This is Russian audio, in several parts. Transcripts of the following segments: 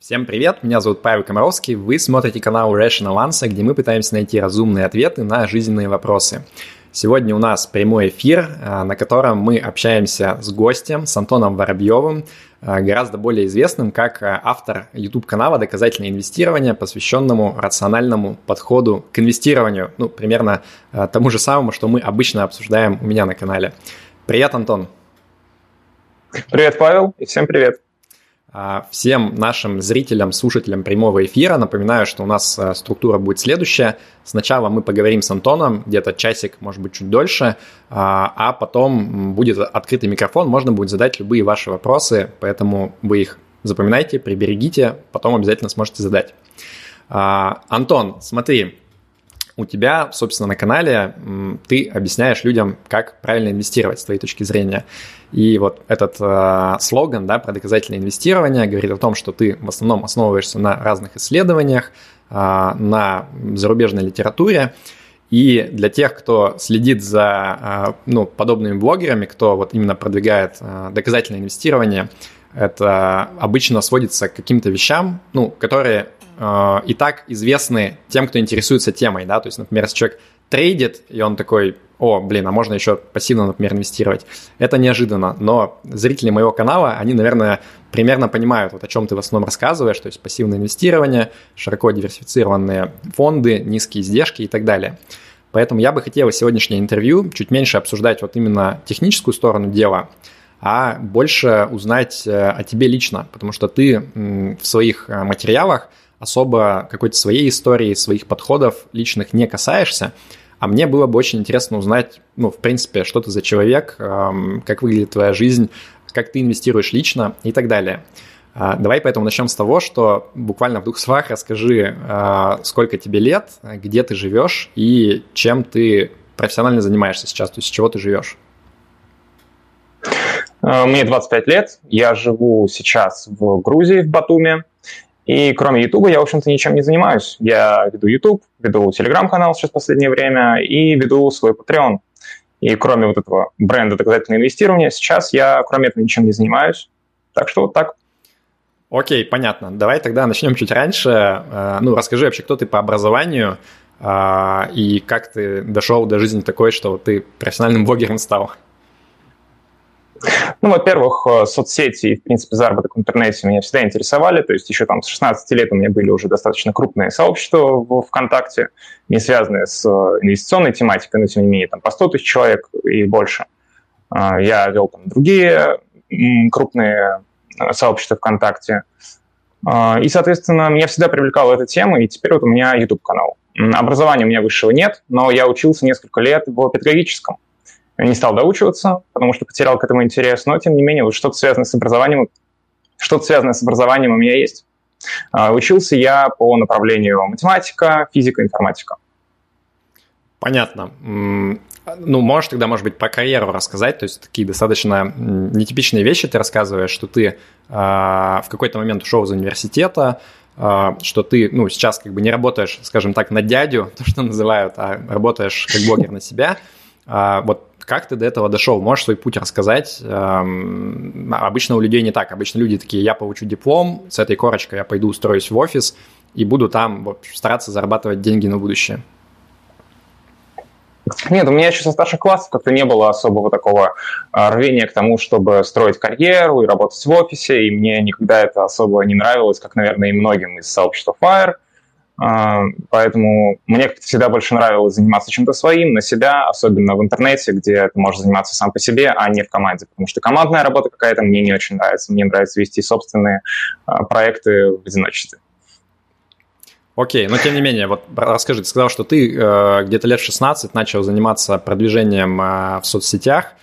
Всем привет, меня зовут Павел Комаровский, вы смотрите канал Rational Answer, где мы пытаемся найти разумные ответы на жизненные вопросы. Сегодня у нас прямой эфир, а, на котором мы общаемся с гостем, с Антоном Воробьевым, а, гораздо более известным как а, автор YouTube-канала «Доказательное инвестирование», посвященному рациональному подходу к инвестированию, ну, примерно тому же самому, что мы обычно обсуждаем у меня на канале. Привет, Антон! Привет, Павел, и всем привет! А, всем нашим зрителям, слушателям прямого эфира напоминаю, что у нас э, структура будет следующая. Сначала мы поговорим с Антоном, где-то часик, может быть, чуть дольше, а, а потом будет открытый микрофон, можно будет задать любые ваши вопросы, поэтому вы их запоминайте, приберегите, потом обязательно сможете задать. А, Антон, смотри, у тебя, собственно, на канале ты объясняешь людям, как правильно инвестировать с твоей точки зрения. И вот этот э, слоган да, про доказательное инвестирование говорит о том, что ты в основном основываешься на разных исследованиях, э, на зарубежной литературе. И для тех, кто следит за э, ну, подобными блогерами, кто вот именно продвигает э, доказательное инвестирование, это обычно сводится к каким-то вещам, ну, которые э, и так известны тем, кто интересуется темой, да, то есть, например, если человек трейдит, и он такой, о, блин, а можно еще пассивно, например, инвестировать. Это неожиданно, но зрители моего канала, они, наверное, примерно понимают, вот о чем ты в основном рассказываешь, то есть пассивное инвестирование, широко диверсифицированные фонды, низкие издержки и так далее. Поэтому я бы хотел сегодняшнее интервью чуть меньше обсуждать вот именно техническую сторону дела, а больше узнать э, о тебе лично, потому что ты в своих э, материалах особо какой-то своей истории, своих подходов личных не касаешься, а мне было бы очень интересно узнать, ну, в принципе, что ты за человек, как выглядит твоя жизнь, как ты инвестируешь лично и так далее. А, давай поэтому начнем с того, что буквально в двух словах расскажи, а, сколько тебе лет, где ты живешь и чем ты профессионально занимаешься сейчас, то есть с чего ты живешь. А, мне 25 лет, я живу сейчас в Грузии, в Батуми. И кроме YouTube я, в общем-то, ничем не занимаюсь. Я веду YouTube, веду Telegram-канал сейчас в последнее время и веду свой Patreon. И кроме вот этого бренда доказательного инвестирования, сейчас я, кроме этого, ничем не занимаюсь. Так что вот так. Окей, понятно. Давай тогда начнем чуть раньше. Э, ну, расскажи вообще, кто ты по образованию э, и как ты дошел до жизни такой, что ты профессиональным блогером стал. Ну, во-первых, э, соцсети и, в принципе, заработок в интернете меня всегда интересовали. То есть еще там с 16 лет у меня были уже достаточно крупные сообщества в ВКонтакте, не связанные с э, инвестиционной тематикой, но, тем не менее, там по 100 тысяч человек и больше. А, я вел там другие крупные э, сообщества ВКонтакте. И, соответственно, меня всегда привлекала эта тема, и теперь вот у меня YouTube-канал. Образования у меня высшего нет, но я учился несколько лет в педагогическом не стал доучиваться, потому что потерял к этому интерес, но тем не менее вот что-то связанное с образованием, что-то связанное с образованием у меня есть. А, учился я по направлению математика, физика, информатика. Понятно. Ну, можешь тогда, может быть, по карьеру рассказать, то есть такие достаточно нетипичные вещи ты рассказываешь, что ты э, в какой-то момент ушел из университета, э, что ты, ну, сейчас как бы не работаешь, скажем так, на дядю, то, что называют, а работаешь как блогер на себя. Э, вот как ты до этого дошел? Можешь свой путь рассказать? Эм, обычно у людей не так. Обычно люди такие, я получу диплом, с этой корочкой я пойду устроюсь в офис и буду там вот, стараться зарабатывать деньги на будущее. Нет, у меня еще со старших классов как-то не было особого такого а, рвения к тому, чтобы строить карьеру и работать в офисе, и мне никогда это особо не нравилось, как, наверное, и многим из сообщества FIRE. А, поэтому мне всегда больше нравилось заниматься чем-то своим, на себя, особенно в интернете, где ты можешь заниматься сам по себе, а не в команде. Потому что командная работа какая-то мне не очень нравится. Мне нравится вести собственные а, проекты в одиночестве. Окей, но тем не менее, вот расскажи, ты сказал, что ты э, где-то лет 16 начал заниматься продвижением э, в соцсетях.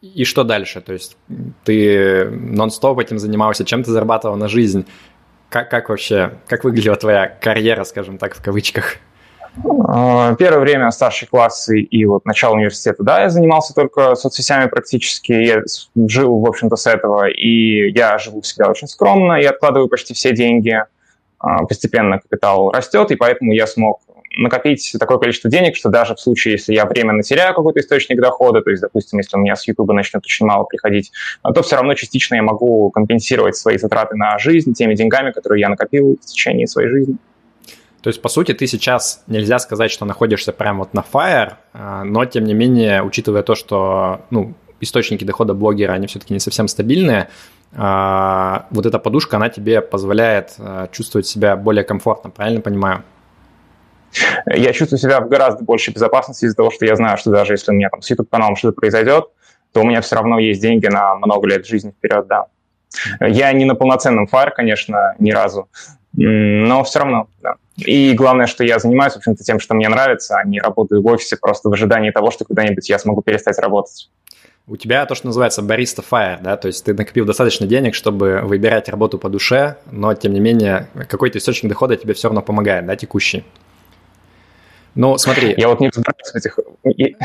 И что дальше? То есть ты нон-стоп этим занимался, чем ты зарабатывал на жизнь? Как, как вообще, как выглядела твоя карьера, скажем так, в кавычках? А, первое время старшие классы и вот начало университета, да, я занимался только соцсетями практически, я жил, в общем-то, с этого, и я живу всегда очень скромно, и откладываю почти все деньги, а, постепенно капитал растет, и поэтому я смог накопить такое количество денег, что даже в случае, если я временно теряю какой-то источник дохода, то есть, допустим, если у меня с YouTube начнет очень мало приходить, то все равно частично я могу компенсировать свои затраты на жизнь теми деньгами, которые я накопил в течение своей жизни. То есть, по сути, ты сейчас нельзя сказать, что находишься прямо вот на fire, а, но, тем не менее, учитывая то, что ну, источники дохода блогера, они все-таки не совсем стабильные, а, вот эта подушка, она тебе позволяет а, чувствовать себя более комфортно, правильно понимаю? Я чувствую себя в гораздо большей безопасности из-за того, что я знаю, что даже если у меня там с YouTube-каналом что-то произойдет, то у меня все равно есть деньги на много лет жизни вперед, да. Я не на полноценном фаер, конечно, ни разу, но все равно, да. И главное, что я занимаюсь, в общем-то, тем, что мне нравится, а не работаю в офисе просто в ожидании того, что когда-нибудь я смогу перестать работать. У тебя то, что называется бариста fire, да, то есть ты накопил достаточно денег, чтобы выбирать работу по душе, но, тем не менее, какой-то источник дохода тебе все равно помогает, да, текущий. Ну, смотри. Я вот не разбираюсь в этих...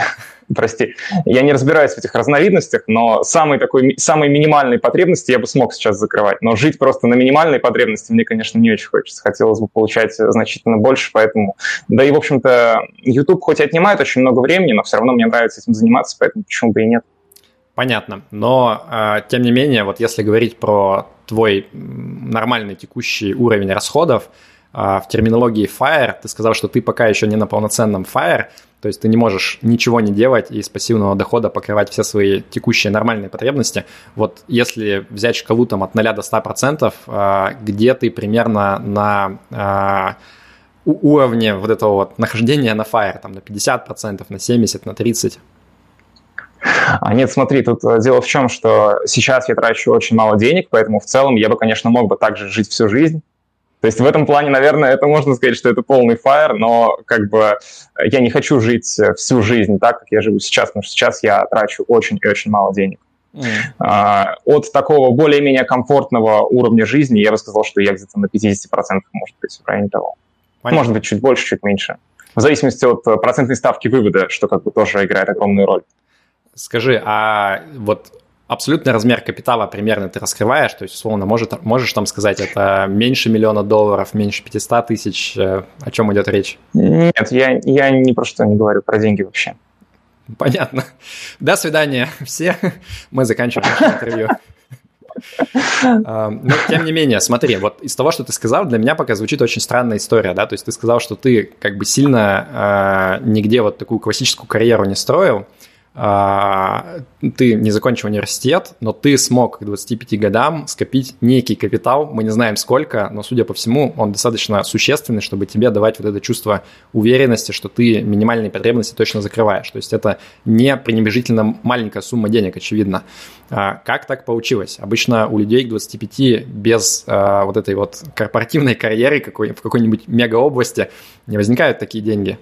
Прости. Я не разбираюсь в этих разновидностях, но самой такой, самой минимальной потребности я бы смог сейчас закрывать. Но жить просто на минимальной потребности мне, конечно, не очень хочется. Хотелось бы получать значительно больше, поэтому... Да и, в общем-то, YouTube хоть и отнимает очень много времени, но все равно мне нравится этим заниматься, поэтому почему бы и нет. Понятно. Но, э, тем не менее, вот если говорить про твой нормальный текущий уровень расходов, в терминологии FIRE ты сказал, что ты пока еще не на полноценном FIRE, то есть ты не можешь ничего не делать и из пассивного дохода покрывать все свои текущие нормальные потребности. Вот если взять шкалу там от 0 до 100%, а, где ты примерно на а, уровне вот этого вот нахождения на FIRE, там на 50%, на 70%, на 30%? А нет, смотри, тут э, дело в чем, что сейчас я трачу очень мало денег, поэтому в целом я бы, конечно, мог бы также жить всю жизнь, то есть в этом плане, наверное, это можно сказать, что это полный фаер, но как бы я не хочу жить э, всю жизнь так, как я живу сейчас, потому что сейчас я трачу очень и очень мало денег. Mm. От такого более-менее комфортного уровня жизни я бы сказал, что я где-то на 50% может быть в районе того. Понятно. Может быть, чуть больше, чуть меньше. В зависимости от э, процентной ставки вывода, что как бы тоже играет огромную роль. Скажи, а вот абсолютный размер капитала примерно ты раскрываешь, то есть, условно, может, можешь там сказать, это меньше миллиона долларов, меньше 500 тысяч, э, о чем идет речь? Нет, я, я ни про что не говорю, про деньги вообще. Понятно. До свидания все. Мы заканчиваем интервью. А, но тем не менее, смотри, вот из того, что ты сказал, для меня пока звучит очень странная история, да, то есть ты сказал, что ты как бы сильно э, нигде вот такую классическую карьеру не строил, ты не закончил университет, но ты смог к 25 годам скопить некий капитал, мы не знаем сколько, но, судя по всему, он достаточно существенный, чтобы тебе давать вот это чувство уверенности, что ты минимальные потребности точно закрываешь. То есть это не пренебрежительно маленькая сумма денег, очевидно. А, как так получилось? Обычно у людей к 25 без а, вот этой вот корпоративной карьеры какой, в какой-нибудь мегаобласти не возникают такие деньги.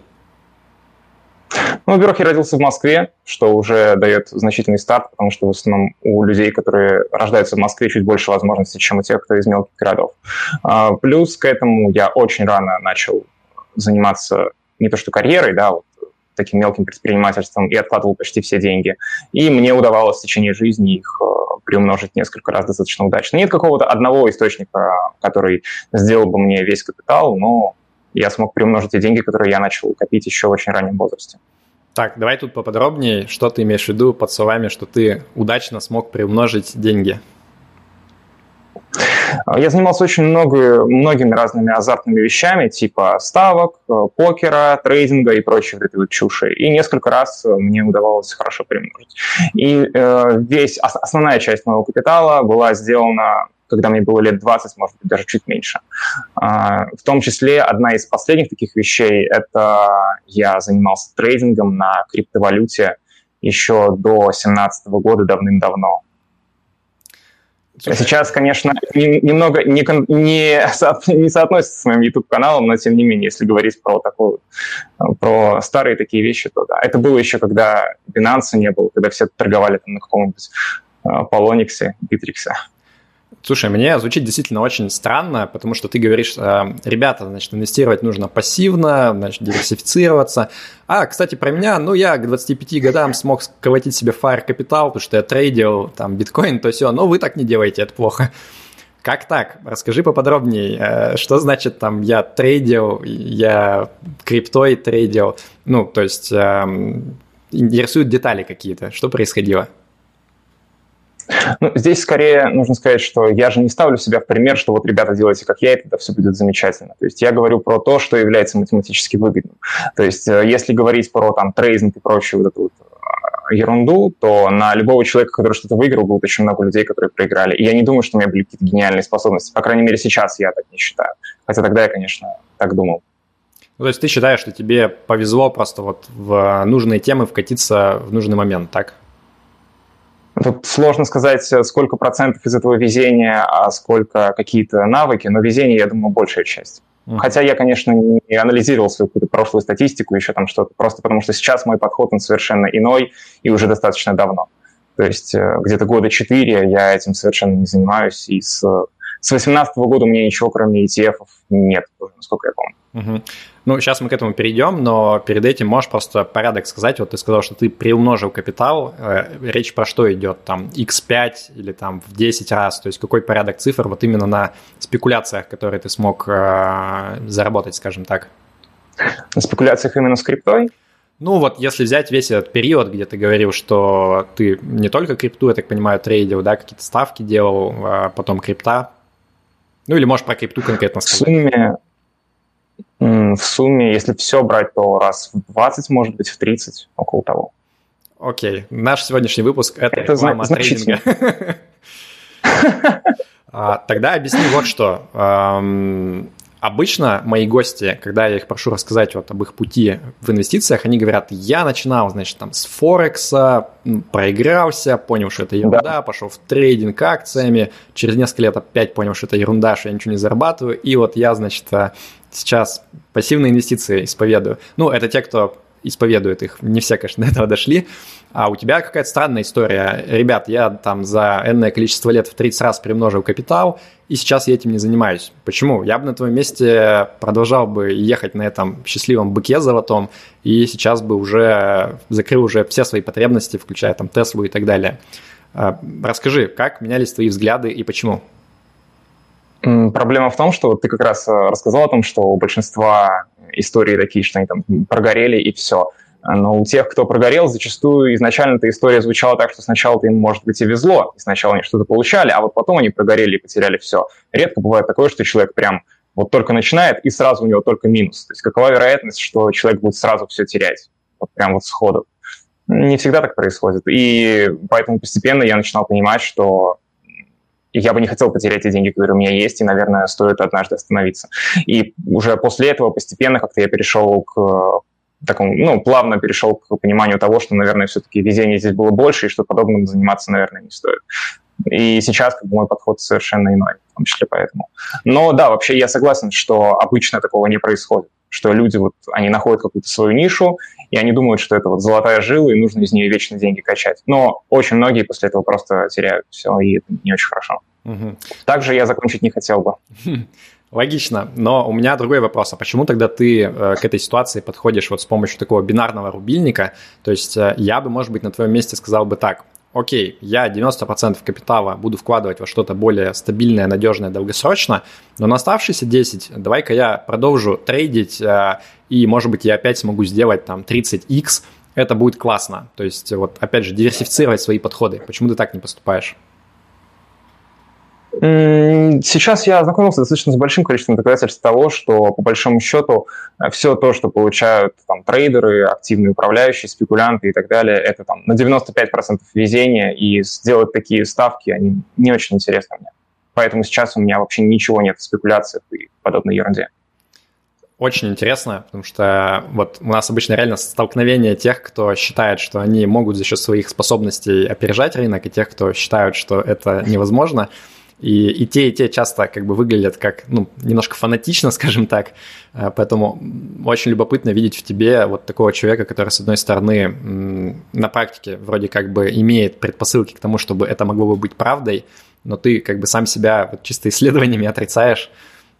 Ну, во-первых, я родился в Москве, что уже дает значительный старт, потому что в основном у людей, которые рождаются в Москве, чуть больше возможностей, чем у тех, кто из мелких городов. А, плюс к этому я очень рано начал заниматься не то что карьерой, да, вот таким мелким предпринимательством и откладывал почти все деньги. И мне удавалось в течение жизни их э, приумножить несколько раз достаточно удачно. Нет какого-то одного источника, который сделал бы мне весь капитал, но я смог приумножить те деньги, которые я начал копить еще в очень раннем возрасте. Так, давай тут поподробнее, что ты имеешь в виду под словами, что ты удачно смог приумножить деньги? Я занимался очень много, многими разными азартными вещами, типа ставок, э, покера, трейдинга и вот этой вот чуши. И несколько раз мне удавалось хорошо приумножить. И э, весь, основная часть моего капитала была сделана когда мне было лет 20, может быть, даже чуть меньше. А, в том числе одна из последних таких вещей – это я занимался трейдингом на криптовалюте еще до 2017 года давным-давно. Сейчас, конечно, немного не, не, не соотносится с моим YouTube-каналом, но тем не менее, если говорить про такую, про старые такие вещи, то да. Это было еще, когда Binance не было, когда все торговали там на каком-нибудь Полониксе, Битриксе. Слушай, мне звучит действительно очень странно, потому что ты говоришь, э, ребята, значит, инвестировать нужно пассивно, значит, диверсифицироваться. А, кстати, про меня, ну, я к 25 годам смог сколотить себе fire капитал, потому что я трейдил там биткоин, то все, но вы так не делаете, это плохо. Как так? Расскажи поподробнее, э, что значит там я трейдил, я криптой трейдил, ну, то есть эм, интересуют детали какие-то, что происходило? Ну, здесь скорее нужно сказать, что я же не ставлю себя в пример, что вот, ребята, делайте как я, и тогда все будет замечательно. То есть я говорю про то, что является математически выгодным. То есть э, если говорить про там трейдинг и прочую вот эту вот ерунду, то на любого человека, который что-то выиграл, будет очень много людей, которые проиграли. И я не думаю, что у меня были какие-то гениальные способности. По крайней мере, сейчас я так не считаю. Хотя тогда я, конечно, так думал. Ну, то есть ты считаешь, что тебе повезло просто вот в нужные темы вкатиться в нужный момент, так? Тут сложно сказать, сколько процентов из этого везения, а сколько какие-то навыки, но везение, я думаю, большая часть. Mm-hmm. Хотя я, конечно, не анализировал свою какую-то прошлую статистику, еще там что-то, просто потому что сейчас мой подход, он совершенно иной и уже достаточно давно. То есть э, где-то года четыре я этим совершенно не занимаюсь, и с, с 2018 года у меня ничего, кроме ETF, нет, насколько я помню. Угу. Ну, сейчас мы к этому перейдем, но перед этим можешь просто порядок сказать. Вот ты сказал, что ты приумножил капитал. Э, речь про что идет? Там x5 или там в 10 раз? То есть какой порядок цифр вот именно на спекуляциях, которые ты смог э, заработать, скажем так? На спекуляциях именно с криптой? Ну вот, если взять весь этот период, где ты говорил, что ты не только крипту, я так понимаю, трейдил, да, какие-то ставки делал, а потом крипта. Ну или можешь про крипту конкретно сказать. В сумме, в сумме, если все брать, то раз в 20, может быть, в 30, около того. Окей. Наш сегодняшний выпуск – это, это реклама трейдинга. А, тогда объясни вот что. Обычно мои гости, когда я их прошу рассказать вот об их пути в инвестициях, они говорят, я начинал, значит, там с Форекса, проигрался, понял, что это ерунда, да. пошел в трейдинг акциями, через несколько лет опять понял, что это ерунда, что я ничего не зарабатываю, и вот я, значит, сейчас пассивные инвестиции исповедую. Ну, это те, кто исповедует их. Не все, конечно, до этого дошли. А у тебя какая-то странная история. Ребят, я там за энное количество лет в 30 раз примножил капитал, и сейчас я этим не занимаюсь. Почему? Я бы на твоем месте продолжал бы ехать на этом счастливом быке золотом, и сейчас бы уже закрыл уже все свои потребности, включая там Теслу и так далее. А, расскажи, как менялись твои взгляды и почему? Проблема в том, что ты как раз э, рассказал о том, что у большинства истории такие, что они там прогорели и все. Но у тех, кто прогорел, зачастую изначально эта история звучала так, что сначала им, может быть, и везло, и сначала они что-то получали, а вот потом они прогорели и потеряли все. Редко бывает такое, что человек прям вот только начинает, и сразу у него только минус. То есть какова вероятность, что человек будет сразу все терять? Вот прям вот сходу. Не всегда так происходит. И поэтому постепенно я начинал понимать, что я бы не хотел потерять те деньги, которые у меня есть, и, наверное, стоит однажды остановиться. И уже после этого постепенно как-то я перешел к такому, ну, плавно перешел к пониманию того, что, наверное, все-таки везения здесь было больше, и что подобным заниматься, наверное, не стоит. И сейчас как бы, мой подход совершенно иной, в том числе поэтому. Но да, вообще я согласен, что обычно такого не происходит, что люди вот, они находят какую-то свою нишу, и они думают, что это вот золотая жила, и нужно из нее вечно деньги качать. Но очень многие после этого просто теряют все, и это не очень хорошо. Угу. Также я закончить не хотел бы. Логично, но у меня другой вопрос. А почему тогда ты э, к этой ситуации подходишь вот с помощью такого бинарного рубильника? То есть э, я бы, может быть, на твоем месте сказал бы так. Окей, я 90% капитала буду вкладывать во что-то более стабильное, надежное, долгосрочно, но на оставшиеся 10 давай-ка я продолжу трейдить, э, и, может быть, я опять смогу сделать там 30x, это будет классно. То есть, вот, опять же, диверсифицировать свои подходы. Почему ты так не поступаешь? Сейчас я ознакомился достаточно с большим количеством доказательств того, что по большому счету э, все то, что получают там, трейдеры, активные управляющие, спекулянты и так далее, это там, на 95% везения, и сделать такие ставки, они не очень интересны мне. Поэтому сейчас у меня вообще ничего нет в спекуляциях и подобной ерунде. Очень интересно, потому что вот у нас обычно реально столкновение тех, кто считает, что они могут за счет своих способностей опережать рынок, и тех, кто считают, что это невозможно. И, и те, и те часто как бы выглядят как, ну, немножко фанатично, скажем так. Э, поэтому очень любопытно видеть в тебе вот такого человека, который, с одной стороны, на практике вроде как бы имеет предпосылки к тому, чтобы это могло бы быть правдой, но ты как бы сам себя вот чисто исследованиями отрицаешь.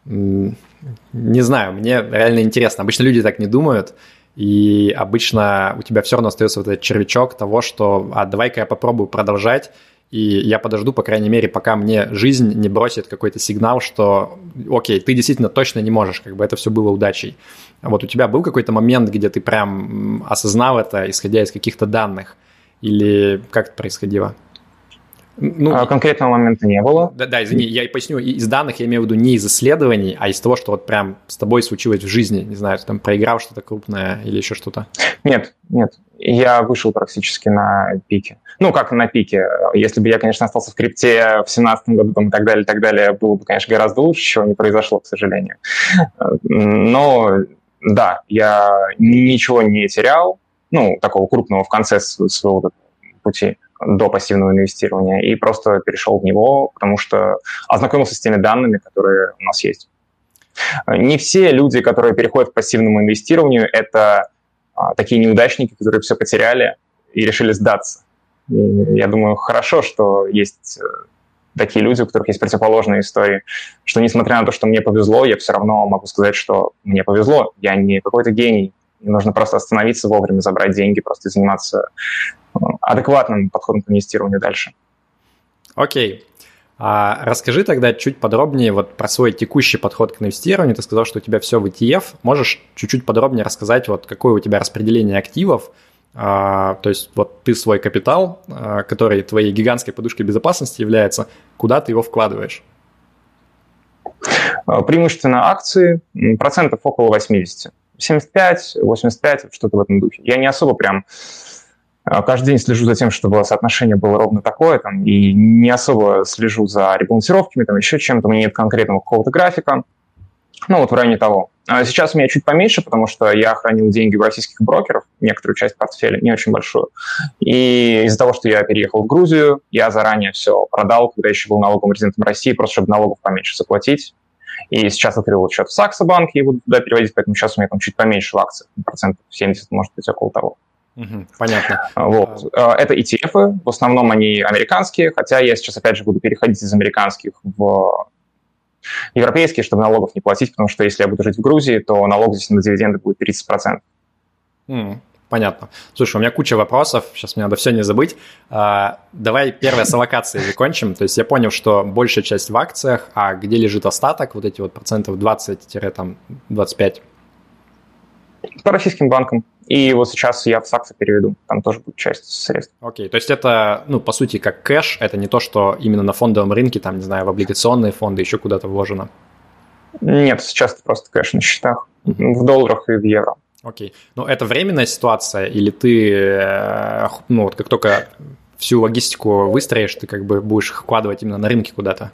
Не знаю, мне реально интересно. Обычно люди так не думают, и обычно у тебя все равно остается вот этот червячок того, что а давай-ка я попробую продолжать, и я подожду, по крайней мере, пока мне жизнь не бросит какой-то сигнал, что, окей, ты действительно точно не можешь, как бы это все было удачей. Вот у тебя был какой-то момент, где ты прям осознал это, исходя из каких-то данных, или как это происходило? Ну, а, конкретного момента не было. Да, да, извини, я поясню, из данных я имею в виду не из исследований, а из того, что вот прям с тобой случилось в жизни, не знаю, ты там проиграл что-то крупное или еще что-то. Нет, нет, я вышел практически на пике. Ну, как на пике. Если бы я, конечно, остался в крипте в семнадцатом году там, и так далее, и так далее, было бы, конечно, гораздо лучше, чего не произошло, к сожалению. Но да, я ничего не терял, ну, такого крупного в конце своего пути до пассивного инвестирования и просто перешел в него, потому что ознакомился с теми данными, которые у нас есть. Не все люди, которые переходят к пассивному инвестированию, это а, такие неудачники, которые все потеряли и решили сдаться. И я думаю, хорошо, что есть э, такие люди, у которых есть противоположные истории, что несмотря на то, что мне повезло, я все равно могу сказать, что мне повезло, я не какой-то гений, нужно просто остановиться вовремя, забрать деньги, просто заниматься адекватным подходом к инвестированию дальше. Окей. А расскажи тогда чуть подробнее вот про свой текущий подход к инвестированию. Ты сказал, что у тебя все в ETF. Можешь чуть-чуть подробнее рассказать, вот какое у тебя распределение активов, а, то есть вот ты свой капитал, а, который твоей гигантской подушкой безопасности является, куда ты его вкладываешь? А, преимущественно акции, процентов около 80. 75, 85, что-то в этом духе. Я не особо прям а, каждый день слежу за тем, чтобы соотношение было ровно такое, там, и не особо слежу за ребалансировками, там, еще чем-то, у меня нет конкретного какого-то графика. Ну, вот в районе того. А сейчас у меня чуть поменьше, потому что я хранил деньги у российских брокеров, некоторую часть портфеля, не очень большую. И из-за того, что я переехал в Грузию, я заранее все продал, когда еще был налоговым резидентом России, просто чтобы налогов поменьше заплатить. И сейчас открыл счет в Саксо банке и буду туда переводить, поэтому сейчас у меня там чуть поменьше в акциях, процентов 70, может быть, около того. понятно. Вот. А, это ETF, в основном они американские, хотя я сейчас опять же буду переходить из американских в европейские, чтобы налогов не платить, потому что если я буду жить в Грузии, то налог здесь на дивиденды будет 30%. Mm, понятно. Слушай, у меня куча вопросов, сейчас мне надо все не забыть. А, давай первое с аллокацией закончим. То есть я понял, что большая часть в акциях, а где лежит остаток, вот эти вот процентов 20-25? По российским банкам. И вот сейчас я в Саксо переведу, там тоже будет часть средств. Окей, okay. то есть это, ну, по сути, как кэш, это не то, что именно на фондовом рынке, там, не знаю, в облигационные фонды еще куда-то вложено? Нет, сейчас это просто кэш на счетах, mm-hmm. в долларах и в евро. Окей, ну это временная ситуация, или ты, э, ну вот как только всю логистику выстроишь, ты как бы будешь вкладывать именно на рынке куда-то?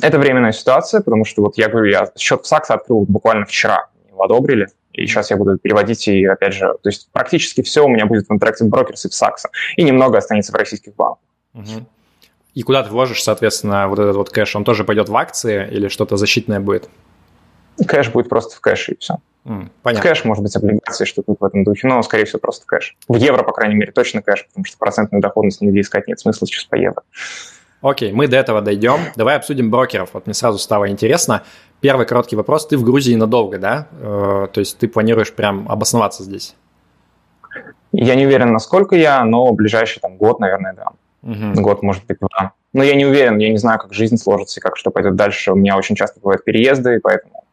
Это временная ситуация, потому что вот я говорю, я счет в Саксо открыл буквально вчера, его одобрили, и сейчас я буду переводить, и опять же, то есть практически все у меня будет в Interactive Brokers и в Saxo, и немного останется в российских банках. Угу. И куда ты вложишь, соответственно, вот этот вот кэш? Он тоже пойдет в акции или что-то защитное будет? Кэш будет просто в кэше, и все. Понятно. Кэш, может быть, облигации, что-то в этом духе, но, скорее всего, просто кэш. В евро, по крайней мере, точно кэш, потому что процентную доходность нигде искать нет смысла сейчас по евро. Окей, мы до этого дойдем. Давай обсудим брокеров. Вот мне сразу стало интересно. Первый короткий вопрос. Ты в Грузии надолго, да? Э, то есть ты планируешь прям обосноваться здесь? Я не уверен, насколько я, но ближайший там год, наверное, да. Угу. Год, может быть, два. Но я не уверен, я не знаю, как жизнь сложится и как что пойдет дальше. У меня очень часто бывают переезды, поэтому...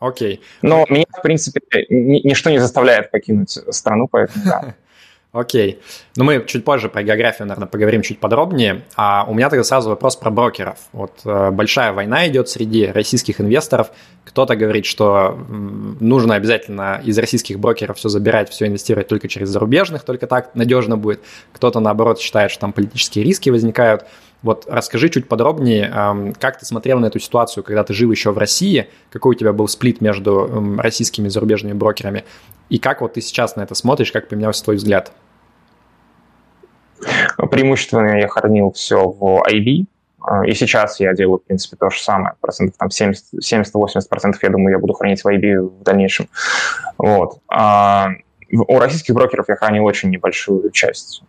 Окей. Но меня, в принципе, ничто не заставляет покинуть страну, поэтому да. Окей. Ну, мы чуть позже про географию, наверное, поговорим чуть подробнее. А у меня тогда сразу вопрос про брокеров. Вот э, большая война идет среди российских инвесторов. Кто-то говорит, что нужно обязательно из российских брокеров все забирать, все инвестировать только через зарубежных, только так надежно будет. Кто-то, наоборот, считает, что там политические риски возникают. Вот расскажи чуть подробнее, как ты смотрел на эту ситуацию, когда ты жил еще в России, какой у тебя был сплит между российскими и зарубежными брокерами, и как вот ты сейчас на это смотришь, как поменялся твой взгляд? Преимущественно я хранил все в IB, а, и сейчас я делаю, в принципе, то же самое. Процентов там 70-80% я думаю, я буду хранить в IB в дальнейшем. Вот. А у российских брокеров я хранил очень небольшую часть.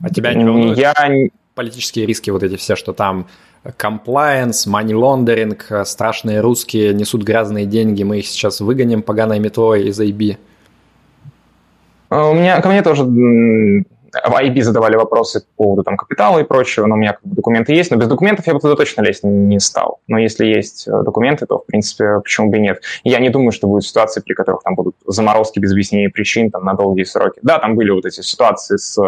А тебя не волнует я... политические риски вот эти все, что там compliance, money laundering, страшные русские несут грязные деньги, мы их сейчас выгоним поганой метлой из IB? А, у меня, ко мне тоже в IB задавали вопросы по поводу там, капитала и прочего, но у меня как бы, документы есть, но без документов я бы туда точно лезть не стал. Но если есть э, документы, то, в принципе, почему бы и нет. Я не думаю, что будут ситуации, при которых там будут заморозки без объяснения причин там, на долгие сроки. Да, там были вот эти ситуации с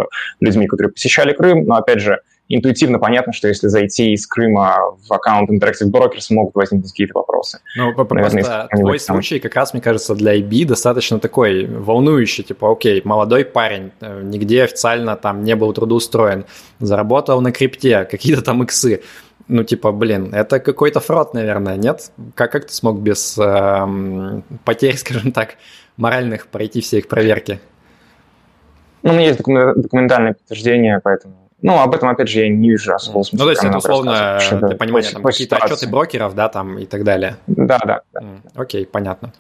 людьми, которые посещали Крым, но, опять же, интуитивно понятно, что если зайти из Крыма в аккаунт Interactive Brokers, могут возникнуть какие-то вопросы. Ну, просто твой там... случай, как раз, мне кажется, для IB достаточно такой волнующий, типа, окей, молодой парень, э, нигде официально там не был трудоустроен, заработал на крипте, какие-то там иксы, ну, типа, блин, это какой-то фрод, наверное, нет? Как, как ты смог без э, потерь, скажем так, моральных пройти все их проверки? Ну, у меня есть документальное подтверждение, поэтому ну, об этом, опять же, я не вижу особого смысла. Ну, то есть это условно, для понимания, там, какие-то отчеты брокеров, да, там и так далее. Да, да. да. Окей, понятно.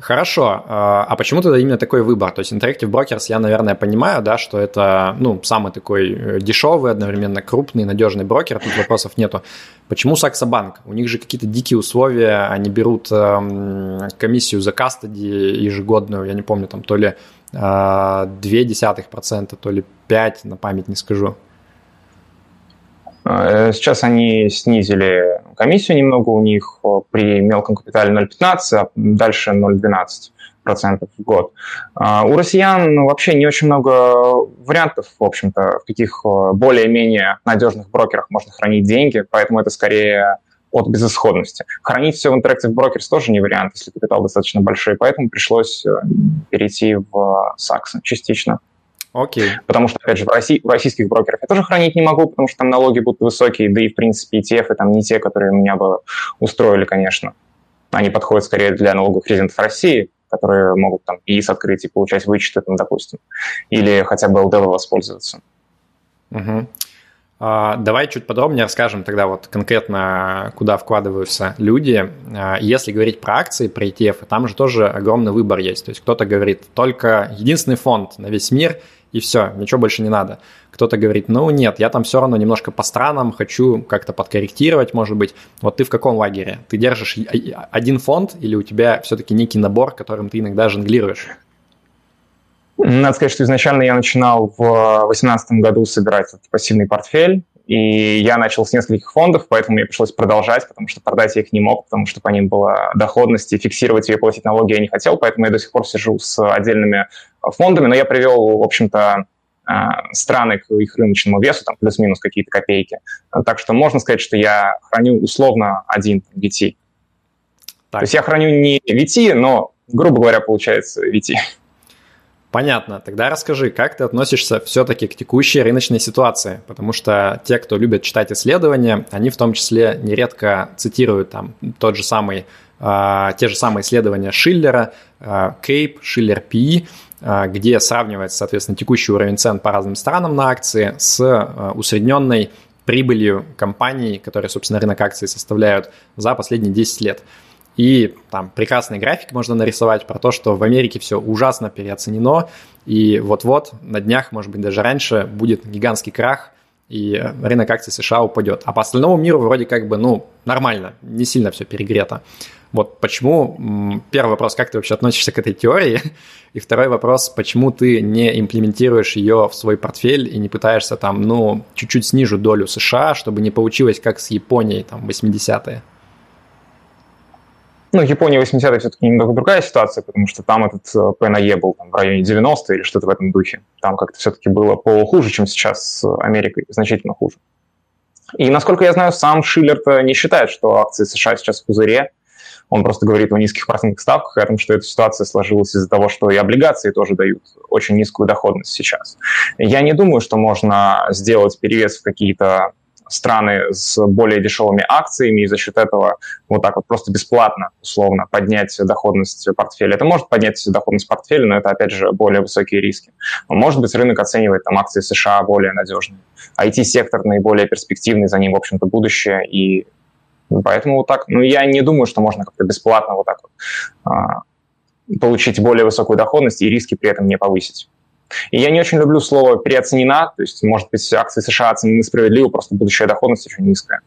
Хорошо. А, а почему тогда именно такой выбор? То есть Interactive Brokers, я, наверное, понимаю, да, что это, ну, самый такой э, дешевый, одновременно крупный, надежный брокер, тут вопросов нету. Почему Сакса Банк? У них же какие-то дикие условия, они берут эм, комиссию за кастоди ежегодную, я не помню, там то ли 0,2%, то ли 5%, на память не скажу. Э, сейчас они снизили комиссию немного у них при мелком капитале 0,15, а дальше 0,12% в год. А у россиян вообще не очень много вариантов, в общем-то, в каких более-менее надежных брокерах можно хранить деньги, поэтому это скорее от безысходности. Хранить все в Interactive Brokers тоже не вариант, если капитал достаточно большой, поэтому пришлось э, перейти в Саксы частично. Окей. Okay. Потому что, опять же, в, России, в российских брокерах я тоже хранить не могу, потому что там налоги будут высокие, да и, в принципе, ETF там не те, которые меня бы устроили, конечно. Они подходят скорее для налоговых резидентов России, которые могут там ИИС открыть и получать вычеты, там, допустим, или хотя бы ЛДВ воспользоваться. Угу. А, давай чуть подробнее расскажем тогда вот конкретно, куда вкладываются люди. А, если говорить про акции, про ETF, там же тоже огромный выбор есть. То есть кто-то говорит, только единственный фонд на весь мир, и все, ничего больше не надо. Кто-то говорит, ну нет, я там все равно немножко по странам, хочу как-то подкорректировать, может быть. Вот ты в каком лагере? Ты держишь один фонд или у тебя все-таки некий набор, которым ты иногда жонглируешь? Надо сказать, что изначально я начинал в 2018 году собирать этот пассивный портфель, и я начал с нескольких фондов, поэтому мне пришлось продолжать, потому что продать я их не мог, потому что по ним была доходность, и фиксировать ее платить налоги я не хотел, поэтому я до сих пор сижу с отдельными фондами, но я привел, в общем-то, а, страны к их рыночному весу, там плюс-минус какие-то копейки. Так что можно сказать, что я храню условно один VT. Так. То есть я храню не VT, но, грубо говоря, получается VT. Понятно. Тогда расскажи, как ты относишься все-таки к текущей рыночной ситуации? Потому что те, кто любят читать исследования, они в том числе нередко цитируют там тот же самый, э, те же самые исследования Шиллера, э, Кейп, Шиллер Пи, э, где сравнивается, соответственно, текущий уровень цен по разным странам на акции с э, усредненной прибылью компаний, которые, собственно, рынок акций составляют за последние 10 лет. И там прекрасный график можно нарисовать про то, что в Америке все ужасно переоценено, и вот-вот на днях, может быть, даже раньше будет гигантский крах, и рынок акций США упадет. А по остальному миру вроде как бы, ну, нормально, не сильно все перегрето. Вот почему, первый вопрос, как ты вообще относишься к этой теории? И второй вопрос, почему ты не имплементируешь ее в свой портфель и не пытаешься там, ну, чуть-чуть снижу долю США, чтобы не получилось как с Японией там 80-е? Ну, Япония 80-е все-таки немного другая ситуация, потому что там этот э, ПНЕ был там, в районе 90 или что-то в этом духе. Там как-то все-таки было похуже, чем сейчас с Америкой, значительно хуже. И, насколько я знаю, сам Шиллер не считает, что акции США сейчас в пузыре. Он просто говорит о низких процентных ставках о том, что эта ситуация сложилась из-за того, что и облигации тоже дают очень низкую доходность сейчас. Я не думаю, что можно сделать перевес в какие-то страны с более дешевыми акциями и за счет этого вот так вот просто бесплатно, условно, поднять доходность портфеля. Это может поднять доходность портфеля, но это, опять же, более высокие риски. Может быть, рынок оценивает там акции США более надежные. IT-сектор наиболее перспективный, за ним, в общем-то, будущее, и поэтому вот так, ну, я не думаю, что можно как-то бесплатно вот так вот а, получить более высокую доходность и риски при этом не повысить. И я не очень люблю слово «переоценена», то есть, может быть, акции США оценены справедливо, просто будущая доходность очень низкая.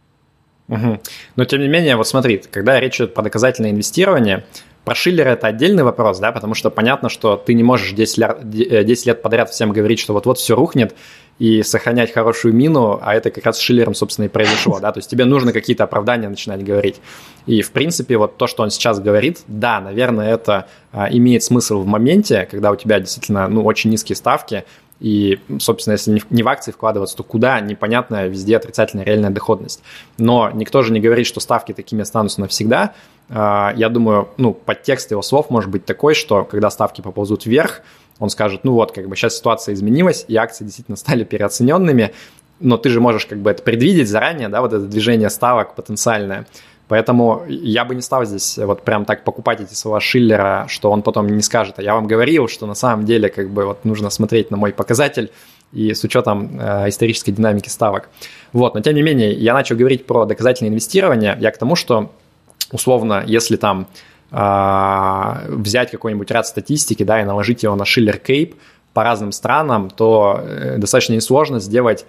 Угу. Но, тем не менее, вот смотри, когда речь идет про доказательное инвестирование, про Шиллера это отдельный вопрос, да, потому что понятно, что ты не можешь 10 лет, 10 лет подряд всем говорить, что вот-вот все рухнет, и сохранять хорошую мину, а это как раз с Шиллером, собственно, и произошло, да, то есть тебе нужно какие-то оправдания начинать говорить. И, в принципе, вот то, что он сейчас говорит, да, наверное, это а, имеет смысл в моменте, когда у тебя действительно, ну, очень низкие ставки, и, собственно, если не в акции вкладываться, то куда? Непонятная, везде отрицательная реальная доходность. Но никто же не говорит, что ставки такими останутся навсегда. А, я думаю, ну, подтекст его слов может быть такой, что когда ставки поползут вверх, он скажет, ну вот, как бы сейчас ситуация изменилась, и акции действительно стали переоцененными, но ты же можешь как бы это предвидеть заранее, да, вот это движение ставок потенциальное. Поэтому я бы не стал здесь вот прям так покупать эти слова Шиллера, что он потом не скажет, а я вам говорил, что на самом деле как бы вот нужно смотреть на мой показатель и с учетом э, исторической динамики ставок. Вот, но тем не менее, я начал говорить про доказательное инвестирование. Я к тому, что условно, если там а, взять какой-нибудь ряд статистики, да, и наложить его на Schiller Cape по разным странам, то э, достаточно несложно сделать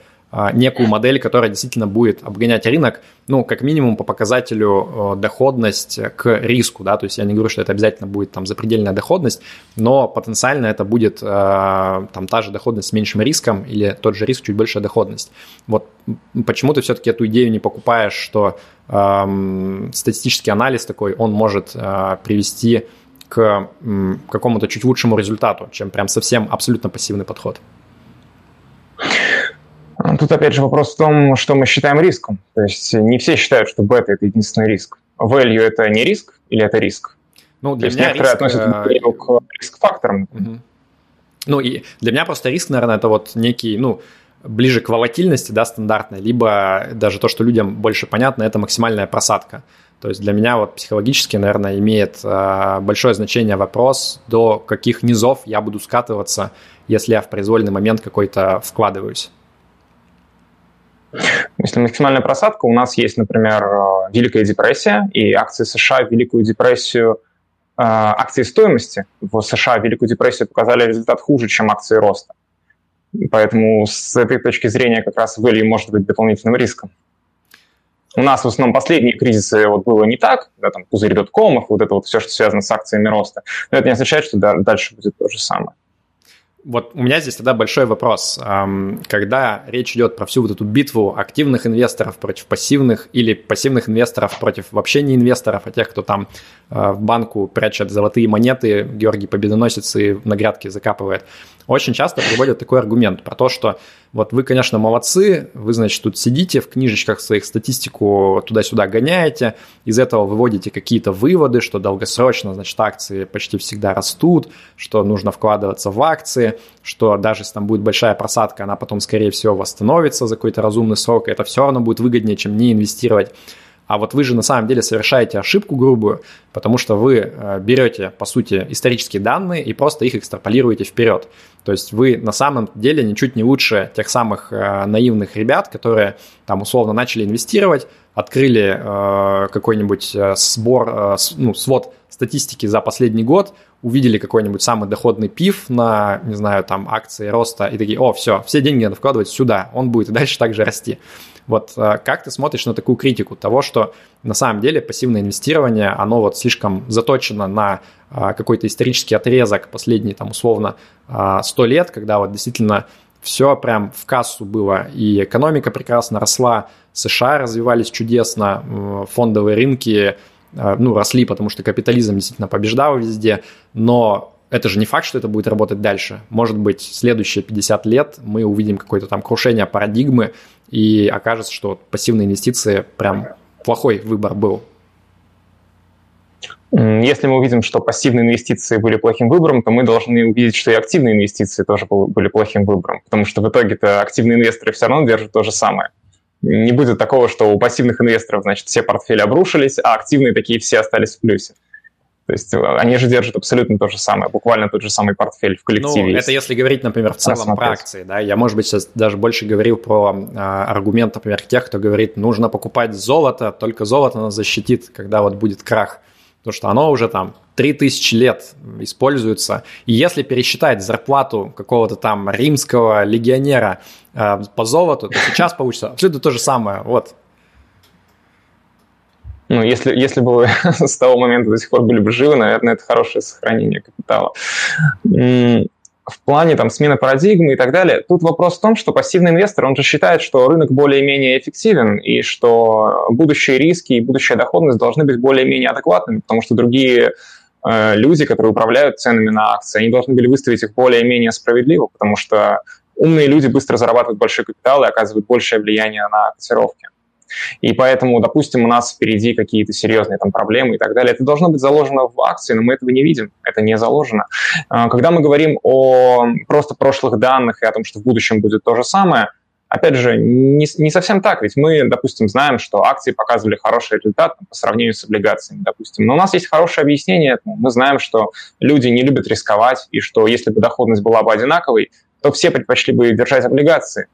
некую модель, которая действительно будет обгонять рынок, ну, как минимум по показателю э, доходность к риску, да, то есть я не говорю, что это обязательно будет там запредельная доходность, но потенциально это будет э, там та же доходность с меньшим риском или тот же риск, чуть большая доходность. Вот почему ты все-таки эту идею не покупаешь, что эм, статистический анализ такой, он может э, привести к какому-то чуть лучшему результату, чем прям совсем абсолютно пассивный подход? Тут опять же вопрос в том, что мы считаем риском. То есть не все считают, что бета – это единственный риск. Value – это не риск или это риск? Ну, для То меня некоторые риск, относят value к риск-факторам. Угу. Ну, и для меня просто риск, наверное, это вот некий, ну, ближе к волатильности, да, стандартной, либо даже то, что людям больше понятно, это максимальная просадка. То есть для меня вот психологически, наверное, имеет э, большое значение вопрос, до каких низов я буду скатываться, если я в произвольный момент какой-то вкладываюсь. Если максимальная просадка, у нас есть, например, э, Великая депрессия, и акции США в Великую депрессию, э, акции стоимости в США в Великую депрессию показали результат хуже, чем акции роста. Поэтому с этой точки зрения как раз value может быть дополнительным риском. У нас в основном последние кризисы вот было не так, да, там пузырь доткомов, вот это вот все, что связано с акциями роста. Но это не означает, что да, дальше будет то же самое. Вот у меня здесь тогда большой вопрос. Когда речь идет про всю вот эту битву активных инвесторов против пассивных или пассивных инвесторов против вообще не инвесторов, а тех, кто там э, в банку прячет золотые монеты, Георгий Победоносец и на грядке закапывает – очень часто приводят такой аргумент про то, что вот вы, конечно, молодцы, вы, значит, тут сидите в книжечках своих статистику туда-сюда гоняете, из этого выводите какие-то выводы, что долгосрочно, значит, акции почти всегда растут, что нужно вкладываться в акции, что даже если там будет большая просадка, она потом, скорее всего, восстановится за какой-то разумный срок, это все равно будет выгоднее, чем не инвестировать. А вот вы же на самом деле совершаете ошибку грубую, потому что вы э, берете, по сути, исторические данные и просто их экстраполируете вперед. То есть вы на самом деле ничуть не лучше тех самых э, наивных ребят, которые там условно начали инвестировать, открыли э, какой-нибудь сбор, ну, свод статистики за последний год, увидели какой-нибудь самый доходный пив на, не знаю, там акции роста и такие, о, все, все деньги надо вкладывать сюда, он будет и дальше также расти. Вот э, как ты смотришь на такую критику того, что на самом деле пассивное инвестирование, оно вот слишком заточено на э, какой-то исторический отрезок последние там условно 100 э, лет, когда вот действительно все прям в кассу было, и экономика прекрасно росла, США развивались чудесно, фондовые рынки ну, росли, потому что капитализм действительно побеждал везде, но это же не факт, что это будет работать дальше. Может быть, следующие 50 лет мы увидим какое-то там крушение парадигмы, и окажется, что пассивные инвестиции прям плохой выбор был. Если мы увидим, что пассивные инвестиции были плохим выбором, то мы должны увидеть, что и активные инвестиции тоже были плохим выбором, потому что в итоге-то активные инвесторы все равно держат то же самое. Не будет такого, что у пассивных инвесторов, значит, все портфели обрушились, а активные такие все остались в плюсе. То есть э, они же держат абсолютно то же самое, буквально тот же самый портфель в коллективе. Ну, это если говорить, например, в целом про акции, да, я, может быть, сейчас даже больше говорил про э, аргумент, например, тех, кто говорит, нужно покупать золото, только золото нас защитит, когда вот будет крах, потому что оно уже там 3000 лет используется, и если пересчитать зарплату какого-то там римского легионера э, по золоту, то сейчас получится абсолютно то же самое, вот, Ну, если, если бы вы с того момента до сих пор были бы живы, наверное, это хорошее сохранение капитала. В плане там смены парадигмы и так далее, тут вопрос в том, что пассивный инвестор, он же считает, что рынок более-менее эффективен, и что будущие риски и будущая доходность должны быть более-менее адекватными, потому что другие э, люди, которые управляют ценами на акции, они должны были выставить их более-менее справедливо, потому что умные люди быстро зарабатывают большой капитал и оказывают большее влияние на котировки. И поэтому, допустим, у нас впереди какие-то серьезные там проблемы и так далее. Это должно быть заложено в акции, но мы этого не видим. Это не заложено. А, когда мы говорим о просто прошлых данных и о том, что в будущем будет то же самое, опять же, не, не совсем так, ведь мы, допустим, знаем, что акции показывали хороший результат по сравнению с облигациями, допустим. Но у нас есть хорошее объяснение этому. Мы знаем, что люди не любят рисковать, и что если бы доходность была бы одинаковой, то все предпочли бы держать облигации.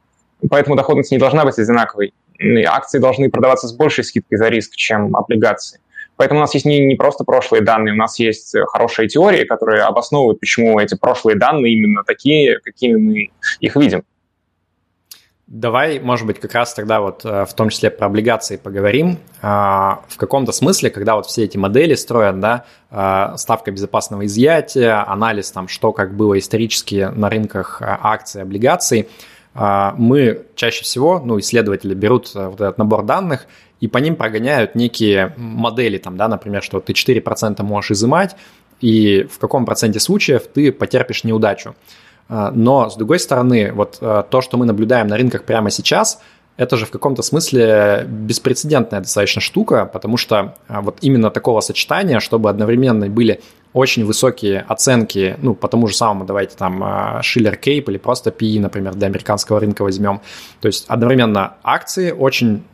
Поэтому доходность не должна быть одинаковой акции должны продаваться с большей скидкой за риск, чем облигации. Поэтому у нас есть не, не просто прошлые данные, у нас есть хорошие теории, которые обосновывают, почему эти прошлые данные именно такие, какими мы их видим. Давай, может быть, как раз тогда вот э, в том числе про облигации поговорим. А, в каком-то смысле, когда вот все эти модели строят, да, а, ставка безопасного изъятия, анализ там, что как было исторически на рынках а, акций, облигаций – мы чаще всего, ну, исследователи берут э, вот этот набор данных и по ним прогоняют некие модели, там, да, например, что ты 4% можешь изымать, и в каком проценте случаев ты потерпишь неудачу. А, но, с другой стороны, вот э, то, что мы наблюдаем на рынках прямо сейчас – это же в каком-то смысле беспрецедентная достаточно штука, потому что а, вот именно такого сочетания, чтобы одновременно были очень высокие оценки, ну, по тому же самому, давайте там Schiller Cape или просто PE, например, для американского рынка возьмем. То есть одновременно акции очень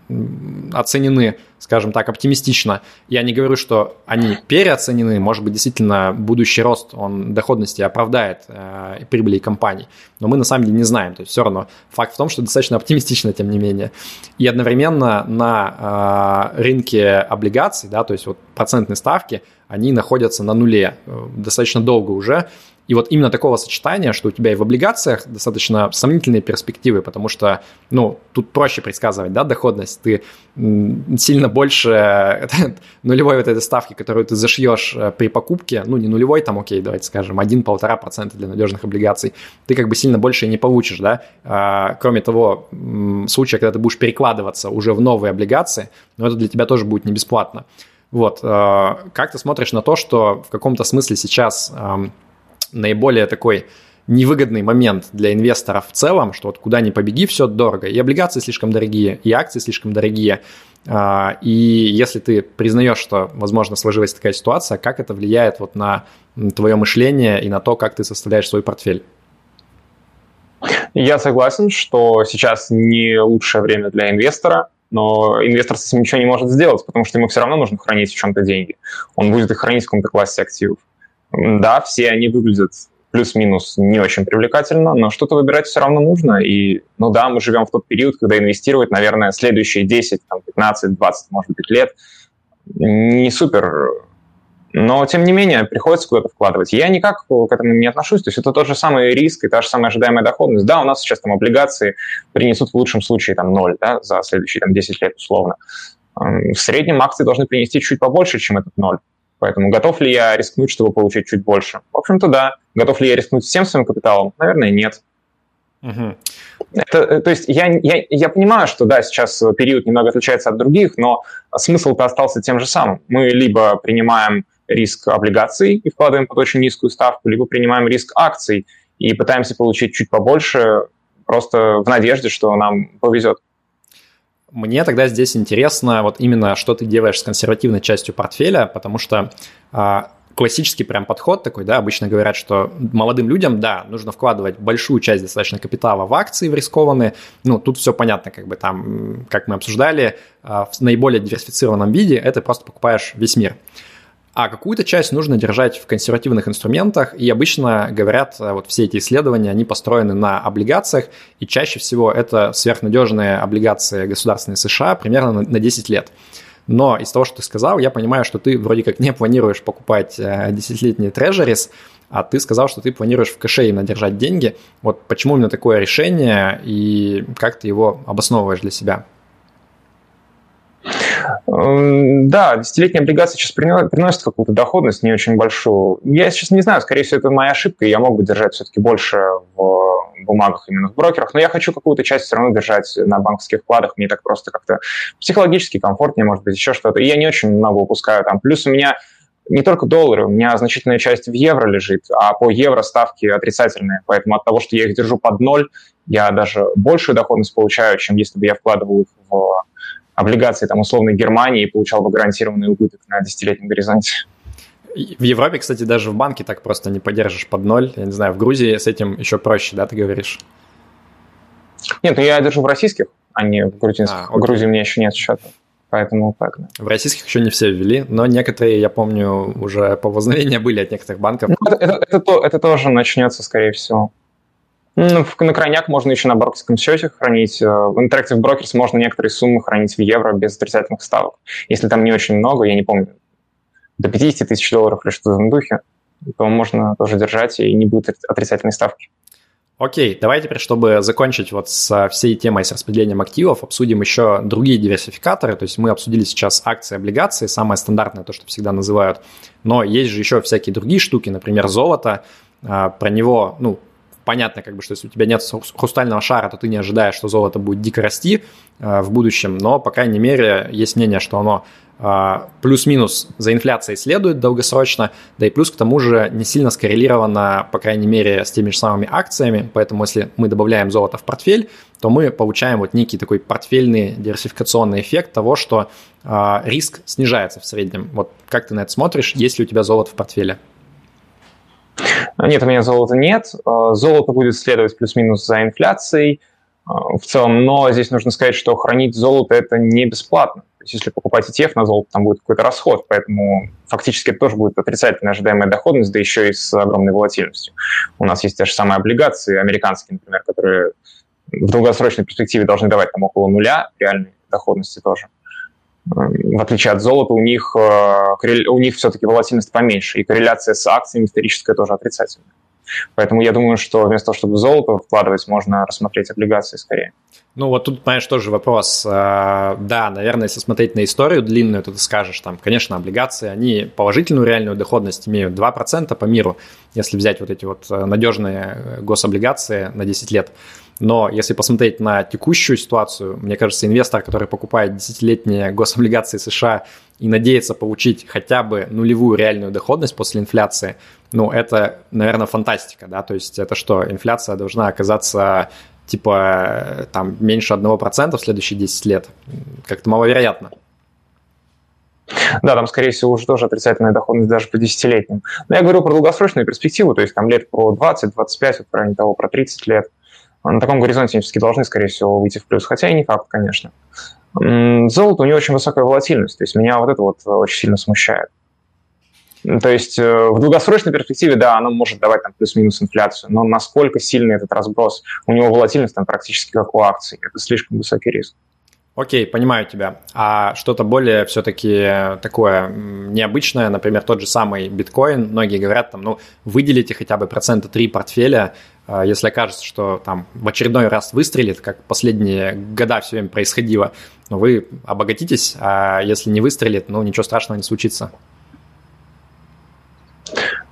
оценены, скажем так, оптимистично. Я не говорю, что они переоценены, может быть, действительно будущий рост, он доходности оправдает э, прибыли компаний, но мы на самом деле не знаем. То есть все равно факт в том, что достаточно оптимистично, тем не менее. И одновременно на э, рынке облигаций, да, то есть вот процентные ставки, они находятся на нуле э, достаточно долго уже, и вот именно такого сочетания, что у тебя и в облигациях достаточно сомнительные перспективы, потому что, ну, тут проще предсказывать, да, доходность. Ты сильно больше нулевой вот этой ставки, которую ты зашьешь э, при покупке, ну, не нулевой, там, окей, давайте скажем, 1-1,5% для надежных облигаций, ты как бы сильно больше не получишь, да. А, кроме того, случая, когда ты будешь перекладываться уже в новые облигации, но это для тебя тоже будет не бесплатно. Вот, э, как ты смотришь на то, что в каком-то смысле сейчас наиболее такой невыгодный момент для инвесторов в целом, что вот куда ни побеги, все дорого. И облигации слишком дорогие, и акции слишком дорогие. А, и если ты признаешь, что, возможно, сложилась такая ситуация, как это влияет вот на твое мышление и на то, как ты составляешь свой портфель? Я согласен, что сейчас не лучшее время для инвестора, но инвестор с этим ничего не может сделать, потому что ему все равно нужно хранить в чем-то деньги. Он будет их хранить в каком-то классе активов. Да, все они выглядят плюс-минус не очень привлекательно, но что-то выбирать все равно нужно. И, ну да, мы живем в тот период, когда инвестировать, наверное, следующие 10, там, 15, 20, может быть, лет не супер но, тем не менее, приходится куда-то вкладывать. Я никак к этому не отношусь. То есть это тот же самый риск и та же самая ожидаемая доходность. Да, у нас сейчас там облигации принесут в лучшем случае там ноль да, за следующие там, 10 лет условно. В среднем акции должны принести чуть побольше, чем этот ноль. Поэтому готов ли я рискнуть, чтобы получить чуть больше? В общем-то, да. Готов ли я рискнуть всем своим капиталом? Наверное, нет. Угу. Это, э, то есть я, я, я понимаю, что да, сейчас период немного отличается от других, но смысл-то остался тем же самым. Мы либо принимаем риск облигаций и вкладываем под очень низкую ставку, либо принимаем риск акций и пытаемся получить чуть побольше, просто в надежде, что нам повезет. Мне тогда здесь интересно вот именно, что ты делаешь с консервативной частью портфеля, потому что а, классический прям подход такой, да, обычно говорят, что молодым людям, да, нужно вкладывать большую часть достаточно капитала в акции в рискованные, ну, тут все понятно, как бы там, как мы обсуждали, а, в наиболее диверсифицированном виде это просто покупаешь весь мир а какую-то часть нужно держать в консервативных инструментах, и обычно говорят, э, вот все эти исследования, они построены на облигациях, и чаще всего это сверхнадежные облигации государственные США примерно на 10 лет. Но из того, что ты сказал, я понимаю, что ты вроде как не планируешь покупать э, десятилетние трежерис, а ты сказал, что ты планируешь в кэше именно держать деньги. Вот почему именно такое решение и как ты его обосновываешь для себя? Да, десятилетняя облигация сейчас приносит какую-то доходность не очень большую. Я сейчас не знаю, скорее всего, это моя ошибка, и я мог бы держать все-таки больше в бумагах именно в брокерах, но я хочу какую-то часть все равно держать на банковских вкладах, мне так просто как-то психологически комфортнее, может быть, еще что-то. И я не очень много выпускаю там. Плюс у меня не только доллары, у меня значительная часть в евро лежит, а по евро ставки отрицательные. Поэтому от того, что я их держу под ноль, я даже большую доходность получаю, чем если бы я вкладывал их в облигации там, условной Германии и получал бы гарантированный убыток на десятилетнем горизонте. В Европе, кстати, даже в банке так просто не поддержишь под ноль. Я не знаю, в Грузии с этим еще проще, да, ты говоришь? Нет, ну я держу в российских, а не в грузинских. А, в Грузии у меня еще нет счета. Поэтому так, да. В российских еще не все ввели, но некоторые, я помню, уже поползновения были от некоторых банков. Ну, это, это, это, то, это тоже начнется, скорее всего. Ну, на крайняк можно еще на брокерском счете хранить. Э, в Interactive Brokers можно некоторые суммы хранить в евро без отрицательных ставок. Если там не очень много, я не помню, до 50 тысяч долларов или что-то в этом духе, то можно тоже держать, и не будет отрицательной ставки. Окей, давай теперь, чтобы закончить вот с всей темой с распределением активов, обсудим еще другие диверсификаторы. То есть мы обсудили сейчас акции, облигации, самое стандартное, то, что всегда называют. Но есть же еще всякие другие штуки, например, золото. А, про него, ну, понятно, как бы, что если у тебя нет хрустального шара, то ты не ожидаешь, что золото будет дико расти а, в будущем, но, по крайней мере, есть мнение, что оно а, плюс-минус за инфляцией следует долгосрочно, да и плюс к тому же не сильно скоррелировано, по крайней мере, с теми же самыми акциями, поэтому если мы добавляем золото в портфель, то мы получаем вот некий такой портфельный диверсификационный эффект того, что э, риск снижается в среднем. Вот как ты на это смотришь, есть ли у тебя золото в портфеле? Нет, у меня золота нет. А, золото будет следовать плюс-минус за инфляцией в целом, но здесь нужно сказать, что хранить золото – это не бесплатно есть если покупать ETF на золото, там будет какой-то расход, поэтому фактически это тоже будет отрицательная ожидаемая доходность, да еще и с огромной волатильностью. У нас есть те же самые облигации американские, например, которые в долгосрочной перспективе должны давать там около нуля реальной доходности тоже. В отличие от золота, у них, э, у них все-таки волатильность поменьше, и корреляция с акциями историческая тоже отрицательная. Поэтому я думаю, что вместо того, чтобы в золото вкладывать, можно рассмотреть облигации скорее. Ну вот тут, понимаешь, тоже вопрос. А, да, наверное, если смотреть на историю длинную, то ты скажешь, там, конечно, облигации, они положительную реальную доходность имеют 2% по миру, если взять вот эти вот э, надежные э, гособлигации на 10 лет. Но если посмотреть на текущую ситуацию, мне кажется, инвестор, который покупает десятилетние гособлигации США и надеется получить хотя бы нулевую реальную доходность после инфляции, ну, это, наверное, фантастика, да, то есть это что, инфляция должна оказаться типа там меньше 1% в следующие 10 лет. Как-то маловероятно. Да, там, скорее всего, уже тоже отрицательная доходность даже по десятилетним. Но я говорю про долгосрочную перспективу, то есть там лет про 20, 25, вот, в районе того, про 30 лет. На таком горизонте они все-таки должны, скорее всего, выйти в плюс, хотя и не факт, конечно. Золото у него очень высокая волатильность, то есть меня вот это вот очень сильно смущает. То есть э, в долгосрочной перспективе, да, оно может давать там плюс-минус инфляцию, но насколько сильный этот разброс? У него волатильность там практически как у акций. Это слишком высокий риск. Окей, понимаю тебя. А что-то более все-таки такое необычное, например, тот же самый биткоин, многие говорят, там, ну, выделите хотя бы процента 3 портфеля, а, если окажется, что там в очередной раз выстрелит, как последние года все время происходило, ну, вы обогатитесь, а если не выстрелит, ну, ничего страшного не случится.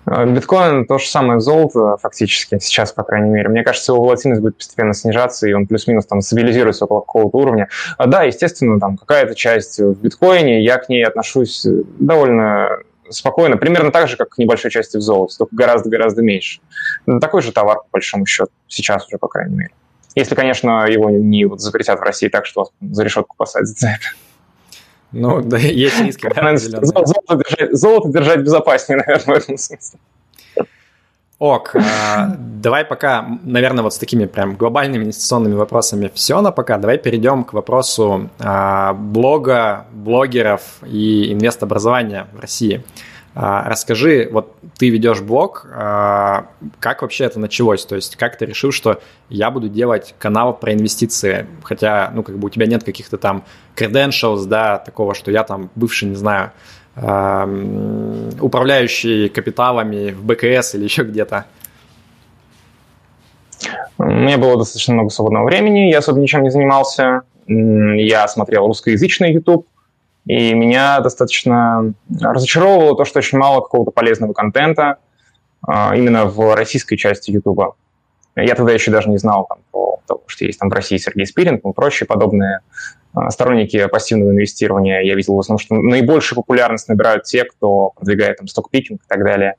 Э, биткоин то же самое золото фактически, сейчас, по крайней мере. Мне кажется, его волатильность будет постепенно снижаться, и он плюс-минус там стабилизируется около какого-то уровня. А, да, естественно, там какая-то часть в биткоине, я к ней отношусь довольно спокойно, примерно так же, как к небольшой части в золоте, только гораздо-гораздо меньше. Такой же товар, по большому счету, сейчас уже, по крайней мере. Если, конечно, его не вот запретят в России так, что за решетку посадят за это. Ну, да, есть риски. Да, золото, держать, золото держать безопаснее, наверное, в этом смысле. Ок, а, давай пока, наверное, вот с такими прям глобальными инвестиционными вопросами все на пока. Давай перейдем к вопросу а, блога, блогеров и инвестобразования в России. А, расскажи, вот ты ведешь блог, как вообще это началось? То есть как ты решил, что я буду делать канал про инвестиции, хотя, ну, как бы у тебя нет каких-то там credentials, да, такого, что я там бывший, не знаю, управляющий капиталами в БКС или еще где-то. У меня было достаточно много свободного времени, я особо ничем не занимался. Я смотрел русскоязычный YouTube, И меня достаточно разочаровывало то, что очень мало какого-то полезного контента а, именно в российской части YouTube. Я тогда еще даже не знал там, про то, что есть там в России Сергей Спирин и прочие подобные сторонники пассивного инвестирования. Я видел в основном, что наибольшую популярность набирают те, кто продвигает там стокпикинг и так далее.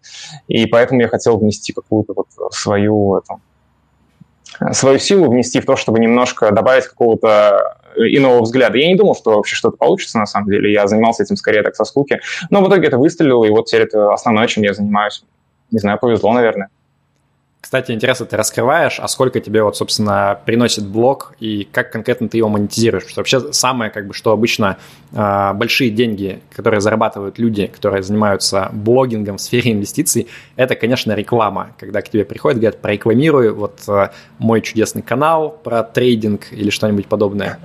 И поэтому я хотел внести какую-то вот свою, это, свою силу, внести в то, чтобы немножко добавить какого-то иного взгляда. Я не думал, что вообще что-то получится на самом деле. Я занимался этим скорее так со скуки. Но в итоге это выстрелило, и вот теперь это основное, чем я занимаюсь. Не знаю, повезло, наверное. Кстати, интересно, ты раскрываешь, а сколько тебе вот, собственно, приносит блог и как конкретно ты его монетизируешь? Потому что вообще самое, как бы, что обычно э, большие деньги, которые зарабатывают люди, которые занимаются блогингом в сфере инвестиций, это, конечно, реклама. Когда к тебе приходят, говорят, прорекламируй вот э, мой чудесный канал про трейдинг или что-нибудь подобное.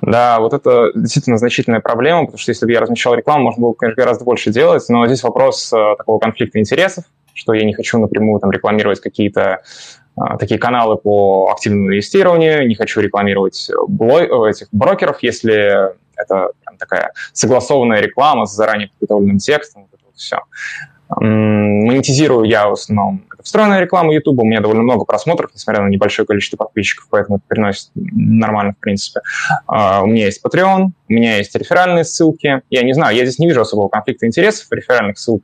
Да, вот это действительно значительная проблема, потому что если бы я размещал рекламу, можно было, конечно, гораздо больше делать, но здесь вопрос э, такого конфликта интересов, что я не хочу напрямую там рекламировать какие-то а, такие каналы по активному инвестированию, не хочу рекламировать бло- этих брокеров, если это прям такая согласованная реклама с заранее подготовленным текстом, вот это вот все. Монетизирую я в основном встроенная реклама YouTube, у меня довольно много просмотров, несмотря на небольшое количество подписчиков, поэтому это приносит нормально, в принципе. Uh, у меня есть Patreon, у меня есть реферальные ссылки. Я не знаю, я здесь не вижу особого конфликта интересов, реферальных ссылок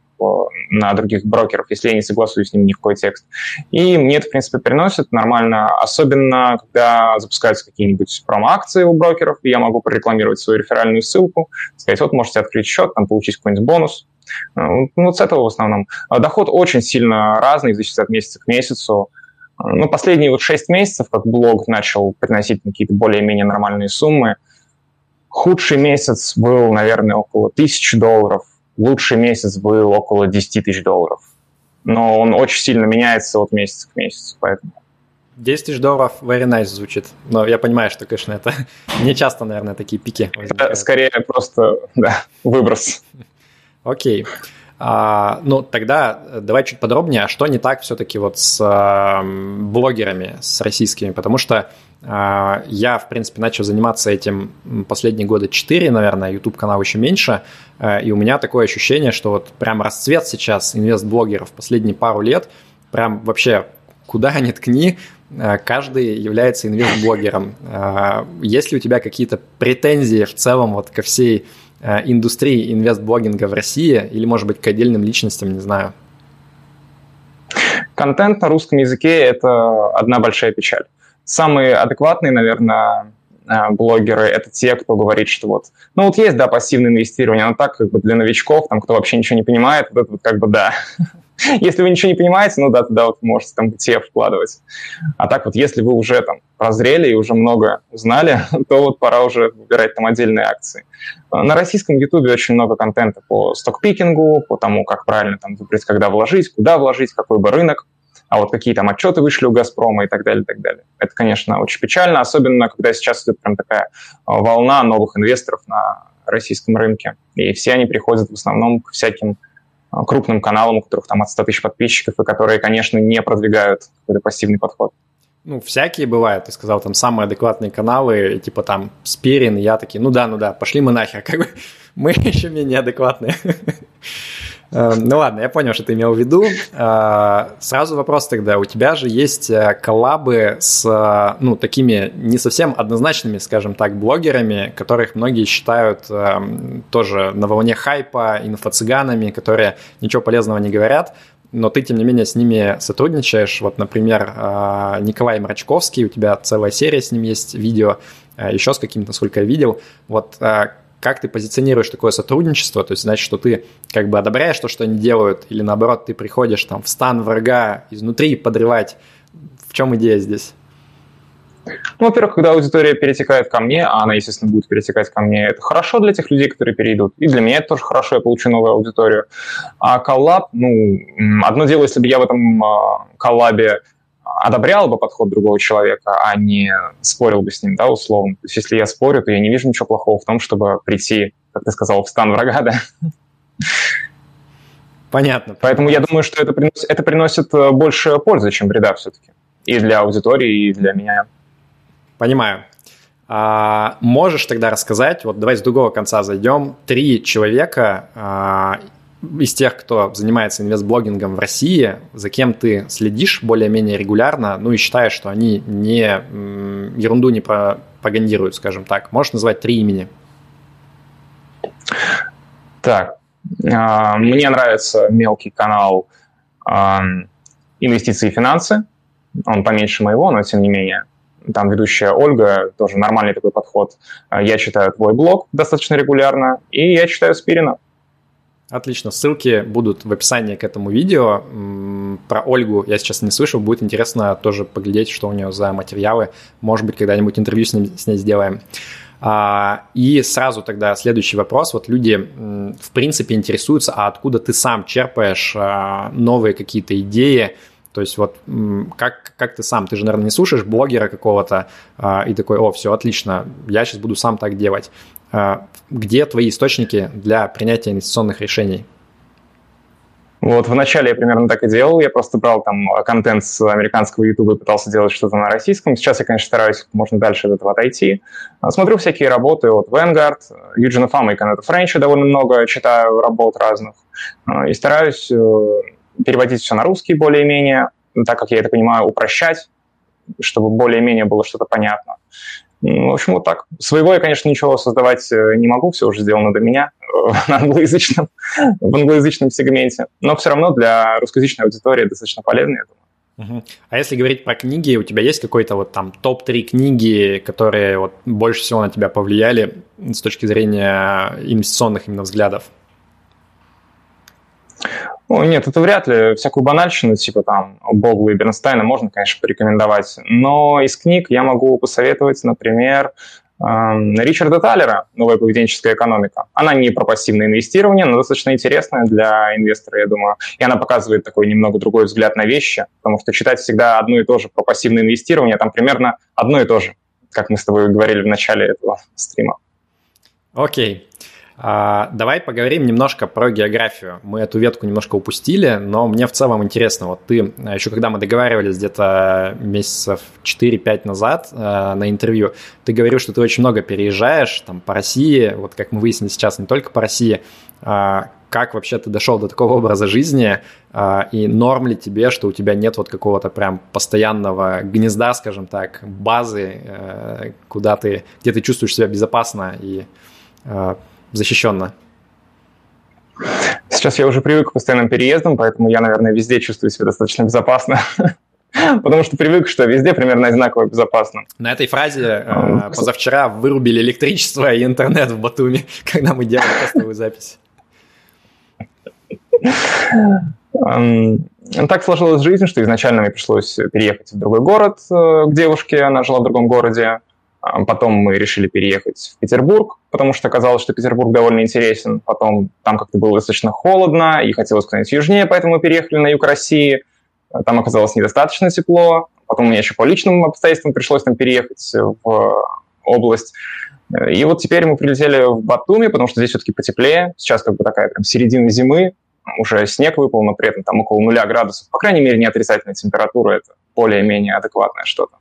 на других брокеров, если я не согласуюсь с ними ни в какой текст. И мне это, в принципе, приносит нормально, особенно когда запускаются какие-нибудь промо-акции у брокеров, и я могу прорекламировать свою реферальную ссылку, сказать, вот можете открыть счет, там получить какой-нибудь бонус. Ну, вот с этого в основном. А доход очень сильно разный, зависит от месяца к месяцу. Ну, последние вот 6 месяцев, как блог начал приносить какие-то более-менее нормальные суммы, худший месяц был, наверное, около 1000 долларов, лучший месяц был около 10 тысяч долларов. Но он очень сильно меняется от месяца к месяцу, поэтому... 10 тысяч долларов very nice звучит. Но я понимаю, что, конечно, это не часто, наверное, такие пики. Это скорее просто, да, выброс. Окей. А, ну, тогда давай чуть подробнее, а что не так все-таки вот с а, блогерами, с российскими? Потому что а, я, в принципе, начал заниматься этим последние года 4, наверное, YouTube-канал еще меньше, а, и у меня такое ощущение, что вот прям расцвет сейчас инвест-блогеров последние пару лет, прям вообще куда ни ткни, а, каждый является инвест-блогером. Есть ли у тебя какие-то претензии в целом вот ко всей индустрии инвест-блогинга в России или, может быть, к отдельным личностям, не знаю? Контент на русском языке – это одна большая печаль. Самые адекватные, наверное, э, блогеры — это те, кто говорит, что вот, ну вот есть, да, пассивное инвестирование, но так как бы для новичков, там, кто вообще ничего не понимает, вот это вот как бы да. если вы ничего не понимаете, ну да, тогда вот можете там ETF вкладывать. А так вот, если вы уже там прозрели и уже много узнали, то вот пора уже выбирать там отдельные акции. На российском YouTube очень много контента по стокпикингу, по тому, как правильно там выбрать, когда вложить, куда вложить, какой бы рынок а вот какие там отчеты вышли у «Газпрома» и так далее, и так далее. Это, конечно, очень печально, особенно когда сейчас идет прям такая а, волна новых инвесторов на российском рынке. И все они приходят в основном к всяким крупным каналам, у которых там от 100 тысяч подписчиков, и которые, конечно, не продвигают какой-то пассивный подход. Ну, всякие бывают. Ты сказал, там самые адекватные каналы, типа там Спирин, я такие, ну да, ну да, пошли мы нахер, как бы мы еще менее адекватные. Эм, ну ладно, я понял, что ты имел в виду. Э, сразу вопрос тогда. У тебя же есть э, коллабы с, э, ну, такими не совсем однозначными, скажем так, блогерами, которых многие считают тоже на волне хайпа, инфо-цыганами, которые ничего полезного не говорят но ты, тем не менее, с ними сотрудничаешь. Вот, например, Николай Мрачковский, у тебя целая серия с ним есть видео, еще с каким-то, насколько я видел. Вот как ты позиционируешь такое сотрудничество, то есть значит, что ты как бы одобряешь то, что они делают, или наоборот, ты приходишь там в стан врага изнутри подрывать. В чем идея здесь? Ну, во-первых, когда аудитория перетекает ко мне, а она, естественно, будет перетекать ко мне, это хорошо для тех людей, которые перейдут. И для меня это тоже хорошо, я получу новую аудиторию. А коллаб, ну, одно дело, если бы я в этом а, коллабе одобрял бы подход другого человека, а не спорил бы с ним, да, условно. То есть если я спорю, то я не вижу ничего плохого в том, чтобы прийти, как ты сказал, в стан врага, да. Понятно. Поэтому я думаю, что это приносит, это приносит э, больше пользы, чем вреда все-таки. И для аудитории, и для меня. Понимаю. А, можешь тогда рассказать, вот давай с другого конца зайдем, три человека а, из тех, кто занимается инвестблогингом в России, за кем ты следишь более-менее регулярно, ну и считаешь, что они не ерунду не пропагандируют, скажем так. Можешь назвать три имени? Так, а, мне нравится мелкий канал «Инвестиции и финансы». Он поменьше моего, но тем не менее. Там ведущая Ольга, тоже нормальный такой подход. А, я читаю твой блог достаточно регулярно, и я читаю Спирина. Отлично, ссылки будут в описании к этому видео. Про Ольгу я сейчас не слышал, будет интересно тоже поглядеть, что у нее за материалы. Может быть, когда-нибудь интервью с, ним, с ней сделаем. А, и сразу тогда следующий вопрос. Вот люди, в принципе, интересуются, а откуда ты сам черпаешь а, новые какие-то идеи, то есть вот как, как ты сам, ты же, наверное, не слушаешь блогера какого-то а, и такой, о, все, отлично, я сейчас буду сам так делать. А, где твои источники для принятия инвестиционных решений? Вот вначале я примерно так и делал. Я просто брал там контент с американского YouTube и пытался делать что-то на российском. Сейчас я, конечно, стараюсь можно дальше от этого отойти. А, смотрю всякие работы от Vanguard, Юджина Фама и Канета Френча довольно много читаю работ разных. И стараюсь э, переводить все на русский более-менее, так как я это понимаю, упрощать, чтобы более-менее было что-то понятно. В общем, вот так. Своего я, конечно, ничего создавать э, не могу, все уже сделано до меня э, на англоязычном, в англоязычном сегменте. Но все равно для русскоязычной аудитории достаточно полезно, я думаю. А если говорить про книги, у тебя есть какой-то вот там топ-3 книги, которые вот больше всего на тебя повлияли с точки зрения инвестиционных именно взглядов? Ну, нет, это вряд ли. Всякую банальщину, типа там Богла и Бернстайна можно, конечно, порекомендовать. Но из книг я могу посоветовать, например, эм, Ричарда Таллера «Новая поведенческая экономика». Она не про пассивное инвестирование, но достаточно интересная для инвестора, я думаю. И она показывает такой немного другой взгляд на вещи, потому что читать всегда одно и то же про пассивное инвестирование, там примерно одно и то же, как мы с тобой говорили в начале этого стрима. Окей. Okay. А, давай поговорим немножко про географию. Мы эту ветку немножко упустили, но мне в целом интересно. Вот ты, а, еще когда мы договаривались где-то месяцев 4-5 назад э, на интервью, ты говорил, что ты очень много переезжаешь там по России, вот как мы выяснили сейчас, не только по России. Как вообще ты дошел до такого образа жизни, и норм ли тебе, что у тебя нет вот какого-то прям постоянного гнезда, скажем так, базы, э, куда ты, где ты чувствуешь себя безопасно и защищенно? Сейчас я уже привык к постоянным переездам, поэтому я, наверное, везде чувствую себя достаточно безопасно. Потому что привык, что везде примерно одинаково безопасно. На этой фразе э, позавчера вырубили электричество и интернет в Батуми, когда мы делали тестовую запись. Так сложилась жизнь, что изначально мне пришлось переехать в другой город э, к девушке, она жила в другом городе. А потом мы решили переехать в Петербург, потому что оказалось, что Петербург довольно интересен. Потом там как-то было достаточно холодно, и хотелось куда-нибудь южнее, поэтому мы переехали на юг России. Там оказалось недостаточно тепло. Потом мне еще по личным обстоятельствам пришлось там переехать в область. И вот теперь мы прилетели в Батуми, потому что здесь все-таки потеплее. Сейчас как бы такая прям середина зимы, уже снег выпал, но при этом там около нуля градусов. По крайней мере, не отрицательная температура, это более-менее адекватное что-то.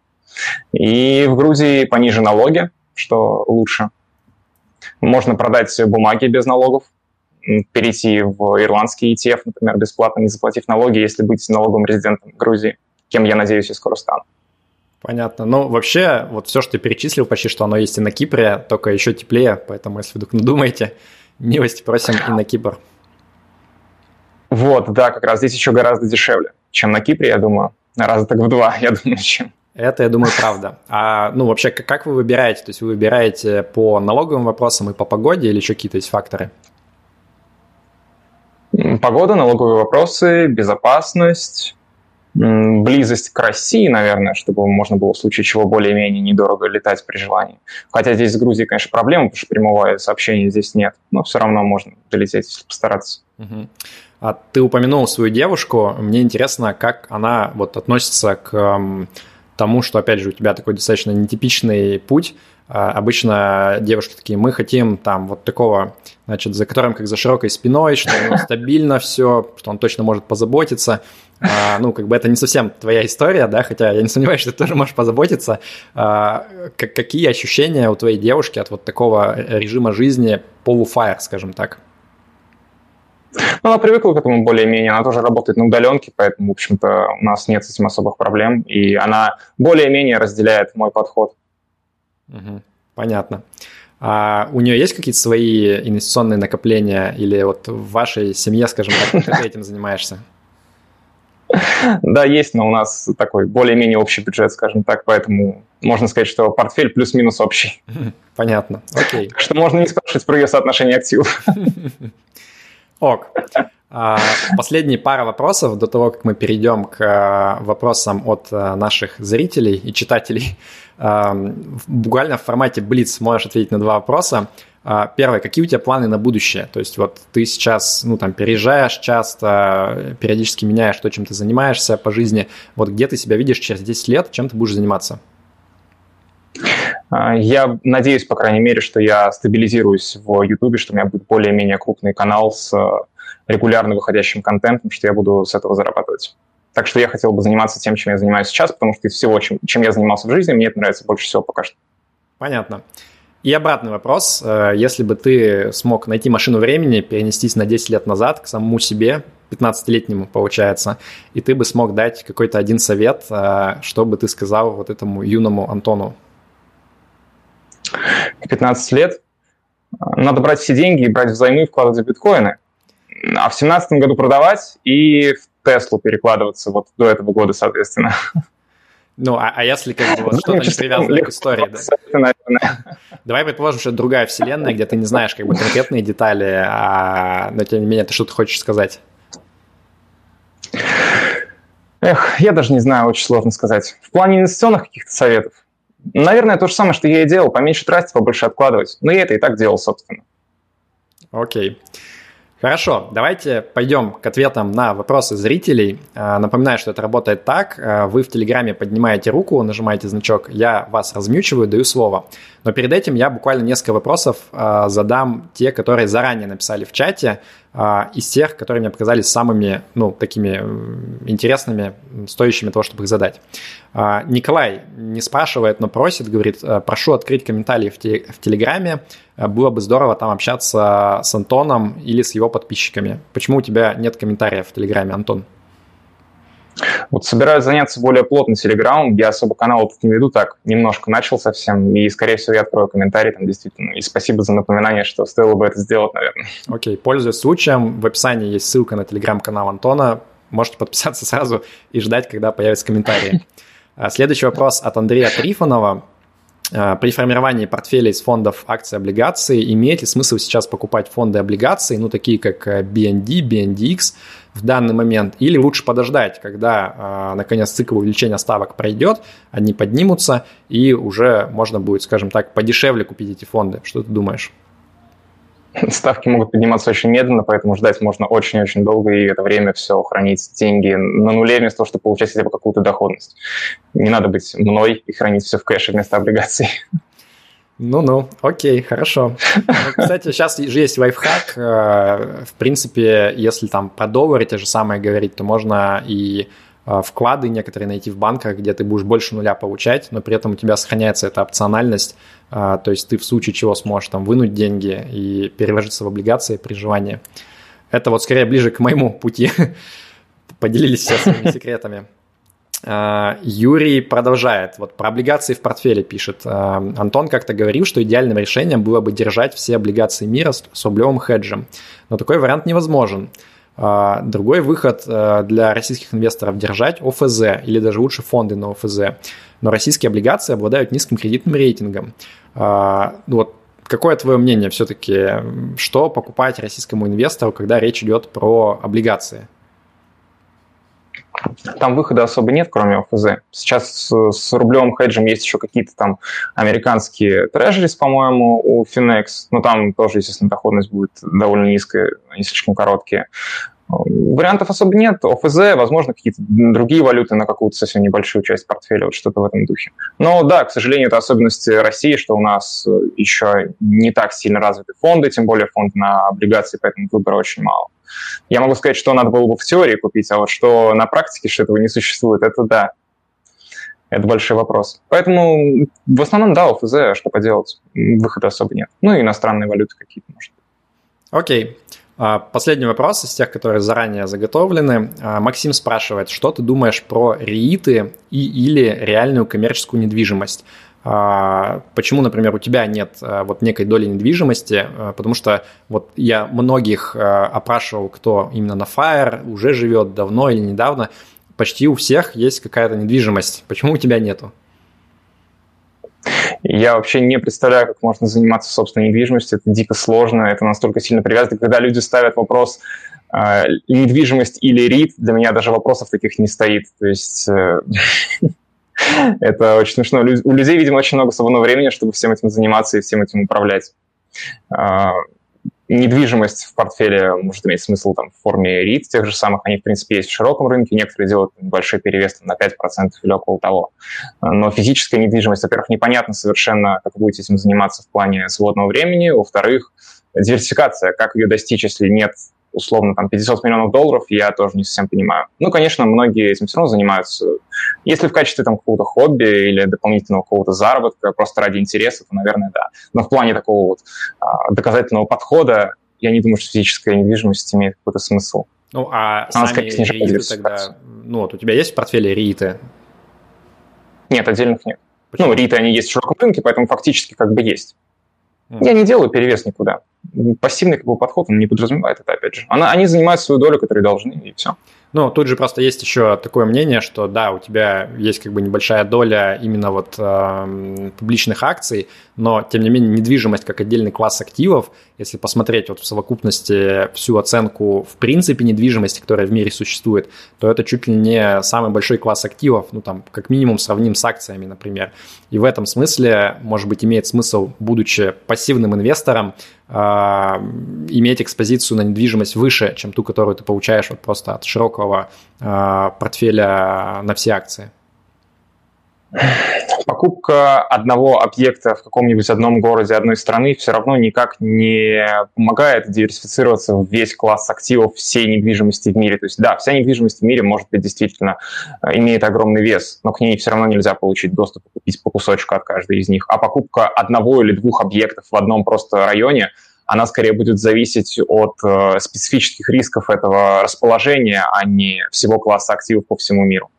И в Грузии пониже налоги, что лучше. Можно продать бумаги без налогов, перейти в ирландский ETF, например, бесплатно, не заплатив налоги, если быть налоговым резидентом Грузии, кем, я надеюсь, я скоро стану. Понятно. Ну, вообще, вот все, что ты перечислил, почти что оно есть и на Кипре, только еще теплее, поэтому, если вдруг надумаете, милости просим и на Кипр. Вот, да, как раз здесь еще гораздо дешевле, чем на Кипре, я думаю. Раза так в два, я думаю, чем. Это, я думаю, правда. А, ну, вообще, как вы выбираете? То есть вы выбираете по налоговым вопросам и по погоде или еще какие-то есть факторы? Погода, налоговые вопросы, безопасность, близость к России, наверное, чтобы можно было в случае чего более-менее недорого летать при желании. Хотя здесь с Грузией, конечно, проблема, потому что прямого сообщения здесь нет, но все равно можно долететь, если постараться. Угу. А ты упомянул свою девушку. Мне интересно, как она вот относится к тому, что, опять же, у тебя такой достаточно нетипичный путь. А, обычно девушки такие, мы хотим там вот такого, значит, за которым как за широкой спиной, что у него стабильно все, что он точно может позаботиться. А, ну, как бы это не совсем твоя история, да, хотя я не сомневаюсь, что ты тоже можешь позаботиться. А, какие ощущения у твоей девушки от вот такого режима жизни полуфаер, скажем так? Ну, она привыкла к этому более-менее, она тоже работает на удаленке, поэтому, в общем-то, у нас нет с этим особых проблем, и она более-менее разделяет мой подход. Угу, понятно. А у нее есть какие-то свои инвестиционные накопления или вот в вашей семье, скажем так, как ты этим занимаешься? Да, есть, но у нас такой более-менее общий бюджет, скажем так, поэтому можно сказать, что портфель плюс-минус общий. Понятно, окей. Что можно не спрашивать про ее соотношение активов. Ок. А, последние пара вопросов до того, как мы перейдем к а, вопросам от а, наших зрителей и читателей. Буквально в формате Блиц можешь ответить на два вопроса. Первое, какие у тебя планы на будущее? То есть вот ты сейчас, ну там, переезжаешь часто, периодически меняешь то, чем ты занимаешься по жизни. Вот где ты себя видишь через 10 лет, чем ты будешь заниматься? Я надеюсь, по крайней мере, что я стабилизируюсь в YouTube, что у меня будет более-менее крупный канал с э, регулярно выходящим контентом, что я буду с этого зарабатывать. Так что я хотел бы заниматься тем, чем я занимаюсь сейчас, потому что из всего, чем, чем я занимался в жизни, мне это нравится больше всего пока что. Понятно. И обратный вопрос. Э, если бы ты смог найти машину времени, перенестись на 10 лет назад к самому себе, 15-летнему, получается, и ты бы смог дать какой-то один совет, э, что бы ты сказал вот этому юному Антону? 15 лет, надо брать все деньги и брать взаймы и вкладывать в биткоины. А в 2017 году продавать и в Теслу перекладываться вот до этого года, соответственно. Ну, а, а если как бы вот что-то не привязано к истории, да? Давай предположим, что это другая вселенная, где ты не знаешь как бы конкретные детали, а, но тем не менее ты что-то хочешь сказать. Эх, я даже не знаю, очень сложно сказать. В плане инвестиционных каких-то советов. Наверное, то же самое, что я и делал. Поменьше тратить, побольше откладывать. Но я это и так делал, собственно. Окей. Хорошо, давайте пойдем к ответам на вопросы зрителей. А, напоминаю, что это работает так. А, вы в Телеграме поднимаете руку, нажимаете значок, я вас размючиваю, даю слово. Но перед этим я буквально несколько вопросов а, задам те, которые заранее написали в чате. А, из тех, которые мне показались самыми, ну, такими интересными, стоящими того, чтобы их задать. А, Николай не спрашивает, но просит, говорит, «Э, прошу открыть комментарии в, те, в Телеграме, э, было бы здорово там общаться с Антоном или с его подписчиками. Почему у тебя нет комментариев в Телеграме, Антон? Вот собираюсь заняться более плотно Телеграмом. Я особо канал тут не веду, так немножко начал совсем. И, скорее всего, я открою комментарий там действительно. И спасибо за напоминание, что стоило бы это сделать, наверное. Окей, okay. пользуясь случаем, в описании есть ссылка на Телеграм-канал Антона. Можете подписаться сразу и ждать, когда появятся комментарии. А следующий вопрос от Андрея Трифонова. А, при формировании портфеля из фондов акций облигаций имеет ли смысл сейчас покупать фонды облигаций, ну, такие как BND, э, BNDX в данный момент, или лучше подождать, когда, а, наконец, цикл увеличения ставок пройдет, они поднимутся, и уже можно будет, скажем так, подешевле купить эти фонды. Что ты думаешь? ставки могут подниматься очень медленно, поэтому ждать можно очень-очень долго, и это время все хранить деньги на нуле вместо того, чтобы получать хотя бы какую-то доходность. Не надо быть мной и хранить все в кэше вместо облигаций. Ну-ну, окей, хорошо. Ну, кстати, сейчас же есть лайфхак. Э, в принципе, если там про доллары те же самые говорить, то можно и э, вклады некоторые найти в банках, где ты будешь больше нуля получать, но при этом у тебя сохраняется эта опциональность то есть ты в случае чего сможешь там вынуть деньги и переложиться в облигации при желании. Это вот скорее ближе к моему пути. Поделились все своими секретами. А, Юрий продолжает. Вот про облигации в портфеле пишет. А, Антон как-то говорил, что идеальным решением было бы держать все облигации мира с рублевым хеджем. Но такой вариант невозможен. Другой выход для российских инвесторов – держать ОФЗ или даже лучше фонды на ОФЗ. Но российские облигации обладают низким кредитным рейтингом. А, ну вот какое твое мнение все-таки, что покупать российскому инвестору, когда речь идет про облигации? Там выхода особо нет, кроме ОФЗ. Сейчас с, рублевым хеджем есть еще какие-то там американские трежерис, по-моему, у Finex. Но там тоже, естественно, доходность будет довольно низкая, они слишком короткие. Вариантов особо нет. ОФЗ, возможно, какие-то другие валюты на какую-то совсем небольшую часть портфеля, вот что-то в этом духе. Но да, к сожалению, это особенности России, что у нас еще не так сильно развиты фонды, тем более фонд на облигации, поэтому выбора очень мало. Я могу сказать, что надо было бы в теории купить, а вот что на практике, что этого не существует, это да. Это большой вопрос. Поэтому в основном, да, ОФЗ, что поделать, выхода особо нет. Ну и иностранные валюты какие-то, может. Окей. А, последний вопрос из тех, которые заранее заготовлены. А, Максим спрашивает, что ты думаешь про рииты и или реальную коммерческую недвижимость? А, почему, например, у тебя нет вот некой доли недвижимости? Потому что вот я многих опрашивал, кто именно на Fire уже живет давно или недавно, почти у всех есть какая-то недвижимость. Почему у тебя нету? Я вообще не представляю, как можно заниматься собственной недвижимостью. Это дико сложно, это настолько сильно привязано. Когда люди ставят вопрос э, недвижимость или РИТ, для меня даже вопросов таких не стоит. То есть э, это очень смешно. У людей, видимо, очень много свободного времени, чтобы всем этим заниматься и всем этим управлять. Недвижимость в портфеле может иметь смысл там, в форме REIT, тех же самых, они, в принципе, есть в широком рынке, некоторые делают небольшой перевес там, на 5% или около того. Но физическая недвижимость, во-первых, непонятно совершенно, как вы будете этим заниматься в плане свободного времени, во-вторых, диверсификация, как ее достичь, если нет условно там 500 миллионов долларов, я тоже не совсем понимаю. Ну, конечно, многие этим все равно занимаются. Если в качестве там какого-то хобби или дополнительного какого-то заработка, просто ради интереса, то, наверное, да. Но в плане такого вот а, доказательного подхода, я не думаю, что физическая недвижимость имеет какой-то смысл. Ну, а Она сами рииты тогда... Ну, вот у тебя есть в портфеле рииты? Нет, отдельных нет. Почему? Ну, рииты, они есть в широком рынке, поэтому фактически как бы есть. Я не делаю перевес никуда. Пассивный как бы, подход, он не подразумевает это, опять же. Она, они занимают свою долю, которую должны, и все. Ну, тут же просто есть еще такое мнение, что да, у тебя есть как бы небольшая доля именно вот э, публичных акций, но тем не менее недвижимость как отдельный класс активов, если посмотреть вот в совокупности всю оценку в принципе недвижимости, которая в мире существует, то это чуть ли не самый большой класс активов, ну там как минимум сравним с акциями, например. И в этом смысле, может быть, имеет смысл, будучи пассивным инвестором, иметь экспозицию на недвижимость выше, чем ту, которую ты получаешь вот просто от широкого а, портфеля на все акции? Покупка одного объекта в каком-нибудь одном городе одной страны все равно никак не помогает диверсифицироваться в весь класс активов всей недвижимости в мире. То есть да, вся недвижимость в мире, может быть, действительно э, имеет огромный вес, но к ней все равно нельзя получить доступ купить по кусочку от каждой из них. А покупка одного или двух объектов в одном просто районе – она скорее будет зависеть от э, специфических рисков этого расположения, а не всего класса активов по всему миру.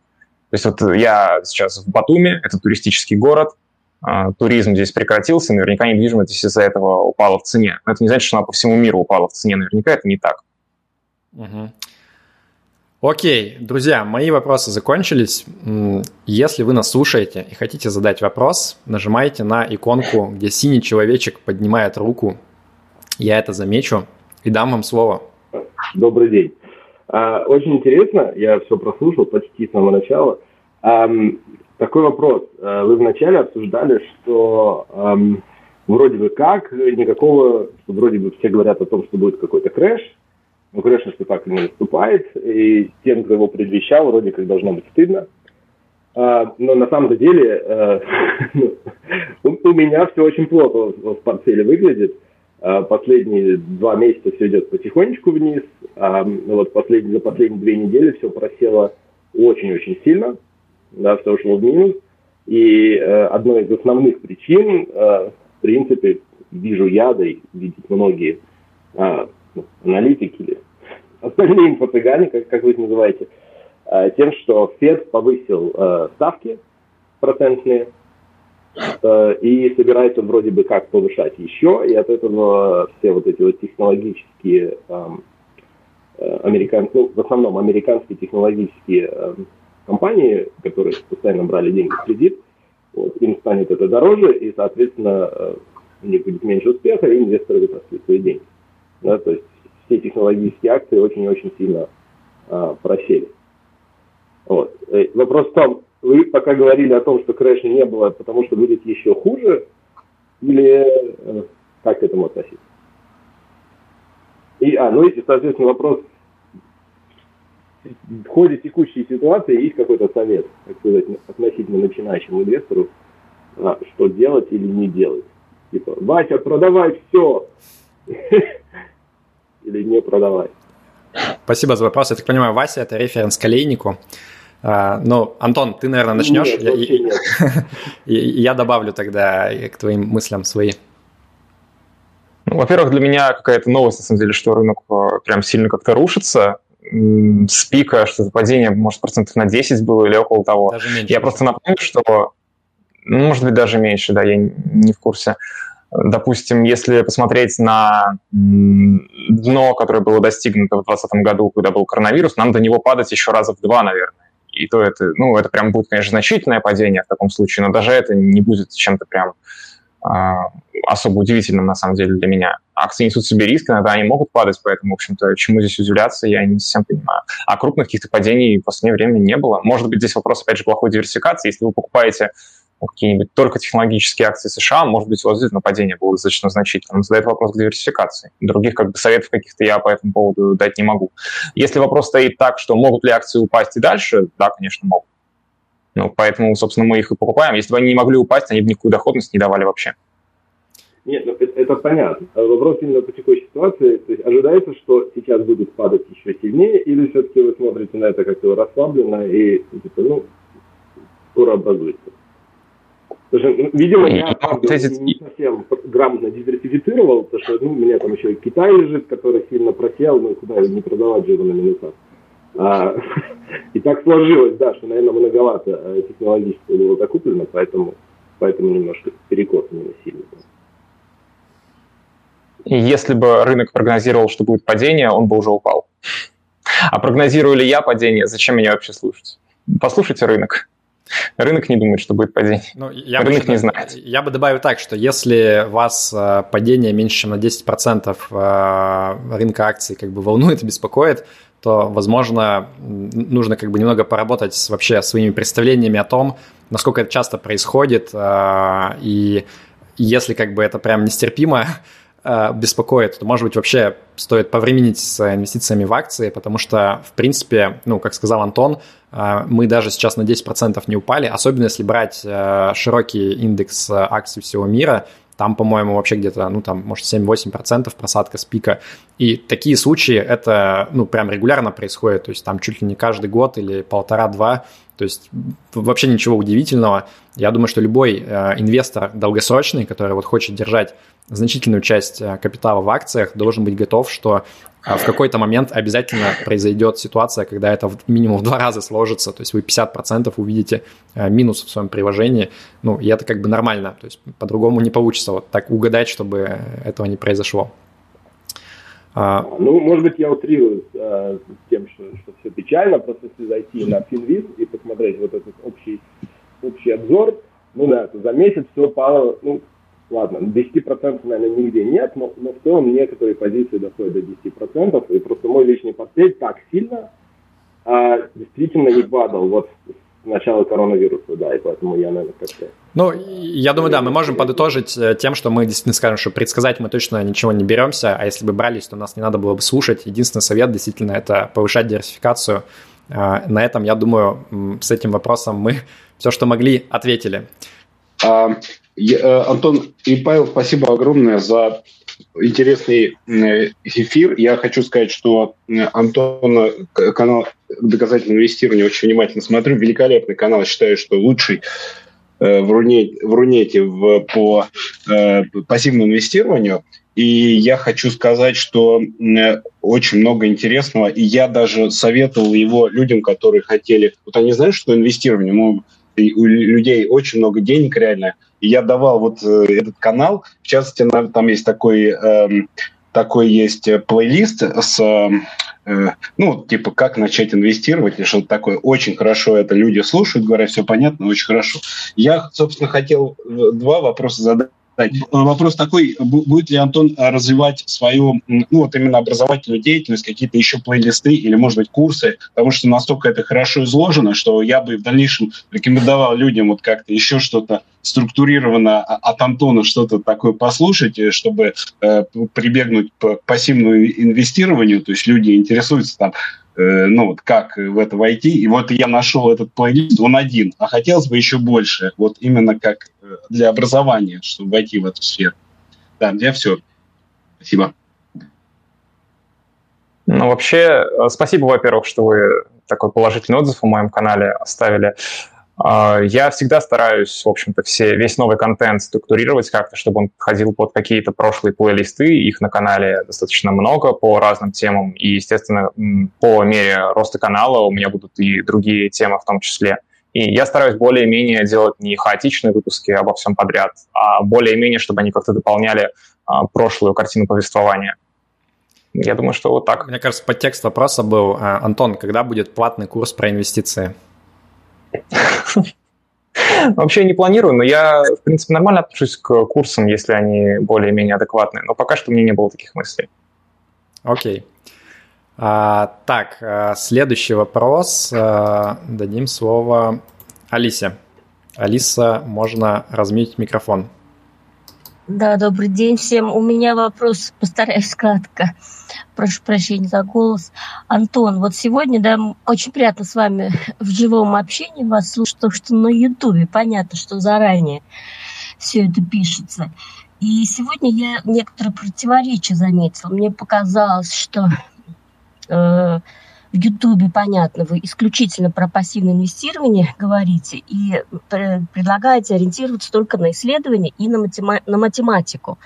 То есть вот я сейчас в Батуми, это туристический город, э, туризм здесь прекратился, наверняка недвижимость из-за этого упала в цене. Но это не значит, что она по всему миру упала в цене, наверняка это не так. Угу. Окей, друзья, мои вопросы закончились. Если вы нас слушаете и хотите задать вопрос, нажимайте на иконку, где синий человечек поднимает руку. Я это замечу и дам вам слово. Добрый день. А, очень интересно, я все прослушал почти с самого начала. Такой вопрос. А, вы вначале обсуждали, что вроде бы как, никакого, вроде бы все говорят о том, что будет какой-то крэш, но крэш что так и не наступает, и тем, кто его предвещал, вроде как должно быть стыдно. А, но на самом деле э, у меня все очень плохо в портфеле выглядит. Последние два месяца все идет потихонечку вниз. Вот последние, за последние две недели все просело очень-очень сильно да, все ушло в минус. И э, одной из основных причин, э, в принципе, вижу я, да и видят многие э, аналитики или остальные инфо-цыгане, как, как вы их называете, э, тем, что Фед повысил э, ставки процентные э, и собирается вроде бы как повышать еще, и от этого все вот эти вот технологические эм, американ... ну, в основном американские технологические э, компании, которые постоянно брали деньги в кредит, вот, им станет это дороже, и, соответственно, э, у них будет меньше успеха, и инвесторы вытаскивают свои деньги. Да, то есть все технологические акции очень-очень сильно а, просели. Вот. Вопрос в том, вы пока говорили о том, что крэша не было, потому что будет еще хуже, или э, как к этому относиться? И, а, ну и, соответственно, вопрос в ходе текущей ситуации есть какой-то совет, так сказать, относительно начинающему инвестору, а, что делать или не делать. Типа, Вася, продавай все. Или не продавай. Спасибо за вопрос. Я так понимаю, Вася – это референс к олейнику. А, ну, Антон, ты, наверное, начнешь? Нет, я, нет. я добавлю тогда к твоим мыслям свои. Ну, во-первых, для меня какая-то новость, на самом деле, что рынок э, прям сильно как-то рушится. С пика что-то падение, может, процентов на 10 было или около того. Даже меньше. Я просто напомню, что, ну, может быть, даже меньше, да, я не в курсе. Допустим, если посмотреть на дно, которое было достигнуто в 2020 году, когда был коронавирус, нам до него падать еще раза в два, наверное. И то это, ну, это прям будет, конечно, значительное падение в таком случае, но даже это не будет чем-то прям особо удивительным, на самом деле, для меня. Акции несут себе риски, иногда они могут падать, поэтому, в общем-то, чему здесь удивляться, я не совсем понимаю. А крупных каких-то падений в последнее время не было. Может быть, здесь вопрос, опять же, плохой диверсификации. Если вы покупаете какие-нибудь только технологические акции США, может быть, у вас действительно падение было достаточно значительным. Задает вопрос к диверсификации. Других как бы советов каких-то я по этому поводу дать не могу. Если вопрос стоит так, что могут ли акции упасть и дальше, да, конечно, могут. Ну, поэтому, собственно, мы их и покупаем. Если бы они не могли упасть, они бы никакую доходность не давали вообще. Нет, ну это, это понятно. А вопрос именно по текущей ситуации. То есть ожидается, что сейчас будут падать еще сильнее, или все-таки вы смотрите на это как-то расслабленно и типа, ну, скоро образуется? Потому что, видимо, я правда, не совсем грамотно диверсифицировал, потому что ну, у меня там еще и Китай лежит, который сильно просел, ну куда не продавать же на минусах. А, и так сложилось, да, что, наверное, многовато э, технологически было закуплено, поэтому, поэтому немножко перекос именно сильный. И если бы рынок прогнозировал, что будет падение, он бы уже упал. А прогнозирую ли я падение, зачем меня вообще слушать? Послушайте рынок. Рынок не думает, что будет падение. Ну, я Рынок бы, не знает. Я бы добавил так, что если вас э, падение меньше, чем на 10% э, рынка акций как бы волнует и беспокоит, то, возможно, нужно как бы немного поработать с вообще своими представлениями о том, насколько это часто происходит, э, и если как бы это прям нестерпимо, беспокоит, то, может быть, вообще стоит повременить с инвестициями в акции, потому что, в принципе, ну, как сказал Антон, а, мы даже сейчас на 10% не упали, особенно если брать широкий индекс акций всего мира, там, по-моему, вообще где-то, ну, там, может, 7-8% просадка с пика. И такие случаи, это, ну, прям регулярно происходит, то есть там чуть ли не каждый год или полтора-два, то есть вообще ничего удивительного. Я думаю, что любой э, инвестор долгосрочный, который вот хочет держать значительную часть э, капитала в акциях, должен быть готов, что э, в какой-то момент обязательно произойдет ситуация, когда это минимум в два раза сложится, то есть вы 50% увидите минус в своем приложении, ну, и это как бы нормально, то есть по-другому не получится вот так угадать, чтобы этого не произошло. А, ну, может быть, я утрирую э, тем, что, что все печально, просто если зайти на Финвиз и посмотреть вот этот общий, общий обзор, ну да, за месяц все пало, ну, ладно, 10% наверное нигде нет, но, но в целом некоторые позиции доходят до 10%, и просто мой личный портфель так сильно а, действительно не падал вот начала коронавируса, да, и поэтому я, наверное, как-то... Ну, я думаю, да, мы можем подытожить э, тем, что мы действительно скажем, что предсказать мы точно ничего не беремся, а если бы брались, то нас не надо было бы слушать. Единственный совет действительно это повышать диверсификацию. Э, на этом, я думаю, с этим вопросом мы все, что могли, ответили. А, я, э, Антон и Павел, спасибо огромное за интересный эфир. Я хочу сказать, что Антон канал доказательного инвестирования очень внимательно смотрю. Великолепный канал. Считаю, что лучший э, в, Рунете, в Рунете в, по э, пассивному инвестированию. И я хочу сказать, что э, очень много интересного. И я даже советовал его людям, которые хотели... Вот они знают, что инвестирование, ну, у людей очень много денег реально. И я давал вот э, этот канал. В частности, там есть такой... Э, такой есть плейлист с Э, ну, типа, как начать инвестировать или что-то такое. Очень хорошо это люди слушают, говорят, все понятно, очень хорошо. Я, собственно, хотел два вопроса задать Вопрос такой, будет ли Антон развивать свою, ну вот именно образовательную деятельность, какие-то еще плейлисты или, может быть, курсы, потому что настолько это хорошо изложено, что я бы в дальнейшем рекомендовал людям вот как-то еще что-то структурированно от Антона что-то такое послушать, э, чтобы э, прибегнуть к пассивному инвестированию, то есть люди интересуются там, Э, ну вот как в это войти. И вот я нашел этот плейлист, он один, а хотелось бы еще больше, вот именно как для образования, чтобы войти в эту сферу. Да, я все. Спасибо. Ну, вообще, э, спасибо, во-первых, что вы такой положительный отзыв в моем канале оставили. А, я всегда стараюсь, в общем-то, все, весь новый контент структурировать как-то, чтобы он подходил под какие-то прошлые плейлисты. Их на канале достаточно много по разным темам. И, естественно, по мере роста канала у меня будут и другие темы в том числе. И я стараюсь более-менее делать не хаотичные выпуски обо всем подряд, а более-менее, чтобы они как-то дополняли а, прошлую картину повествования. Я думаю, что вот так. Мне кажется, подтекст вопроса был, а, Антон, когда будет платный курс про инвестиции? Вообще не планирую, но я, в принципе, нормально отношусь к курсам, если они более-менее адекватные. Но пока что у меня не было таких мыслей. Окей. А, так, а, следующий вопрос. А, дадим слово Алисе. Алиса, можно размить микрофон. Да, добрый день всем. У меня вопрос, постараюсь кратко. Прошу прощения за голос. Антон, вот сегодня, да, очень приятно с вами в живом общении вас слушать, то, что на Ютубе понятно, что заранее все это пишется. И сегодня я некоторые противоречия заметила. Мне показалось, что э, в Ютубе, понятно, вы исключительно про пассивное инвестирование говорите и предлагаете ориентироваться только на исследования и на, матема- на математику.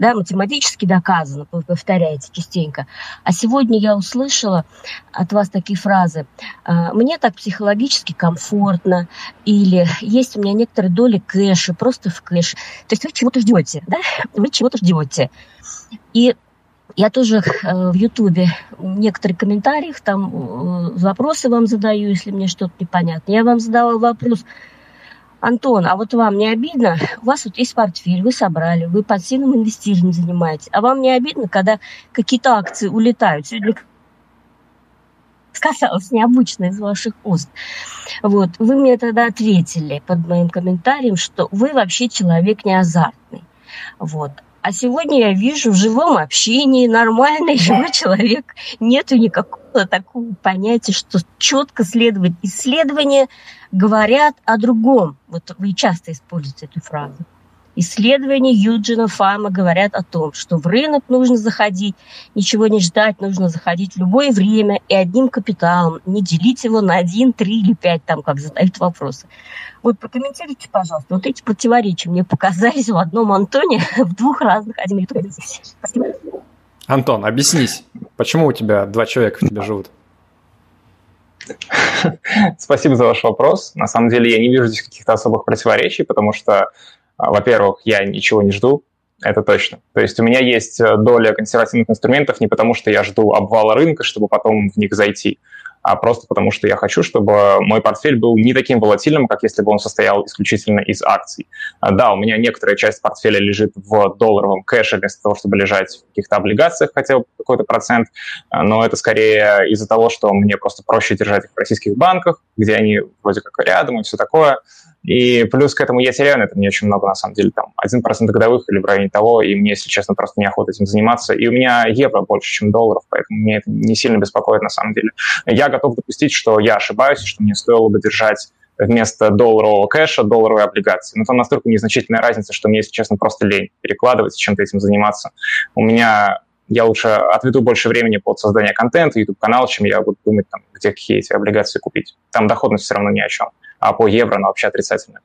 Да, математически доказано, вы повторяете частенько. А сегодня я услышала от вас такие фразы. «А, «Мне так психологически комфортно» или «Есть у меня некоторые доли кэша, просто в кэш». То есть вы чего-то ждете, да? Вы чего-то ждете. И я тоже э, в Ютубе некоторые комментарии, там э, вопросы вам задаю, если мне что-то непонятно. Я вам задавала вопрос, Антон, а вот вам не обидно? У вас вот есть портфель, вы собрали, вы пассивным инвестированием занимаетесь. А вам не обидно, когда какие-то акции улетают? Сегодня сказалось необычно из ваших уст. Вот. Вы мне тогда ответили под моим комментарием, что вы вообще человек не азартный. Вот. А сегодня я вижу в живом общении нормальный живой человек. Нету никакого такого понятия, что четко следует исследования говорят о другом. Вот вы часто используете эту фразу. Исследования Юджина Фама говорят о том, что в рынок нужно заходить, ничего не ждать, нужно заходить в любое время и одним капиталом, не делить его на один, три или пять, там, как задают вопросы. Вот прокомментируйте, пожалуйста, вот эти противоречия мне показались в одном Антоне в двух разных один Спасибо. Антон, объяснись, почему у тебя два человека в тебе живут? Спасибо за ваш вопрос. На самом деле я не вижу здесь каких-то особых противоречий, потому что во-первых, я ничего не жду, это точно. То есть у меня есть э, доля консервативных инструментов не потому, что я жду обвала рынка, чтобы потом в них зайти, а просто потому, что я хочу, чтобы мой портфель был не таким волатильным, как если бы он состоял исключительно из акций. А, да, у меня некоторая часть портфеля лежит в долларовом кэше вместо того, чтобы лежать в каких-то облигациях хотя бы какой-то процент, а, но это скорее из-за того, что мне просто проще держать их в российских банках, где они вроде как рядом и все такое. И плюс к этому я теряю на этом не очень много, на самом деле, там, 1% годовых или в районе того, и мне, если честно, просто неохота этим заниматься. И у меня евро больше, чем долларов, поэтому мне это не сильно беспокоит, на самом деле. Я готов допустить, что я ошибаюсь, что мне стоило бы держать вместо долларового кэша долларовые облигации. Но там настолько незначительная разница, что мне, если честно, просто лень перекладывать, чем-то этим заниматься. У меня я лучше отведу больше времени под создание контента, YouTube-канал, чем я буду думать, там, где какие эти облигации купить. Там доходность все равно ни о чем а по евро она вообще отрицательная.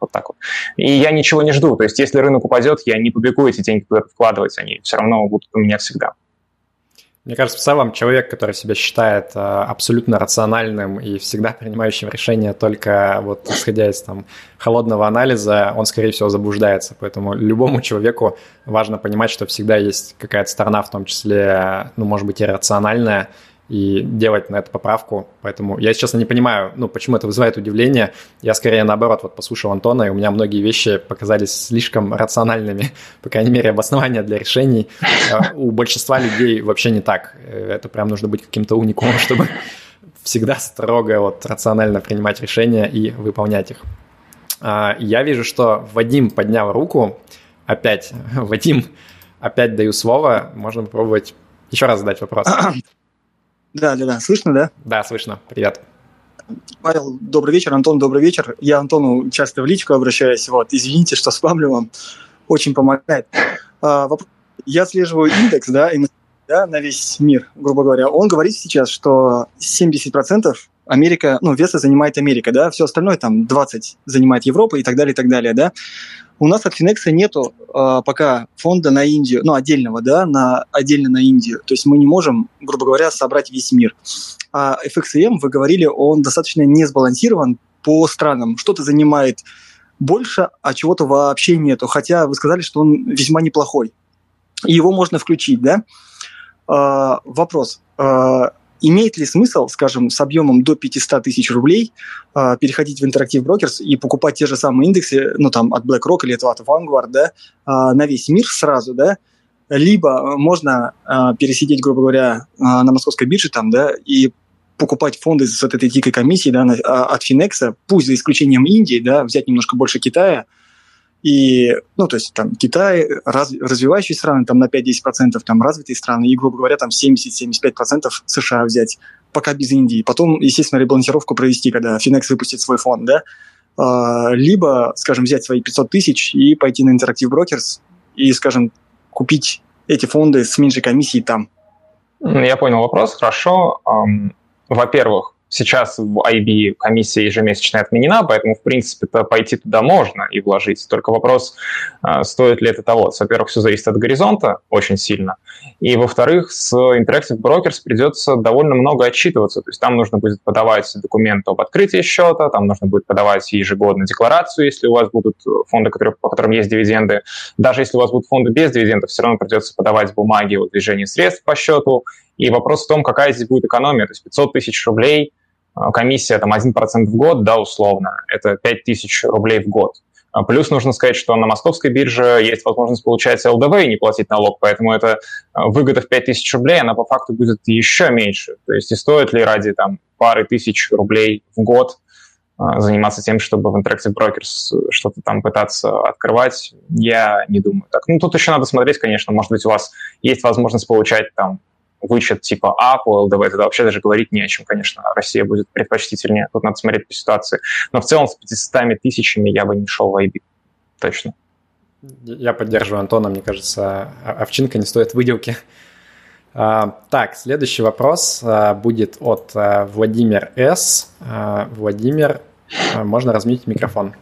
Вот так вот. И я ничего не жду. То есть если рынок упадет, я не побегу эти деньги куда-то вкладывать, они все равно будут у меня всегда. Мне кажется, в целом человек, который себя считает э, абсолютно рациональным и всегда принимающим решения только вот исходя из там холодного анализа, он, скорее всего, заблуждается. Поэтому любому человеку важно понимать, что всегда есть какая-то сторона, в том числе, ну, может быть, иррациональная, и делать на это поправку. Поэтому я, честно, не понимаю, ну, почему это вызывает удивление. Я скорее наоборот вот послушал Антона, и у меня многие вещи показались слишком рациональными, по крайней мере, обоснования для решений. А у большинства людей вообще не так. Это прям нужно быть каким-то уникумом, чтобы всегда строго вот рационально принимать решения и выполнять их. А, я вижу, что Вадим поднял руку. Опять, Вадим, опять даю слово. Можно попробовать еще раз задать вопрос. Да, да, да. Слышно, да? Да, слышно. Привет. Павел, добрый вечер. Антон, добрый вечер. Я Антону часто в личку обращаюсь. Вот, извините, что спамлю вам. Очень помогает. А, вопрос. Я отслеживаю индекс, да, да, на весь мир, грубо говоря. Он говорит сейчас, что 70% Америка, ну, веса занимает Америка, да, все остальное там 20 занимает Европа и так далее, и так далее, да. У нас от Финекса нету э, пока фонда на Индию, ну, отдельного, да, на, отдельно на Индию. То есть мы не можем, грубо говоря, собрать весь мир. А FXM, вы говорили, он достаточно не сбалансирован по странам. Что-то занимает больше, а чего-то вообще нету. Хотя вы сказали, что он весьма неплохой. И его можно включить, да? Э, вопрос. Э, имеет ли смысл, скажем, с объемом до 500 тысяч рублей э, переходить в Interactive Brokers и покупать те же самые индексы, ну, там, от BlackRock или от Vanguard, да, э, на весь мир сразу, да, либо можно э, пересидеть, грубо говоря, э, на московской бирже там, да, и покупать фонды с вот этой дикой комиссией, да, на, от Финекса, пусть за исключением Индии, да, взять немножко больше Китая – и, ну, то есть там Китай, раз, развивающие страны, там на 5-10%, там развитые страны, и, грубо говоря, там 70-75% США взять, пока без Индии. Потом, естественно, ребалансировку провести, когда Финекс выпустит свой фонд, да. А, либо, скажем, взять свои 500 тысяч и пойти на Interactive Brokers и, скажем, купить эти фонды с меньшей комиссией там. Я понял вопрос, хорошо. Во-первых, Сейчас в IB комиссия ежемесячная отменена, поэтому, в принципе, -то пойти туда можно и вложить. Только вопрос, а, стоит ли это того. Во-первых, все зависит от горизонта очень сильно. И, во-вторых, с Interactive Brokers придется довольно много отчитываться. То есть там нужно будет подавать документ об открытии счета, там нужно будет подавать ежегодно декларацию, если у вас будут фонды, которые, по которым есть дивиденды. Даже если у вас будут фонды без дивидендов, все равно придется подавать бумаги о движении средств по счету. И вопрос в том, какая здесь будет экономия. То есть 500 тысяч рублей – комиссия там 1% в год, да, условно, это 5000 рублей в год. А, плюс нужно сказать, что на московской бирже есть возможность получать ЛДВ и не платить налог, поэтому эта выгода в 5000 рублей, она по факту будет еще меньше. То есть и стоит ли ради там, пары тысяч рублей в год а, заниматься тем, чтобы в Interactive Brokers что-то там пытаться открывать, я не думаю. Так, ну, тут еще надо смотреть, конечно, может быть, у вас есть возможность получать там вычет типа А по ЛДВ, тогда вообще даже говорить не о чем, конечно. Россия будет предпочтительнее. Тут надо смотреть по ситуации. Но в целом с 500 тысячами я бы не шел в IB. Точно. Я поддерживаю Антона. Мне кажется, овчинка не стоит выделки. А, так, следующий вопрос а, будет от а, Владимир С. Владимир, можно размить микрофон.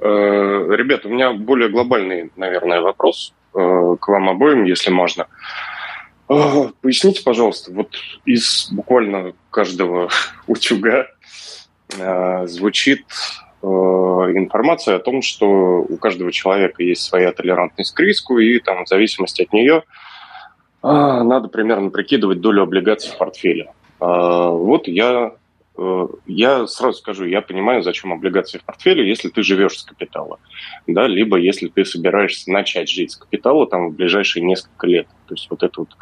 Э, ребята, у меня более глобальный, наверное, вопрос э, к вам обоим, если можно. Поясните, пожалуйста, вот из буквально каждого утюга э, звучит э, информация о том, что у каждого человека есть своя толерантность к риску, и там в зависимости от нее э, надо примерно прикидывать долю облигаций в портфеле. Вот я я сразу скажу, я понимаю, зачем облигации в портфеле, если ты живешь с капитала, да, либо если ты собираешься начать жить с капитала там в ближайшие несколько лет. То есть вот этот вот,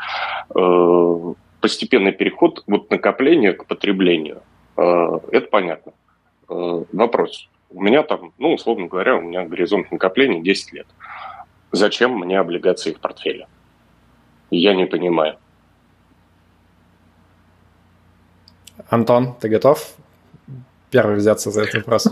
э, постепенный переход от накопления к потреблению, э, это понятно. Э, вопрос. У меня там, ну, условно говоря, у меня горизонт накопления 10 лет. Зачем мне облигации в портфеле? Я не понимаю. Антон, ты готов первый взяться за этот вопрос?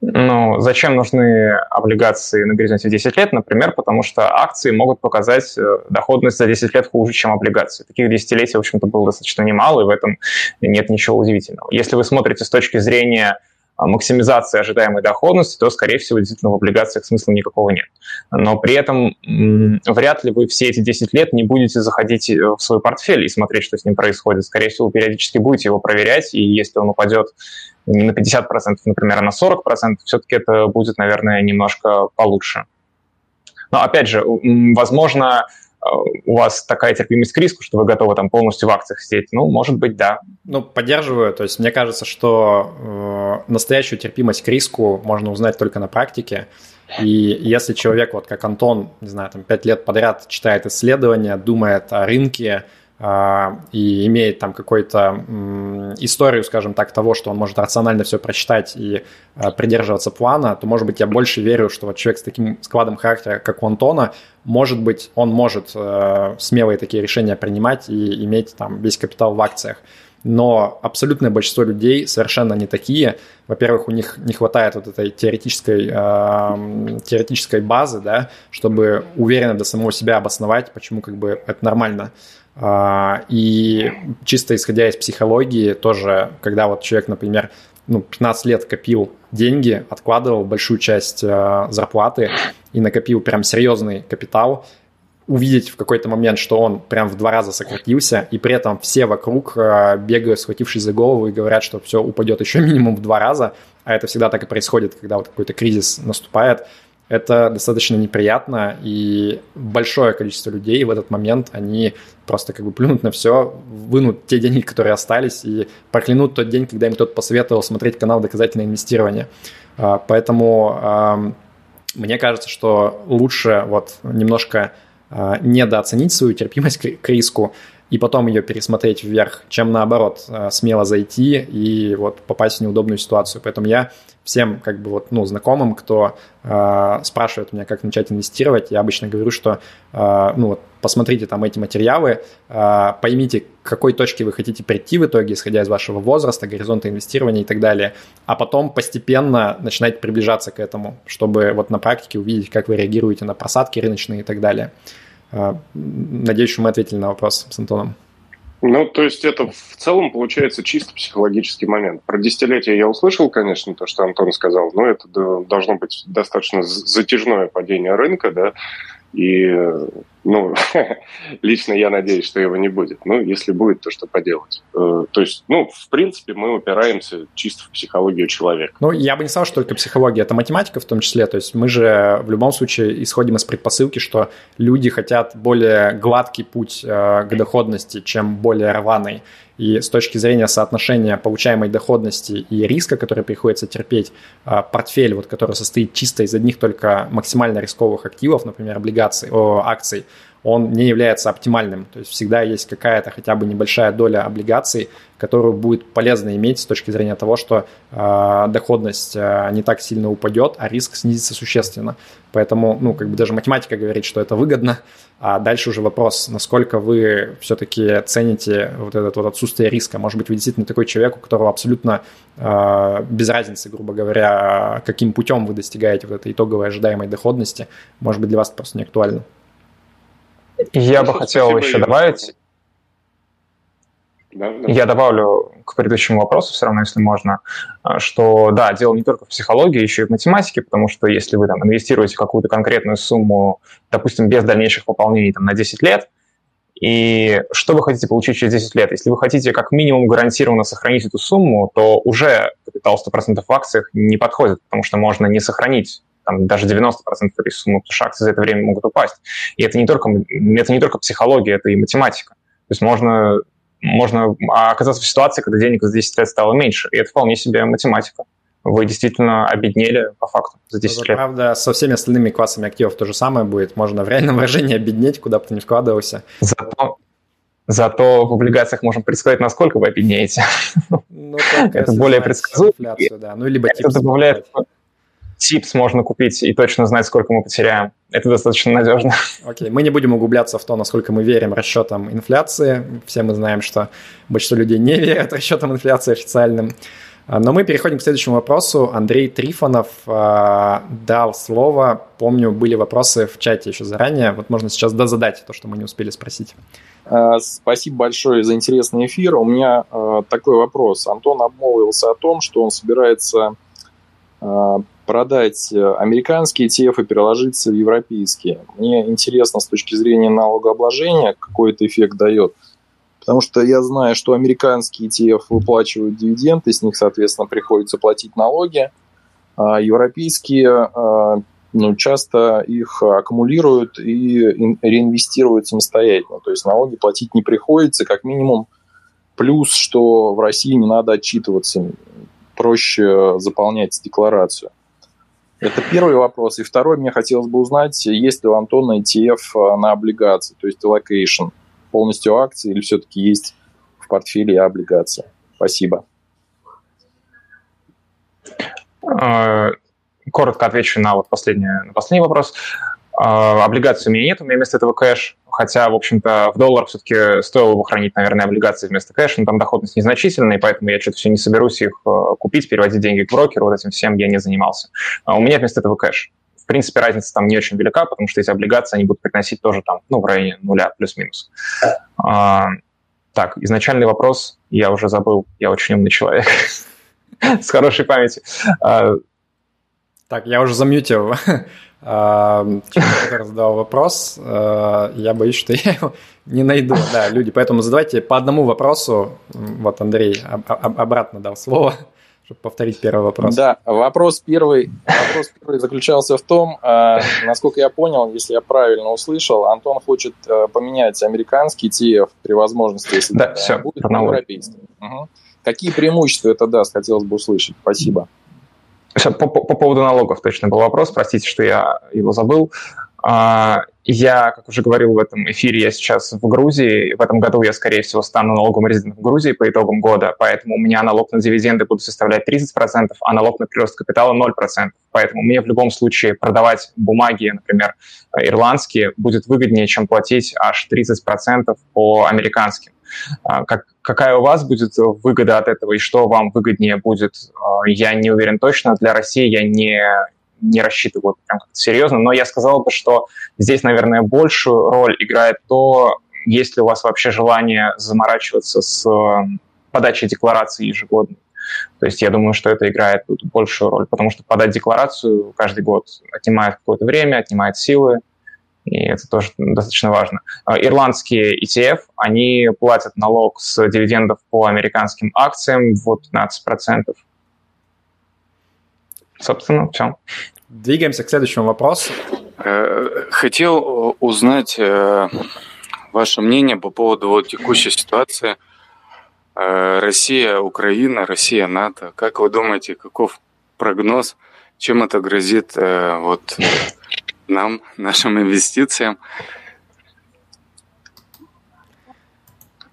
Ну, зачем нужны облигации на горизонте 10 лет? Например, потому что акции могут показать э, доходность за 10 лет хуже, чем облигации. Таких десятилетий, в общем-то, было достаточно немало, и в этом нет ничего удивительного. Если вы смотрите с точки зрения максимизации ожидаемой доходности, то, скорее всего, действительно в облигациях смысла никакого нет. Но при этом вряд ли вы все эти 10 лет не будете заходить э, в свой портфель и смотреть, что с ним происходит. Скорее всего, периодически будете его проверять, и если он упадет не на 50%, например, а на 40%, все-таки это будет, наверное, немножко получше. Но, опять же, возможно, у вас такая терпимость к риску, что вы готовы там полностью в акциях сидеть? Ну, может быть, да. Ну, поддерживаю. То есть мне кажется, что э, настоящую терпимость к риску можно узнать только на практике. И если человек, вот как Антон, не знаю, там пять лет подряд читает исследования, думает о рынке, и имеет там какую-то историю, скажем так, того, что он может рационально все прочитать и а, придерживаться плана, то, может быть, я больше верю, что вот человек с таким складом характера, как у Антона, может быть, он может э, смелые такие решения принимать и иметь там весь капитал в акциях. Но абсолютное большинство людей совершенно не такие. Во-первых, у них не хватает вот этой теоретической, э, теоретической базы, да, чтобы уверенно до самого себя обосновать, почему как бы это нормально. А, и чисто исходя из психологии, тоже, когда вот человек, например, ну, 15 лет копил деньги, откладывал большую часть э, зарплаты и накопил прям серьезный капитал, увидеть в какой-то момент, что он прям в два раза сократился, и при этом все вокруг э, бегают, схватившись за голову, и говорят, что все упадет еще минимум в два раза, а это всегда так и происходит, когда вот какой-то кризис наступает – это достаточно неприятно, и большое количество людей в этот момент, они просто как бы плюнут на все, вынут те деньги, которые остались, и проклянут тот день, когда им кто-то посоветовал смотреть канал «Доказательное инвестирование». А, поэтому мне кажется, что лучше вот немножко а, недооценить свою терпимость к риску, и потом ее пересмотреть вверх, чем наоборот а, смело зайти и вот попасть в неудобную ситуацию. Поэтому я всем как бы вот, ну, знакомым, кто э, спрашивает меня, как начать инвестировать, я обычно говорю, что, э, ну, вот, посмотрите там эти материалы, э, поймите, к какой точке вы хотите прийти в итоге, исходя из вашего возраста, горизонта инвестирования и так далее, а потом постепенно начинать приближаться к этому, чтобы вот на практике увидеть, как вы реагируете на просадки рыночные и так далее. Э, надеюсь, что мы ответили на вопрос с Антоном. Ну, то есть это в целом получается чисто психологический момент. Про десятилетие я услышал, конечно, то, что Антон сказал, но это должно быть достаточно затяжное падение рынка, да, и, ну, лично я надеюсь, что его не будет. Ну, если будет, то что поделать. Э, то есть, ну, в принципе, мы упираемся чисто в психологию человека. Ну, я бы не сказал, что только психология, это математика в том числе. То есть мы же в любом случае исходим из предпосылки, что люди хотят более гладкий путь э, к доходности, чем более рваный. И с точки зрения соотношения получаемой доходности и риска, который приходится терпеть, а, портфель, вот, который состоит чисто из одних только максимально рисковых активов, например, облигаций, о, акций, он не является оптимальным. То есть всегда есть какая-то хотя бы небольшая доля облигаций, которую будет полезно иметь с точки зрения того, что э, доходность э, не так сильно упадет, а риск снизится существенно. Поэтому, ну, как бы даже математика говорит, что это выгодно, а дальше уже вопрос, насколько вы все-таки цените вот это вот отсутствие риска. Может быть, вы действительно такой человек, у которого абсолютно э, без разницы, грубо говоря, каким путем вы достигаете вот этой итоговой ожидаемой доходности. Может быть, для вас это просто не актуально. Я бы хотел еще добавить. Да, да. Я добавлю к предыдущему вопросу, все равно, если можно, а, что да, дело не только в психологии, еще и в математике, потому что если вы там инвестируете какую-то конкретную сумму, допустим, без дальнейших пополнений там, на 10 лет, и что вы хотите получить через 10 лет? Если вы хотите как минимум гарантированно сохранить эту сумму, то уже капитал 100% в акциях не подходит, потому что можно не сохранить там, даже 90% этой суммы, потому что акции за это время могут упасть. И это не только, это не только психология, это и математика. То есть можно, можно оказаться в ситуации, когда денег за 10 лет стало меньше, и это вполне себе математика вы действительно обеднели по факту за 10 это, лет. Правда, со всеми остальными классами активов то же самое будет. Можно в реальном выражении обеднеть, куда бы ты ни вкладывался. Зато, зато в облигациях можем предсказать, насколько вы обеднеете. Ну, это более предсказуемо. Да. Ну, либо это добавляет, типс можно купить и точно знать, сколько мы потеряем. Это достаточно надежно. Окей, okay. мы не будем углубляться в то, насколько мы верим расчетам инфляции. Все мы знаем, что большинство людей не верят расчетам инфляции официальным. А, но мы переходим к следующему вопросу. Андрей Трифонов э, дал слово. Помню, были вопросы в чате еще заранее. Вот можно сейчас дозадать то, что мы не успели спросить. А, спасибо большое за интересный эфир. У меня э, такой вопрос. Антон обмолвился о том, что он собирается э, продать э, американские ETF и переложиться в европейские. Мне интересно с точки зрения налогообложения, какой это эффект дает. Потому что я знаю, что американские ETF выплачивают дивиденды, с них, соответственно, приходится платить налоги, а европейские а, ну, часто их аккумулируют и реинвестируют самостоятельно. То есть налоги платить не приходится, как минимум. Плюс, что в России не надо отчитываться, проще заполнять декларацию. Это первый вопрос. И второй, мне хотелось бы узнать, есть ли у Антона ETF на облигации, то есть allocation, полностью акции или все-таки есть в портфеле облигации? Спасибо. А, коротко отвечу на вот последний, на последний вопрос. Uh, облигаций у меня нет, у меня вместо этого кэш, хотя, в общем-то, в долларах все-таки стоило бы хранить, наверное, облигации вместо кэша, но там доходность незначительная, и поэтому я что-то все не соберусь их uh, купить, переводить деньги к брокеру, вот этим всем я не занимался. Uh, у меня вместо этого кэш. В принципе, разница там не очень велика, потому что эти облигации, они будут приносить тоже там, ну, в районе нуля, плюс-минус. Так, изначальный вопрос я уже забыл, я очень умный человек с хорошей памятью. Так, я уже замьютил человека, который задал вопрос. А, я боюсь, что я его не найду. Да, люди, поэтому задавайте по одному вопросу. Вот Андрей обратно дал слово чтобы повторить первый вопрос. Да, вопрос первый, вопрос первый заключался в том, э, насколько я понял, если я правильно услышал, Антон хочет э, поменять американский TF при возможности, если да, все, будет, на европейский. Угу. Какие преимущества это даст, хотелось бы услышать. Спасибо. По, по, по поводу налогов точно был вопрос, простите, что я его забыл. А, я, как уже говорил в этом эфире, я сейчас в Грузии. В этом году я, скорее всего, стану налоговым резидентом Грузии по итогам года, поэтому у меня налог на дивиденды будет составлять 30%, а налог на прирост капитала 0%. Поэтому мне в любом случае продавать бумаги, например, ирландские, будет выгоднее, чем платить аж 30% по американским. А, как, какая у вас будет выгода от этого и что вам выгоднее будет, а, я не уверен точно. Для России я не, не рассчитываю прям серьезно, но я сказал бы, что здесь, наверное, большую роль играет то, есть ли у вас вообще желание заморачиваться с подачей декларации ежегодно. То есть я думаю, что это играет тут большую роль, потому что подать декларацию каждый год отнимает какое-то время, отнимает силы, и это тоже достаточно важно. А, ирландские ETF, они платят налог с дивидендов по американским акциям в 15%. Собственно, все. Двигаемся к следующему вопросу. Э, хотел узнать э, ваше мнение по поводу вот текущей ситуации. Э, Россия, Украина, Россия, НАТО. Как вы думаете, каков прогноз? Чем это грозит вот нам, нашим инвестициям.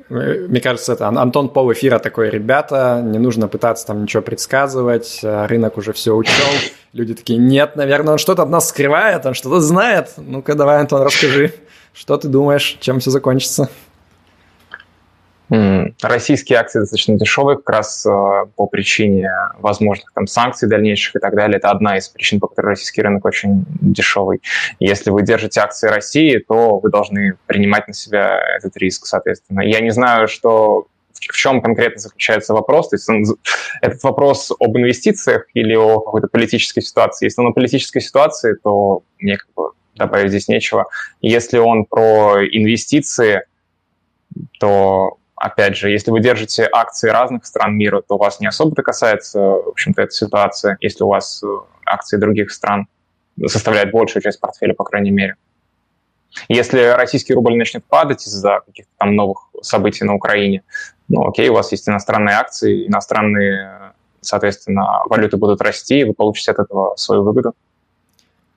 Мне кажется, это Антон Пол эфира такой, ребята, не нужно пытаться там ничего предсказывать, рынок уже все учел. Люди такие, нет, наверное, он что-то от нас скрывает, он что-то знает. Ну-ка, давай, Антон, расскажи, что ты думаешь, чем все закончится? Российские акции достаточно дешевые, как раз э, по причине возможных там санкций дальнейших и так далее. Это одна из причин, по которой российский рынок очень дешевый. Если вы держите акции России, то вы должны принимать на себя этот риск, соответственно. Я не знаю, что в чем конкретно заключается вопрос. То есть он, этот вопрос об инвестициях или о какой-то политической ситуации. Если он о политической ситуации, то мне как бы добавить здесь нечего. Если он про инвестиции, то Опять же, если вы держите акции разных стран мира, то вас не особо-то касается, в общем-то, эта ситуация, если у вас э, акции других стран составляют большую часть портфеля, по крайней мере. Если российский рубль начнет падать из-за каких-то там новых событий на Украине, ну окей, у вас есть иностранные акции, иностранные, соответственно, валюты будут расти, и вы получите от этого свою выгоду.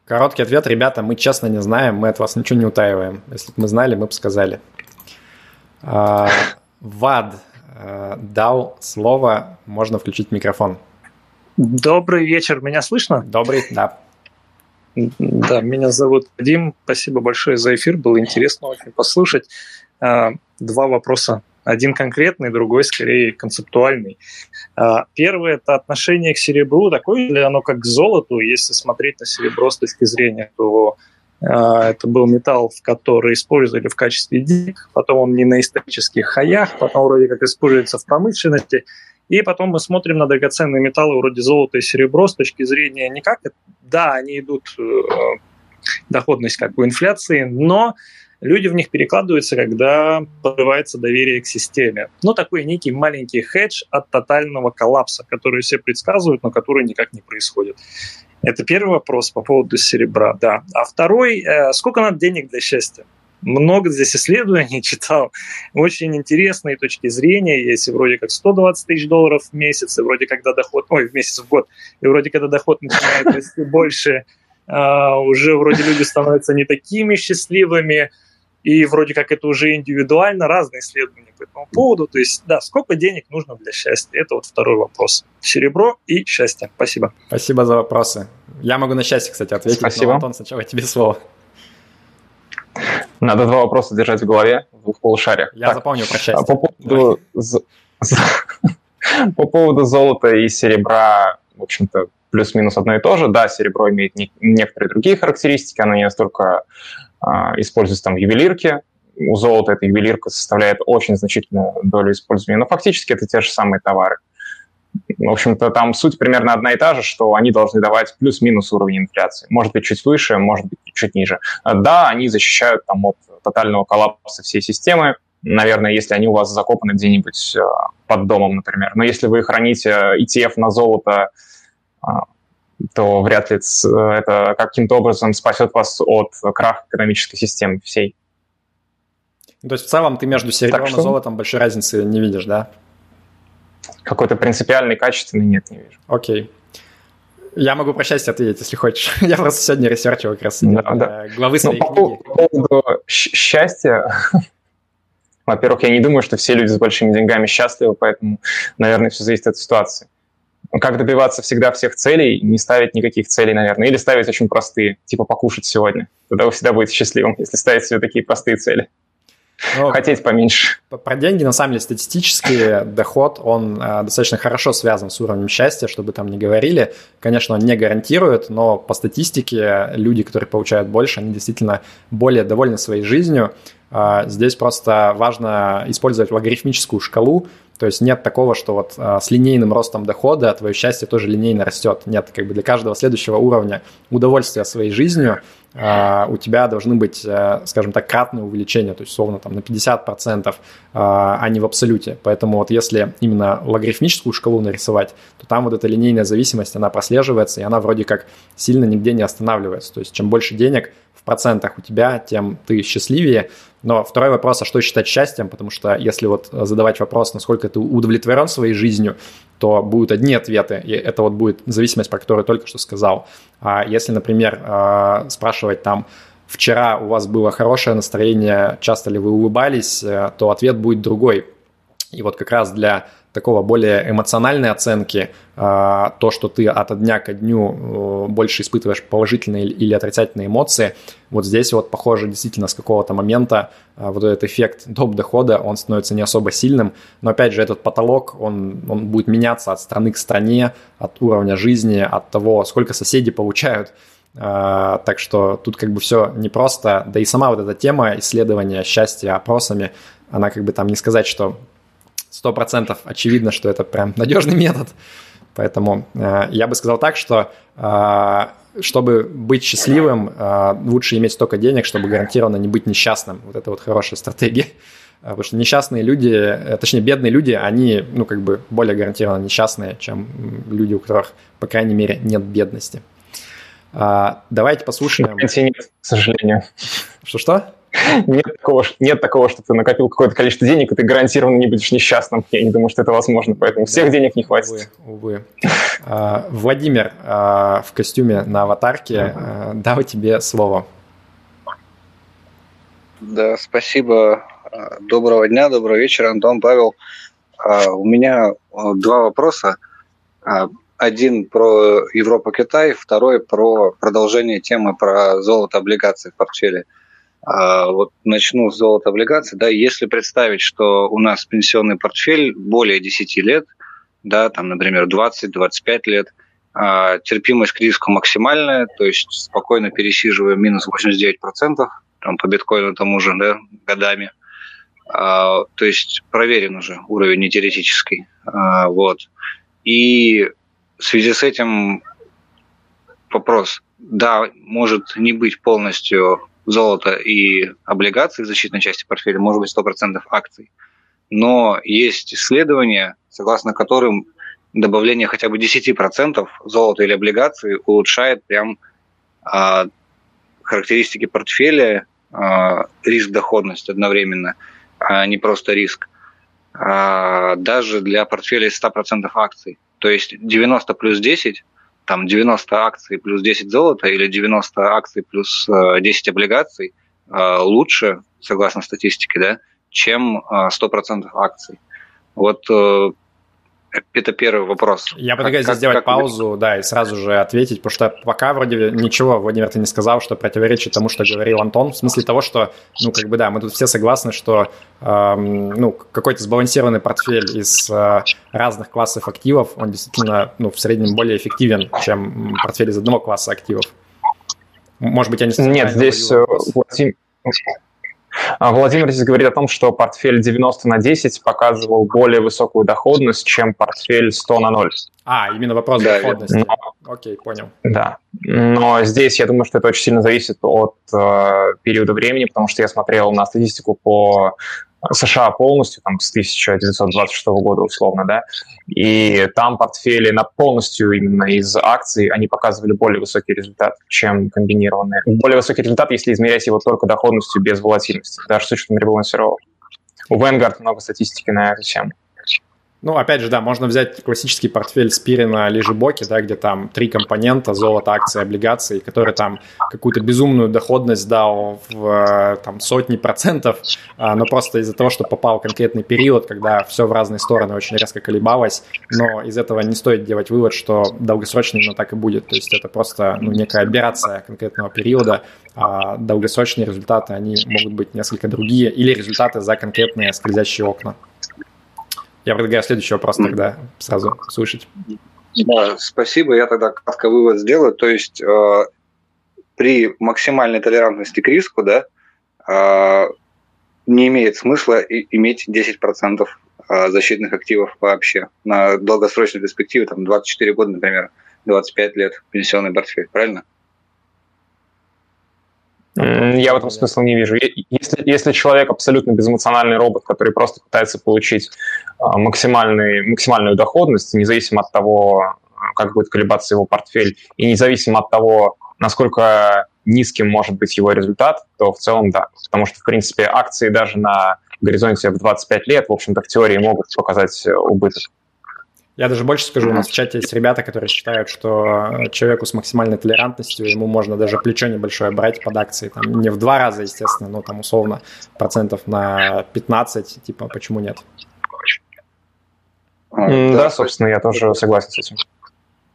Короткий ответ, ребята, мы честно не знаем, мы от вас ничего не утаиваем. Если бы мы знали, мы бы сказали. Вад э, дал слово, можно включить микрофон. Добрый вечер, меня слышно? Добрый, да. Да, меня зовут Вадим. Спасибо большое за эфир, было интересно очень послушать. Э, два вопроса. Один конкретный, другой скорее концептуальный. Э, первый – это отношение к серебру. Такое ли оно как к золоту? Если смотреть на серебро с точки зрения, то а, это был металл, который использовали в качестве денег, потом он не на исторических хаях, потом вроде как используется в промышленности. И потом мы смотрим на драгоценные металлы вроде золота и серебро с точки зрения не. Да, они идут, э, доходность как бы инфляции, но люди в них перекладываются, когда подрывается доверие к системе. Ну, такой некий маленький хедж от тотального коллапса, который все предсказывают, но который никак не происходит. Это первый вопрос по поводу серебра, да. А второй, э, сколько надо денег для счастья? Много здесь исследований читал, очень интересные точки зрения. Есть вроде как 120 тысяч долларов в месяц, и вроде когда доход, ой, в месяц, в год, и вроде когда доход начинает расти больше, а, уже вроде люди становятся не такими счастливыми, и вроде как это уже индивидуально, разные исследования по этому поводу. То есть, да, сколько денег нужно для счастья? Это вот второй вопрос. Серебро и счастье. Спасибо. Спасибо за вопросы. Я могу на счастье, кстати, ответить. Спасибо. Но, Антон, сначала тебе слово. Надо два вопроса держать в голове, в двух полушариях. Я так, запомнил про счастье. По поводу, по поводу золота и серебра, в общем-то, плюс-минус одно и то же. Да, серебро имеет некоторые другие характеристики, оно не настолько а, используется там в ювелирке. У золота эта ювелирка составляет очень значительную долю использования, но фактически это те же самые товары. В общем-то, там суть примерно одна и та же, что они должны давать плюс-минус уровень инфляции. Может быть, чуть выше, может быть, чуть ниже. Да, они защищают там, от тотального коллапса всей системы, наверное, если они у вас закопаны где-нибудь э, под домом, например. Но если вы храните ETF на золото, то вряд ли это каким-то образом спасет вас от краха экономической системы всей. То есть в целом ты между серебром что... и золотом большой разницы не видишь, да? Какой-то принципиальный, качественный нет, не вижу. Окей. Я могу про счастье ответить, если хочешь. Я просто сегодня ресерчил как раз да, да. главы своей ну, книги. По поводу счастья, во-первых, я не думаю, что все люди с большими деньгами счастливы, поэтому, наверное, все зависит от ситуации. Как добиваться всегда всех целей, не ставить никаких целей, наверное, или ставить очень простые, типа покушать сегодня. Тогда вы всегда будете счастливым, если ставить себе такие простые цели. Но Хотеть поменьше. Про деньги, на самом деле, статистически доход, он э, достаточно хорошо связан с уровнем счастья, чтобы там не говорили. Конечно, он не гарантирует, но по статистике люди, которые получают больше, они действительно более довольны своей жизнью. Э, здесь просто важно использовать логарифмическую шкалу, то есть нет такого, что вот а, с линейным ростом дохода твое счастье тоже линейно растет. Нет, как бы для каждого следующего уровня удовольствия своей жизнью а, у тебя должны быть, а, скажем так, кратные увеличения, то есть условно там на 50%, а, а не в абсолюте. Поэтому вот если именно логарифмическую шкалу нарисовать, то там вот эта линейная зависимость, она прослеживается, и она вроде как сильно нигде не останавливается. То есть чем больше денег в процентах у тебя, тем ты счастливее. Но второй вопрос, а что считать счастьем? Потому что если вот задавать вопрос, насколько ты удовлетворен своей жизнью, то будут одни ответы, и это вот будет зависимость, про которую я только что сказал. А если, например, а, спрашивать там, вчера у вас было хорошее настроение, часто ли вы улыбались, э, то ответ будет другой. И вот как раз для такого более эмоциональной оценки, а, то, что ты от дня ко дню э, больше испытываешь положительные или отрицательные эмоции, вот здесь вот похоже действительно с какого-то момента а, вот этот эффект доп. дохода, он становится не особо сильным, но опять же этот потолок, он, он будет меняться от страны к стране, от уровня жизни, от того, сколько соседи получают, а, так что тут как бы все непросто, да и сама вот эта тема исследования счастья опросами, она как бы там не сказать, что сто процентов очевидно, что это прям надежный метод. Поэтому э, я бы сказал так, что э, чтобы быть счастливым, э, лучше иметь столько денег, чтобы гарантированно не быть несчастным. Вот это вот хорошая стратегия. Э, потому что несчастные люди, э, точнее бедные люди, они, ну, как бы более гарантированно несчастные, чем люди, у которых, по крайней мере, нет бедности. Э, давайте послушаем... Нет, к сожалению. Что-что? Нет такого, нет такого, что ты накопил какое-то количество денег, и ты гарантированно не будешь несчастным. Я не думаю, что это возможно, поэтому всех денег не хватит. Увы, увы. А, Владимир а, в костюме на аватарке, а, дал тебе слово. Да, спасибо. Доброго дня, доброго вечера, Антон, Павел. У меня два вопроса. Один про Европа-Китай, второй про продолжение темы про золото облигации в портфеле. А, вот начну с золота облигаций. Да, если представить, что у нас пенсионный портфель более 10 лет, да, там, например, 20-25 лет, а, терпимость к риску максимальная, то есть спокойно пересиживаем минус 89%, там, по биткоину тому же, да, годами. А, то есть проверен уже уровень не теоретический. Вот. И в связи с этим вопрос. Да, может не быть полностью золото и облигации в защитной части портфеля, может быть 100% акций. Но есть исследования, согласно которым добавление хотя бы 10% золота или облигаций улучшает прям а, характеристики портфеля, а, риск-доходность одновременно, а не просто риск. А, даже для портфеля из 100% акций. То есть 90 плюс 10, там 90 акций плюс 10 золота или 90 акций плюс 10 облигаций лучше, согласно статистике, да, чем 100% акций. Вот э, это первый вопрос. Я предлагаю здесь сделать как паузу, вы... да, и сразу же ответить, потому что пока вроде ничего, Владимир, ты не сказал, что противоречит тому, что говорил Антон, в смысле того, что, ну, как бы, да, мы тут все согласны, что, эм, ну, какой-то сбалансированный портфель из э, разных классов активов, он действительно, ну, в среднем более эффективен, чем портфель из одного класса активов. Может быть, я не Нет, здесь э, Владимир, Владимир здесь говорит о том, что портфель 90 на 10 показывал более высокую доходность, чем портфель 100 на 0. А, именно вопрос да, доходности. Но, Окей, понял. Да. Но здесь я думаю, что это очень сильно зависит от э, периода времени, потому что я смотрел на статистику по США полностью, там, с 1926 года условно, да, и там портфели на полностью именно из акций, они показывали более высокий результат, чем комбинированные. Более высокий результат, если измерять его только доходностью без волатильности, даже с учетом ребалансировок. У Vanguard много статистики на эту тему. Ну, опять же, да, можно взять классический портфель Спирина Лежебоки, да, где там три компонента, золото, акции, облигации, который там какую-то безумную доходность дал в там, сотни процентов, а, но просто из-за того, что попал конкретный период, когда все в разные стороны очень резко колебалось, но из этого не стоит делать вывод, что долгосрочно именно так и будет. То есть это просто ну, некая операция конкретного периода, а долгосрочные результаты, они могут быть несколько другие, или результаты за конкретные скользящие окна. Я предлагаю следующий вопрос тогда сразу слушать. Да, спасибо. Я тогда кратко вывод сделаю. То есть э, при максимальной толерантности к риску, да, э, не имеет смысла иметь 10% э, защитных активов вообще на долгосрочной перспективе, там 24 года, например, 25 лет пенсионный портфель, правильно? Я в этом смысла не вижу. Если, если человек абсолютно безэмоциональный робот, который просто пытается получить а, максимальный, максимальную доходность, независимо от того, как будет колебаться его портфель, и независимо от того, насколько низким может быть его результат, то в целом да. Потому что, в принципе, акции даже на горизонте в 25 лет, в общем-то, в теории могут показать убыток. Я даже больше скажу, у нас в чате есть ребята, которые считают, что человеку с максимальной толерантностью ему можно даже плечо небольшое брать под акции. Там не в два раза, естественно, но там условно процентов на 15, типа, почему нет? А, да, да, собственно, я тоже согласен с этим.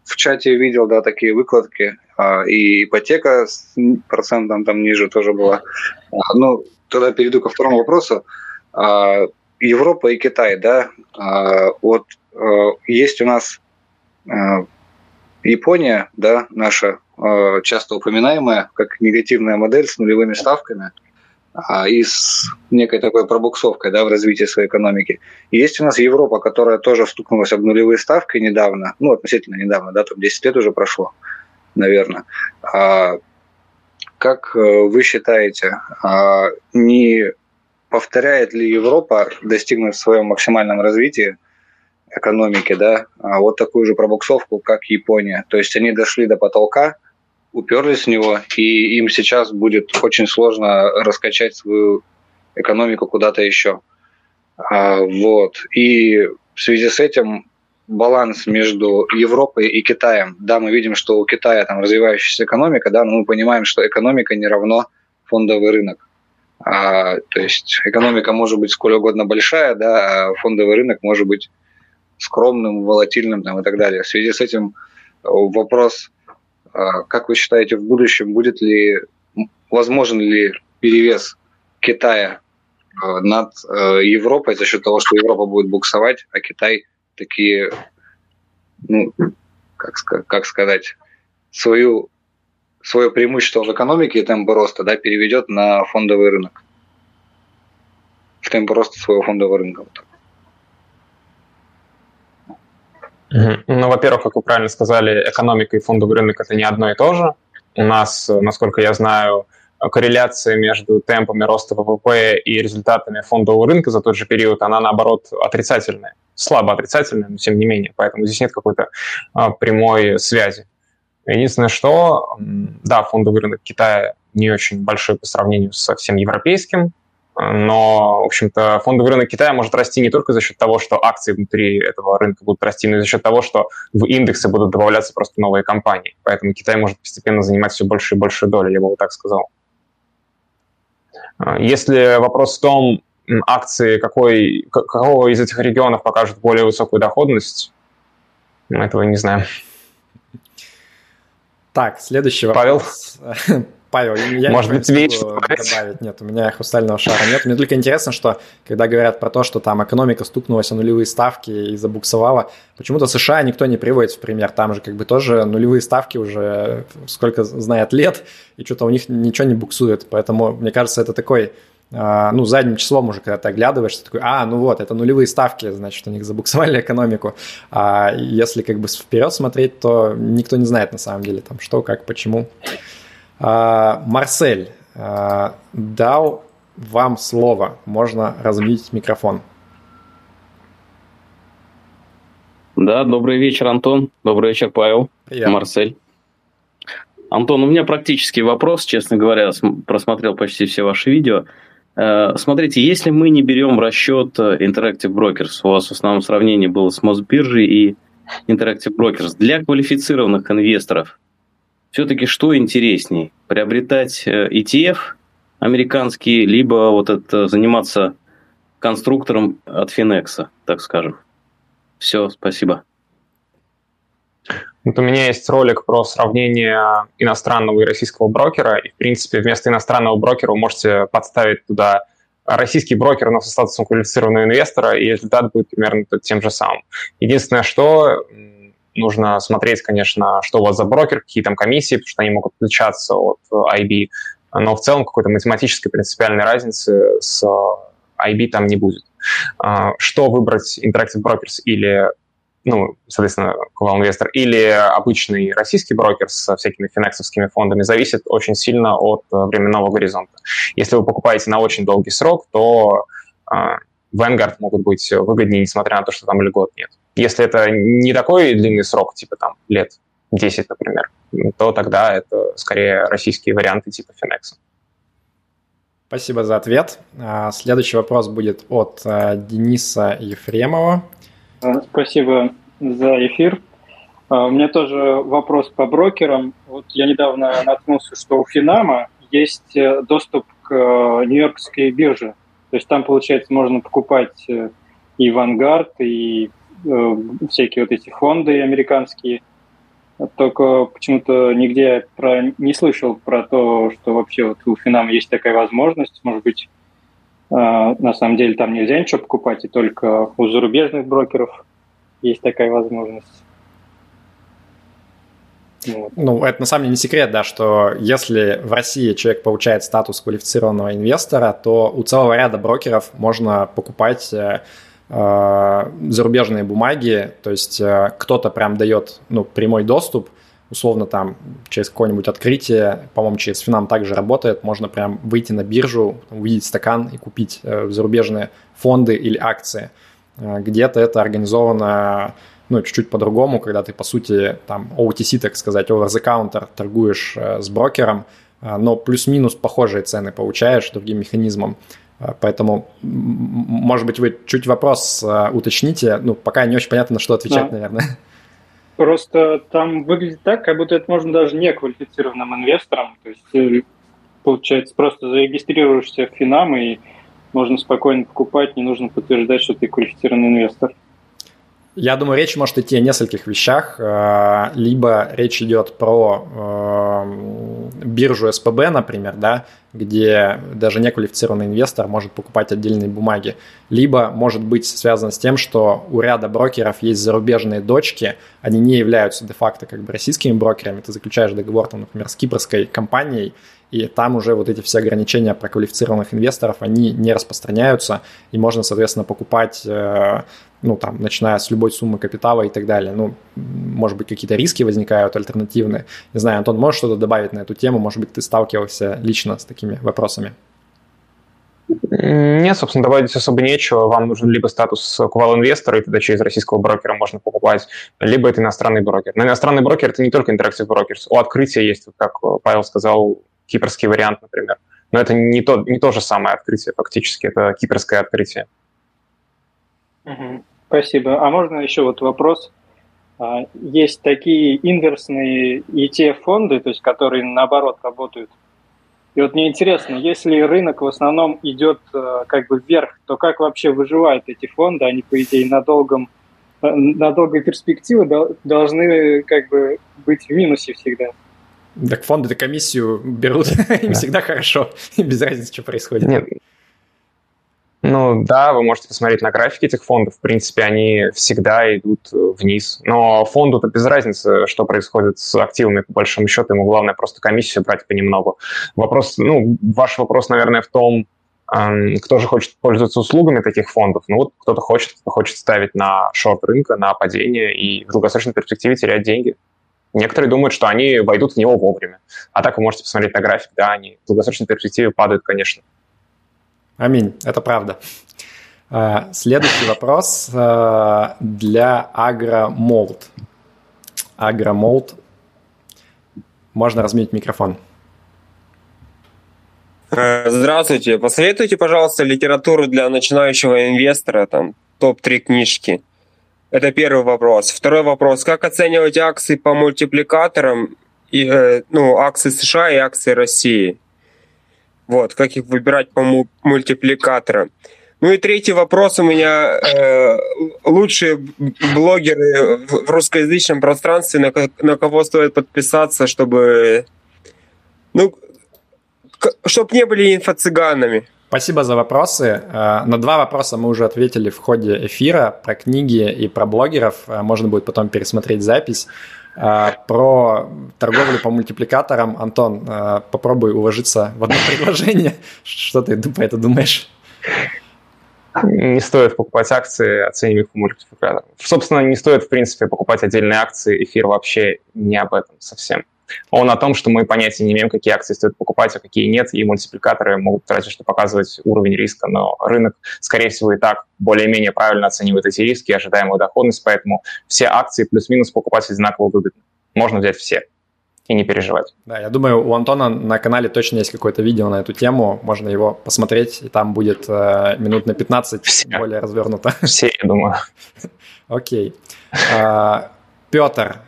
В чате видел, да, такие выкладки, а, и ипотека с процентом там ниже тоже была. А, ну, тогда перейду ко второму вопросу. Европа и Китай, да, вот Э, есть у нас э, Япония, да, наша э, часто упоминаемая как негативная модель с нулевыми ставками а, и с некой такой пробуксовкой да, в развитии своей экономики. И есть у нас Европа, которая тоже стукнулась об нулевые ставки недавно, ну, относительно недавно, да, там 10 лет уже прошло, наверное. А, как вы считаете, а, не повторяет ли Европа, достигнув в своем максимальном развитии, экономики, да, а вот такую же пробуксовку, как Япония. То есть они дошли до потолка, уперлись в него, и им сейчас будет очень сложно раскачать свою экономику куда-то еще. А, вот. И в связи с этим баланс между Европой и Китаем. Да, мы видим, что у Китая там развивающаяся экономика, да, но мы понимаем, что экономика не равно фондовый рынок. А, то есть экономика может быть сколь угодно большая, да, а фондовый рынок может быть скромным, волатильным там, и так далее. В связи с этим э, вопрос, э, как вы считаете, в будущем будет ли, возможен ли перевес Китая э, над Европой за счет того, что Европа будет буксовать, а Китай такие, ну, как, как сказать, свою, свое преимущество в экономике и темпы роста да, переведет на фондовый рынок. В темпы роста своего фондового рынка. Вот так. Ну, во-первых, как вы правильно сказали, экономика и фондовый рынок – это не одно и то же. У нас, насколько я знаю, корреляция между темпами роста ВВП и результатами фондового рынка за тот же период, она, наоборот, отрицательная. слабо отрицательное, но тем не менее, поэтому здесь нет какой-то а, прямой связи. Единственное, что, да, фондовый рынок Китая не очень большой по сравнению со всем европейским, но, в общем-то, фондовый рынок Китая может расти не только за счет того, что акции внутри этого рынка будут расти, но и за счет того, что в индексы будут добавляться просто новые компании. Поэтому Китай может постепенно занимать все больше и больше доли, я бы вот так сказал. А, если вопрос в том, акции какой, какого из этих регионов покажут более высокую доходность, мы этого не знаем. Так, следующий вопрос. Павел? Павел, я Может быть, тебе добавить. Нет, у меня хрустального шара нет. Мне только интересно, что когда говорят про то, что там экономика стукнулась о нулевые ставки и забуксовала, почему-то США никто не приводит в пример. Там же как бы тоже нулевые ставки уже сколько знает лет, и что-то у них ничего не буксует. Поэтому, мне кажется, это такой а, ну, задним числом уже, когда ты оглядываешься, такой, а, ну вот, это нулевые ставки, значит, у них забуксовали экономику. А если как бы вперед смотреть, то никто не знает на самом деле, там, что, как, почему. А, Марсель, а, дал вам слово. Можно размьютить микрофон. Да, добрый вечер, Антон. Добрый вечер, Павел. Привет. Марсель. Антон, у меня практический вопрос, честно говоря, просмотрел почти все ваши видео. Э, смотрите, если мы не берем в расчет э, Interactive Brokers, у вас в основном сравнение было с Мосбиржей и Interactive Brokers, для квалифицированных инвесторов все-таки что интересней? Приобретать э, ETF американский, либо вот это заниматься конструктором от Финекса, так скажем. Все, спасибо. Вот у меня есть ролик про сравнение иностранного и российского брокера, и, в принципе, вместо иностранного брокера вы можете подставить туда российский брокер, но со статусом квалифицированного инвестора, и результат будет примерно тем же самым. Единственное, что нужно смотреть, конечно, что у вас за брокер, какие там комиссии, потому что они могут отличаться от э, IB, но в целом какой-то математической принципиальной разницы с э, IB там не будет. А, что выбрать Interactive Brokers или ну, соответственно, Coval Investor, или обычный российский брокер со всякими финексовскими фондами, зависит очень сильно от э, временного горизонта. Если вы покупаете на очень долгий срок, то Vanguard могут быть выгоднее, несмотря на то, что там льгот нет. Если это не такой длинный срок, типа там лет 10, например, то тогда это скорее российские варианты типа Finex. Спасибо за ответ. А, следующий вопрос будет от а, Дениса Ефремова. А, спасибо за эфир. У меня тоже вопрос по брокерам. Вот я недавно наткнулся, что у Финама есть э, доступ к э, Нью-Йоркской бирже. То есть там, получается, можно покупать э, и Vanguard, и всякие вот эти фонды американские. Только почему-то нигде про, не слышал про то, что вообще вот у Финам есть такая возможность. Может быть, э, на самом деле там нельзя ничего покупать, и только у зарубежных брокеров есть такая возможность. Ну, это на самом деле не секрет, да, что если в России человек получает статус квалифицированного инвестора, то у целого ряда брокеров можно покупать э, э зарубежные бумаги, то есть э, кто-то прям дает ну, прямой доступ, условно там через какое-нибудь открытие, по-моему, через Финам также работает, можно прям выйти на биржу, увидеть стакан и купить э, зарубежные фонды или акции. Э, где-то это организовано ну, чуть-чуть по-другому, когда ты, по сути, там, OTC, так сказать, over the counter торгуешь э, с брокером, э, но плюс-минус похожие цены получаешь другим механизмом. Э, поэтому, может быть, вы чуть вопрос э, уточните. Ну, пока не очень понятно, на что отвечать, да. наверное. Просто там выглядит так, как будто это можно даже не квалифицированным инвесторам. То есть, э, получается, просто зарегистрируешься в Финам, и можно спокойно покупать, не нужно подтверждать, что ты квалифицированный инвестор. Я думаю, речь может идти о нескольких вещах. Э, либо речь идет про э, биржу СПБ, например, да, где даже неквалифицированный инвестор может покупать отдельные бумаги. Либо может быть связано с тем, что у ряда брокеров есть зарубежные дочки, они не являются де-факто как бы российскими брокерами. Ты заключаешь договор, там, например, с кипрской компанией, и там уже вот эти все ограничения про квалифицированных инвесторов, они не распространяются, и можно, соответственно, покупать э, ну, там, начиная с любой суммы капитала и так далее. Ну, может быть, какие-то риски возникают альтернативные. Не знаю, Антон, можешь что-то добавить на эту тему? Может быть, ты сталкивался лично с такими вопросами? Нет, собственно, добавить особо нечего. Вам нужен либо статус кувал-инвестора, и тогда через российского брокера можно покупать, либо это иностранный брокер. Но иностранный брокер – это не только Interactive Brokers. У открытия есть, как Павел сказал, кипрский вариант, например. Но это не то, не то же самое открытие фактически, это кипрское открытие. Спасибо. А можно еще вот вопрос? А, есть такие инверсные ETF-фонды, то есть которые наоборот работают – и вот мне интересно, если рынок в основном идет э, как бы вверх, то как вообще выживают эти фонды? Они, по идее, на долгом э, на долгой перспективе должны как бы быть в минусе всегда. Так фонды-то комиссию берут, им всегда хорошо, без разницы, что происходит. Нет, ну да, вы можете посмотреть на графики этих фондов. В принципе, они всегда идут э, вниз. Но фонду-то без разницы, что происходит с активами, по большому счету. Ему главное просто комиссию брать понемногу. Вопрос, ну, ваш вопрос, наверное, в том, кто же хочет пользоваться услугами таких фондов. Ну вот кто-то хочет, кто хочет ставить на шорт рынка, на падение и в долгосрочной перспективе терять деньги. Некоторые думают, что они войдут в него вовремя. А так вы можете посмотреть на график, да, они в долгосрочной перспективе падают, конечно. Аминь, это правда. А, следующий вопрос а, для Агромолд. Агромолд. Можно разменить микрофон. Э, здравствуйте. Посоветуйте, пожалуйста, литературу для начинающего инвестора, там, топ-3 книжки. Это первый вопрос. Второй вопрос. Как оценивать акции по мультипликаторам, и, э, ну, акции США и акции России? Вот, как их выбирать по мультипликаторам. Ну и третий вопрос у меня. Э, лучшие блогеры в русскоязычном пространстве, на, на кого стоит подписаться, чтобы... Ну, чтобы не были инфо-цыганами. Спасибо за вопросы. Э, на два вопроса мы уже ответили в ходе эфира про книги и про блогеров. Э, можно будет потом пересмотреть запись. А, про торговлю по мультипликаторам. Антон, попробуй уложиться в одно предложение. Что ты по это думаешь? Не стоит покупать акции, оценивая их по мультипликаторам. Собственно, не стоит, в принципе, покупать отдельные акции. Эфир вообще не об этом совсем. Он о том, что мы понятия не имеем, какие акции стоит покупать, а какие нет, и мультипликаторы могут разве что показывать уровень риска, но рынок, скорее всего, и так более-менее правильно оценивает эти риски и ожидаемую доходность, поэтому все акции плюс-минус покупать одинаково выгодно. Можно взять все и не переживать. Да, я думаю, у Антона на канале точно есть какое-то видео на эту тему, можно его посмотреть, и там будет э, минут на 15 все. более развернуто. Все, я думаю. Окей. А, Петр,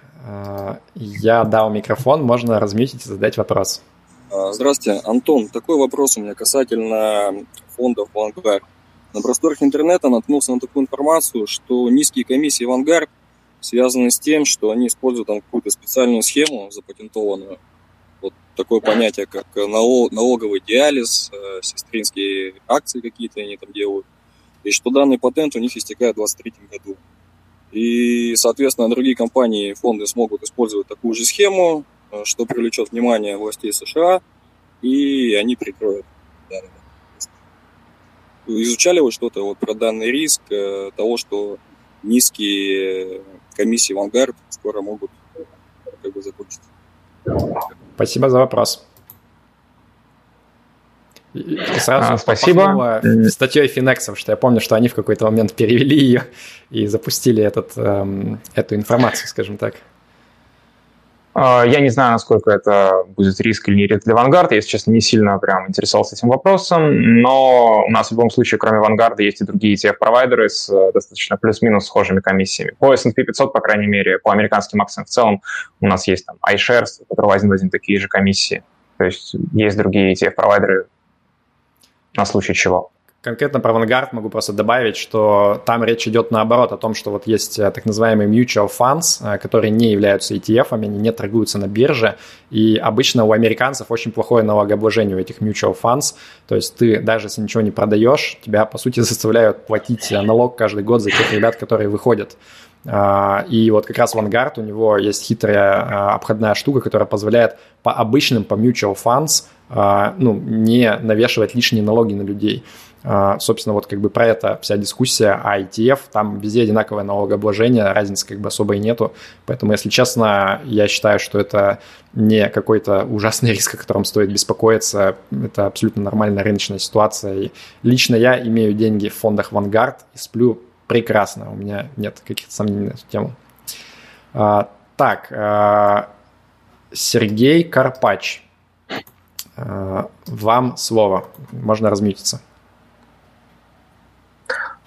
я дал микрофон, можно размьютить и задать вопрос. А, здравствуйте, Антон. Такой вопрос у меня касательно фондов Vanguard. На просторах интернета наткнулся на такую информацию, что низкие комиссии Vanguard связаны с тем, что они используют там какую-то специальную схему запатентованную. Вот такое понятие, как налоговый диализ, э, сестринские акции какие-то они там делают. И что данный патент у них истекает в 2023 году. И, соответственно, другие компании, фонды смогут использовать такую же схему, э, что привлечет внимание властей США, и они прикроют данные. Изучали вы что-то вот про данный риск э, того, что низкие комиссии Vanguard скоро могут как бы закончиться? Спасибо за вопрос. Сразу а, спасибо. статьей Финексов, что я помню, что они в какой-то момент перевели ее и запустили этот, эм, эту информацию, скажем так. А, я не знаю, насколько это будет риск или не риск для Вангарда. Я, если честно, не сильно прям интересовался этим вопросом. Но у нас в любом случае, кроме Вангарда, есть и другие ETF-провайдеры с э, достаточно плюс-минус схожими комиссиями. По S&P 500, по крайней мере, по американским акциям в целом, у нас есть там iShares, у которого один в один такие же комиссии. То есть есть другие ETF-провайдеры на случай чего. Конкретно про Vanguard могу просто добавить, что там речь идет наоборот о том, что вот есть э, так называемые mutual funds, э, которые не являются ETF, они не торгуются на бирже, и обычно у американцев очень плохое налогообложение у этих mutual funds, то есть ты даже если ничего не продаешь, тебя по сути заставляют платить э, налог каждый год за тех ребят, которые выходят. И вот как раз Vanguard, у него есть хитрая обходная штука, которая позволяет по обычным, по mutual funds, ну, не навешивать лишние налоги на людей. А, собственно, вот как бы про это вся дискуссия, а ETF, там везде одинаковое налогообложение, разницы как бы особой нету. Поэтому, если честно, я считаю, что это не какой-то ужасный риск, о котором стоит беспокоиться. Это абсолютно нормальная рыночная ситуация. И лично я имею деньги в фондах Vanguard и сплю прекрасно. У меня нет каких-то сомнений на эту тему. А, так, а, Сергей Карпач. А, вам слово. Можно размьютиться.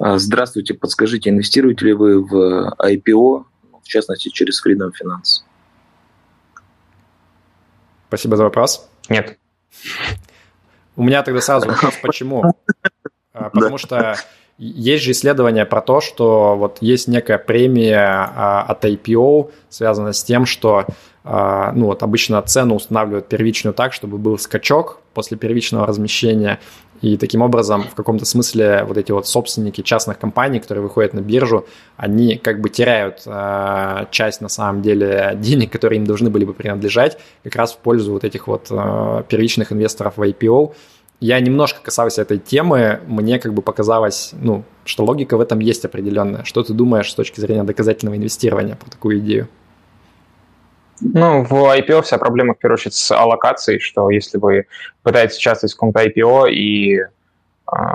Здравствуйте. Подскажите, инвестируете ли вы в IPO, в частности, через Freedom Finance? Спасибо за вопрос. Нет. У меня тогда сразу вопрос, почему? Потому что есть же исследования про то, что вот есть некая премия а, от IPO, связанная с тем, что а, ну вот обычно цену устанавливают первичную так, чтобы был скачок после первичного размещения, и таким образом в каком-то смысле вот эти вот собственники частных компаний, которые выходят на биржу, они как бы теряют э, часть на самом деле денег, которые им должны были бы принадлежать, как раз в пользу вот этих вот э, первичных инвесторов в IPO. Я немножко касался этой темы, мне как бы показалось, ну, что логика в этом есть определенная. Что ты думаешь с точки зрения доказательного инвестирования по такую идею? Ну, в IPO вся проблема, в первую очередь, с аллокацией, что если вы пытаетесь участвовать в каком-то IPO и э,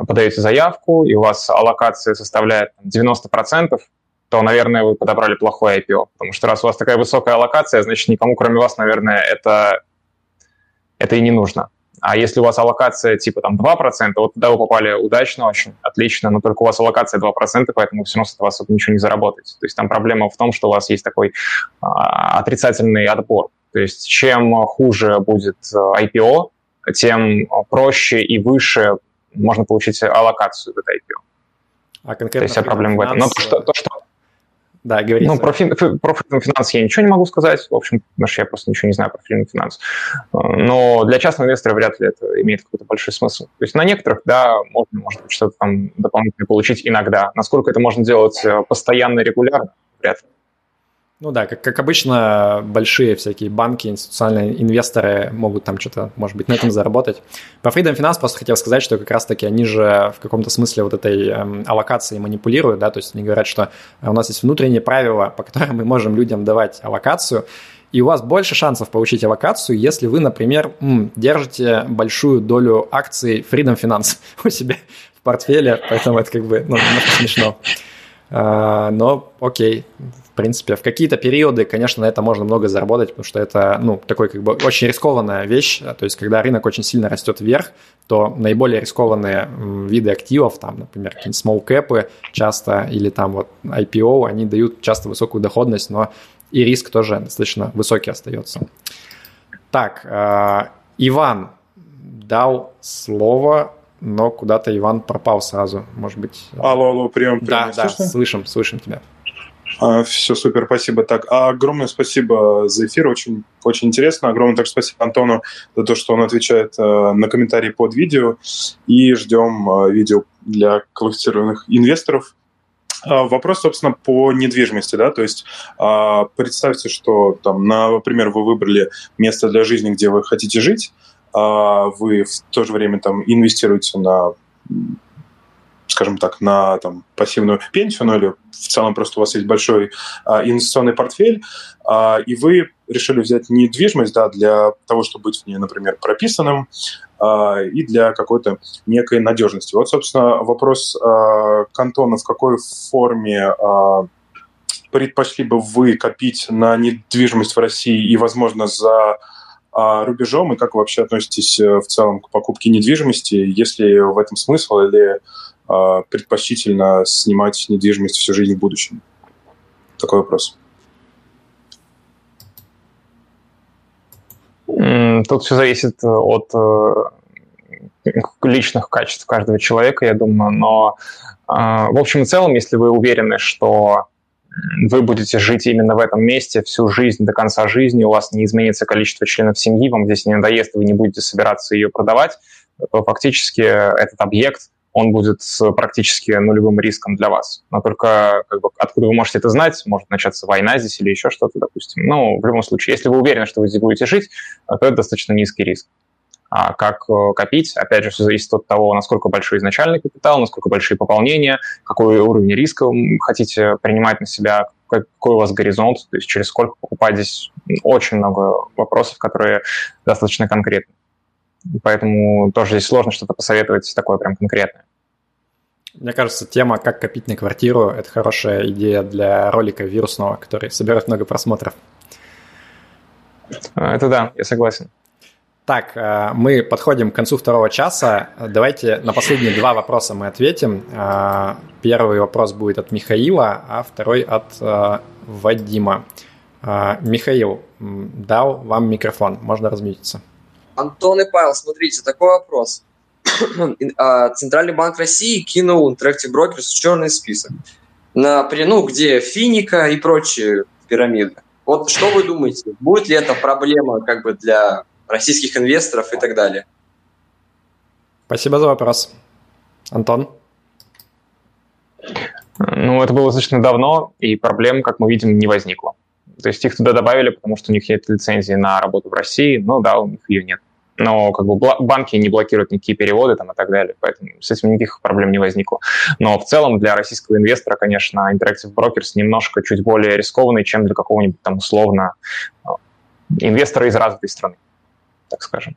подаете заявку, и у вас аллокация составляет 90%, то, наверное, вы подобрали плохое IPO. Потому что раз у вас такая высокая аллокация, значит, никому, кроме вас, наверное, это, это и не нужно. А если у вас аллокация типа там 2%, вот тогда вы попали удачно очень, отлично, но только у вас аллокация 2%, поэтому все равно с этого особо ничего не заработаете. То есть там проблема в том, что у вас есть такой а, отрицательный отбор. То есть чем хуже будет э, IPO, тем проще и выше можно получить аллокацию в это IPO. А конкретно То есть вся проблема в этом. Но то, что, то, что да, говорите. Ну, про, фин, про финанс я ничего не могу сказать, в общем, потому что я просто ничего не знаю про финанс. Но для частного инвестора вряд ли это имеет какой-то большой смысл. То есть на некоторых, да, можно, может быть, что-то там дополнительное получить иногда. Насколько это можно делать э, постоянно, регулярно, вряд ли. Ну да, как, как обычно, большие всякие банки, институциональные инвесторы могут там что-то, может быть, на этом заработать. По Freedom Finance просто хотел сказать, что как раз-таки они же в каком-то смысле вот этой эм, аллокацией манипулируют, да, то есть они говорят, что у нас есть внутренние правила, по которым мы можем людям давать аллокацию, и у вас больше шансов получить аллокацию, если вы, например, держите большую долю акций Freedom Finance у себя в портфеле, поэтому это как бы ну, немножко смешно. А, но окей, в принципе, в какие-то периоды, конечно, на это можно много заработать, потому что это, ну, такой как бы очень рискованная вещь. То есть, когда рынок очень сильно растет вверх, то наиболее рискованные виды активов, там, например, какие-нибудь small cap часто, или там вот IPO, они дают часто высокую доходность, но и риск тоже достаточно высокий остается. Так, э, Иван дал слово, но куда-то Иван пропал сразу, может быть. Алло, алло, прием, прием. Да, да, слышим, слышим тебя. А, Все супер, спасибо. Так, а огромное спасибо за эфир, очень, очень интересно. Огромное также спасибо Антону за то, что он отвечает э, на комментарии под видео. И ждем э, видео для квалифицированных инвесторов. А, вопрос, собственно, по недвижимости, да, то есть а, представьте, что там, например, вы выбрали место для жизни, где вы хотите жить, вы в то же время там инвестируете на скажем так, на там, пассивную пенсию, ну или в целом просто у вас есть большой а, инвестиционный портфель, а, и вы решили взять недвижимость да, для того, чтобы быть в ней, например, прописанным, а, и для какой-то некой надежности. Вот, собственно, вопрос а, к в какой форме а, предпочли бы вы копить на недвижимость в России и, возможно, за а рубежом, и как вы вообще относитесь э, в целом к покупке недвижимости, есть ли в этом смысл, или а, предпочтительно снимать недвижимость всю жизнь в будущем? Такой вопрос. Тут все зависит от э, личных качеств каждого человека, я думаю, но а, в общем и целом, если вы уверены, что вы будете жить именно в этом месте всю жизнь, до конца жизни, у вас не изменится количество членов семьи, вам здесь не надоест, вы не будете собираться ее продавать, то фактически этот объект он будет с практически нулевым риском для вас. Но только как бы, откуда вы можете это знать? Может начаться война здесь или еще что-то, допустим. Ну, в любом случае, если вы уверены, что вы здесь будете жить, то это достаточно низкий риск. А, как э, копить. Опять же, все зависит от того, насколько большой изначальный капитал, насколько большие пополнения, какой уровень риска вы хотите принимать на себя, какой у вас горизонт, то есть через сколько покупать. Здесь очень много вопросов, которые достаточно конкретны. Поэтому тоже здесь сложно что-то посоветовать такое прям конкретное. Мне кажется, тема «Как копить на квартиру» — это хорошая идея для ролика вирусного, который собирает много просмотров. Это да, я согласен. Так, э, мы подходим к концу второго часа. Давайте на последние два вопроса мы ответим. Э, первый вопрос будет от Михаила, а второй от э, Вадима. Михаил, дал вам микрофон, можно размьютиться. Антон и Павел, смотрите, такой вопрос. А, Центральный банк России кинул Interactive Brokers в черный список, на, ну, где Финика и прочие пирамиды. Вот что вы думаете, будет ли это проблема как бы для российских инвесторов и так далее. Спасибо за вопрос. Антон? Ну, это было достаточно давно, и проблем, как мы видим, не возникло. То есть их туда добавили, потому что у них нет лицензии на работу в России, ну да, у них ее нет. Но как бы банки не блокируют никакие переводы там и так далее, поэтому с этим никаких проблем не возникло. Но в целом для российского инвестора, конечно, Interactive Brokers немножко чуть более рискованный, чем для какого-нибудь там условно э, инвестора из развитой страны так скажем.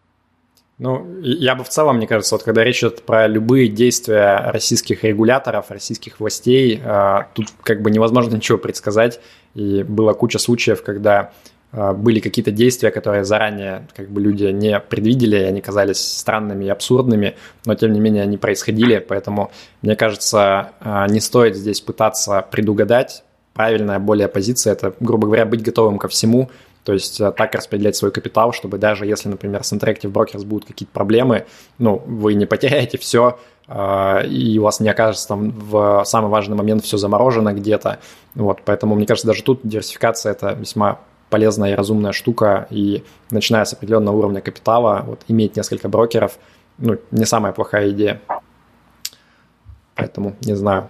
Ну, я бы в целом, мне кажется, вот когда речь идет про любые действия российских регуляторов, российских властей, э, тут как бы невозможно ничего предсказать. И была куча случаев, когда э, были какие-то действия, которые заранее как бы люди не предвидели, и они казались странными и абсурдными, но тем не менее они происходили, поэтому мне кажется, э, не стоит здесь пытаться предугадать. Правильная более позиция – это, грубо говоря, быть готовым ко всему, то есть э, так распределять свой капитал, чтобы даже если, например, с Interactive Brokers будут какие-то проблемы, ну, вы не потеряете все, э, и у вас не окажется там в самый важный момент все заморожено где-то. Вот, поэтому, мне кажется, даже тут диверсификация – это весьма полезная и разумная штука, и начиная с определенного уровня капитала, вот, иметь несколько брокеров, ну, не самая плохая идея. Поэтому не знаю.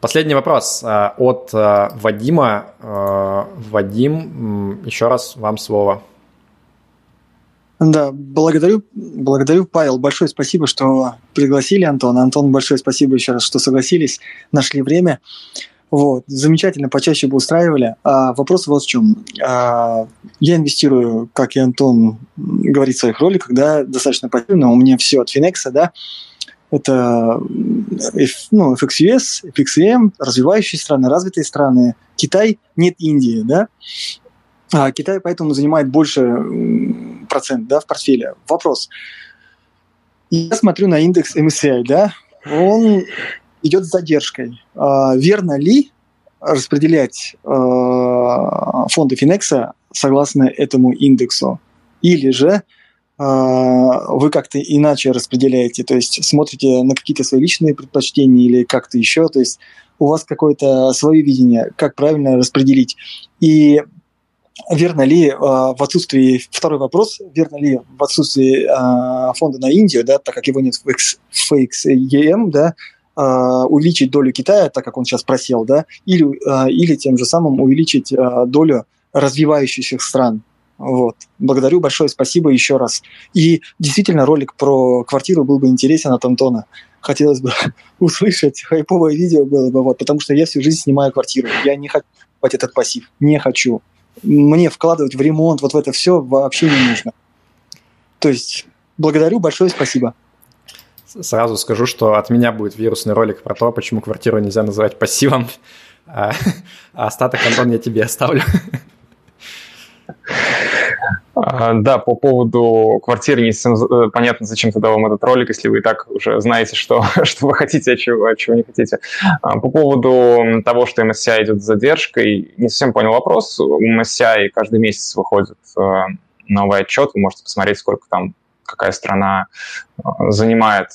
Последний вопрос э, от э, Вадима. Э, Вадим, еще раз вам слово. Да, благодарю, благодарю, Павел. Большое спасибо, что пригласили Антона. Антон, большое спасибо еще раз, что согласились, нашли время. Вот, замечательно, почаще бы устраивали. А вопрос вот в чем. А, я инвестирую, как и Антон говорит в своих роликах, да, достаточно пассивно. У меня все от Финекса, да это ну, FXUS, FXM, развивающие страны, развитые страны. Китай, нет Индии, да? А Китай поэтому занимает больше процент да, в портфеле. Вопрос. Я смотрю на индекс MSCI, да, он идет с задержкой. А верно ли распределять а, фонды Финекса согласно этому индексу? Или же вы как-то иначе распределяете, то есть смотрите на какие-то свои личные предпочтения или как-то еще, то есть у вас какое-то свое видение, как правильно распределить. И верно ли а, в отсутствии, второй вопрос, верно ли в отсутствии а, фонда на Индию, да, так как его нет в, X, XEM, да, увеличить долю Китая, так как он сейчас просел, да, или, или тем же самым увеличить долю развивающихся стран. Вот. Благодарю большое, спасибо еще раз. И действительно, ролик про квартиру был бы интересен от Антона. Хотелось бы услышать, хайповое видео было бы, вот, потому что я всю жизнь снимаю квартиру. Я не хочу этот пассив, не хочу. Мне вкладывать в ремонт, вот в это все вообще не нужно. То есть, благодарю, большое спасибо. Сразу скажу, что от меня будет вирусный ролик про то, почему квартиру нельзя называть пассивом, а, а остаток, Антон, я тебе оставлю. А, да, по поводу квартиры не совсем э, понятно, зачем тогда вам этот ролик, если вы и так уже знаете, что, что вы хотите, а чего, а чего не хотите. А, по поводу того, что MSCI идет с задержкой, не совсем понял вопрос. У MSCI каждый месяц выходит э, новый отчет, вы можете посмотреть, сколько там какая страна э, занимает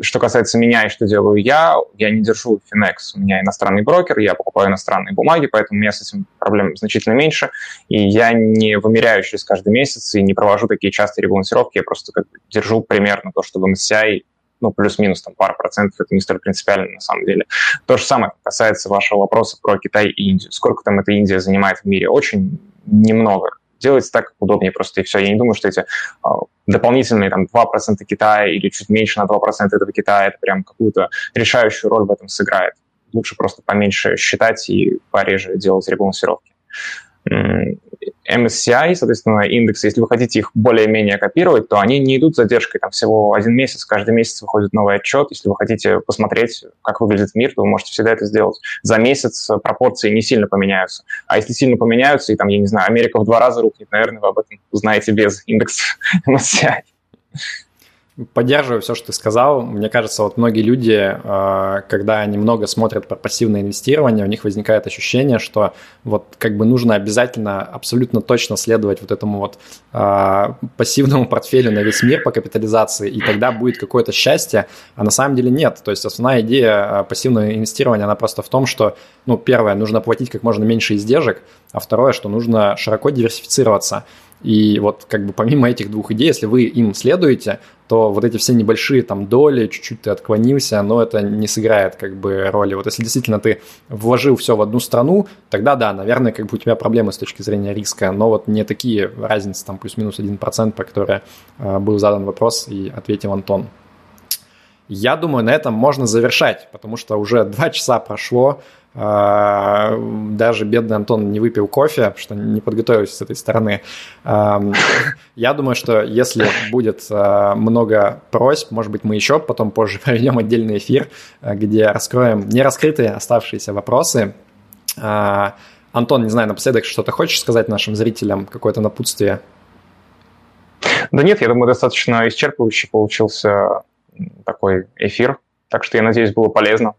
что касается меня и что делаю я, я не держу Finex. У меня иностранный брокер, я покупаю иностранные бумаги, поэтому у меня с этим проблем значительно меньше. И я не вымеряю через каждый месяц и не провожу такие частые ребалансировки. Я просто как держу примерно то, что в MSCI ну, плюс-минус там пара процентов, это не столь принципиально на самом деле. То же самое касается вашего вопроса про Китай и Индию. Сколько там эта Индия занимает в мире? Очень немного делайте так, как удобнее просто, и все. Я не думаю, что эти а, дополнительные там 2% Китая или чуть меньше на 2% этого Китая, это прям какую-то решающую роль в этом сыграет. Лучше просто поменьше считать и пореже делать ребалансировки. MSCI, соответственно, индексы, если вы хотите их более-менее копировать, то они не идут с задержкой, там всего один месяц, каждый месяц выходит новый отчет. Если вы хотите посмотреть, как выглядит мир, то вы можете всегда это сделать. За месяц пропорции не сильно поменяются. А если сильно поменяются, и там, я не знаю, Америка в два раза рухнет, наверное, вы об этом узнаете без индекса MSCI. Поддерживаю все, что ты сказал. Мне кажется, вот многие люди, э, когда они много смотрят про пассивное инвестирование, у них возникает ощущение, что вот как бы нужно обязательно абсолютно точно следовать вот этому вот э, пассивному портфелю на весь мир по капитализации, и тогда будет какое-то счастье, а на самом деле нет. То есть основная идея э, пассивного инвестирования, она просто в том, что, ну, первое, нужно платить как можно меньше издержек, а второе, что нужно широко диверсифицироваться. И вот как бы помимо этих двух идей, если вы им следуете, то вот эти все небольшие там доли, чуть-чуть ты отклонился, но это не сыграет как бы роли. Вот если действительно ты вложил все в одну страну, тогда да, наверное, как бы у тебя проблемы с точки зрения риска, но вот не такие разницы, там плюс-минус 1%, по которой э, был задан вопрос и ответил Антон. Я думаю, на этом можно завершать, потому что уже два часа прошло, даже бедный Антон не выпил кофе, что не подготовился с этой стороны. Я думаю, что если будет а, много просьб, может быть, мы еще потом позже проведем отдельный эфир, а, где раскроем нераскрытые оставшиеся вопросы. Антон, не знаю, напоследок что-то хочешь сказать нашим зрителям, какое-то напутствие? Да нет, я думаю, достаточно исчерпывающий получился такой эфир, так что я надеюсь, было полезно.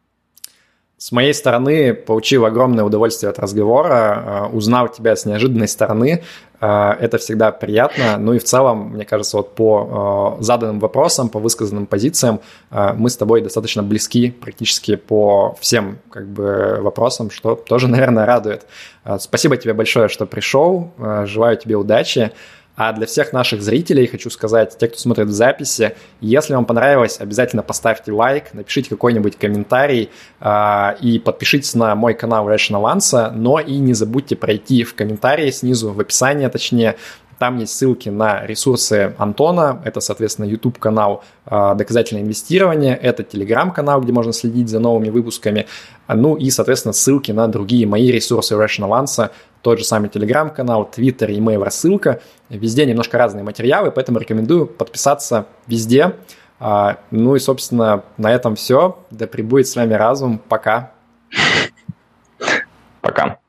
С моей стороны, получил огромное удовольствие от разговора, э, узнал тебя с неожиданной стороны. Э, это всегда приятно. Ну и в целом, мне кажется, вот по э, заданным вопросам, по высказанным позициям мы с тобой достаточно близки практически по всем как бы, вопросам, что тоже, наверное, радует. Спасибо тебе большое, что пришел. Желаю тебе удачи. А для всех наших зрителей хочу сказать, те, кто смотрит в записи, если вам понравилось, обязательно поставьте лайк, напишите какой-нибудь комментарий э, и подпишитесь на мой канал Rational Answer, но и не забудьте пройти в комментарии снизу, в описании точнее, там есть ссылки на ресурсы Антона. Это, соответственно, YouTube-канал э, «Доказательное инвестирование». Это Telegram-канал, где можно следить за новыми выпусками. Ну и, соответственно, ссылки на другие мои ресурсы Rational Answer. Тот же самый Telegram-канал, Twitter, email, рассылка. Везде немножко разные материалы, поэтому рекомендую подписаться везде. А, ну и, собственно, на этом все. Да пребудет с вами разум. Пока. Пока.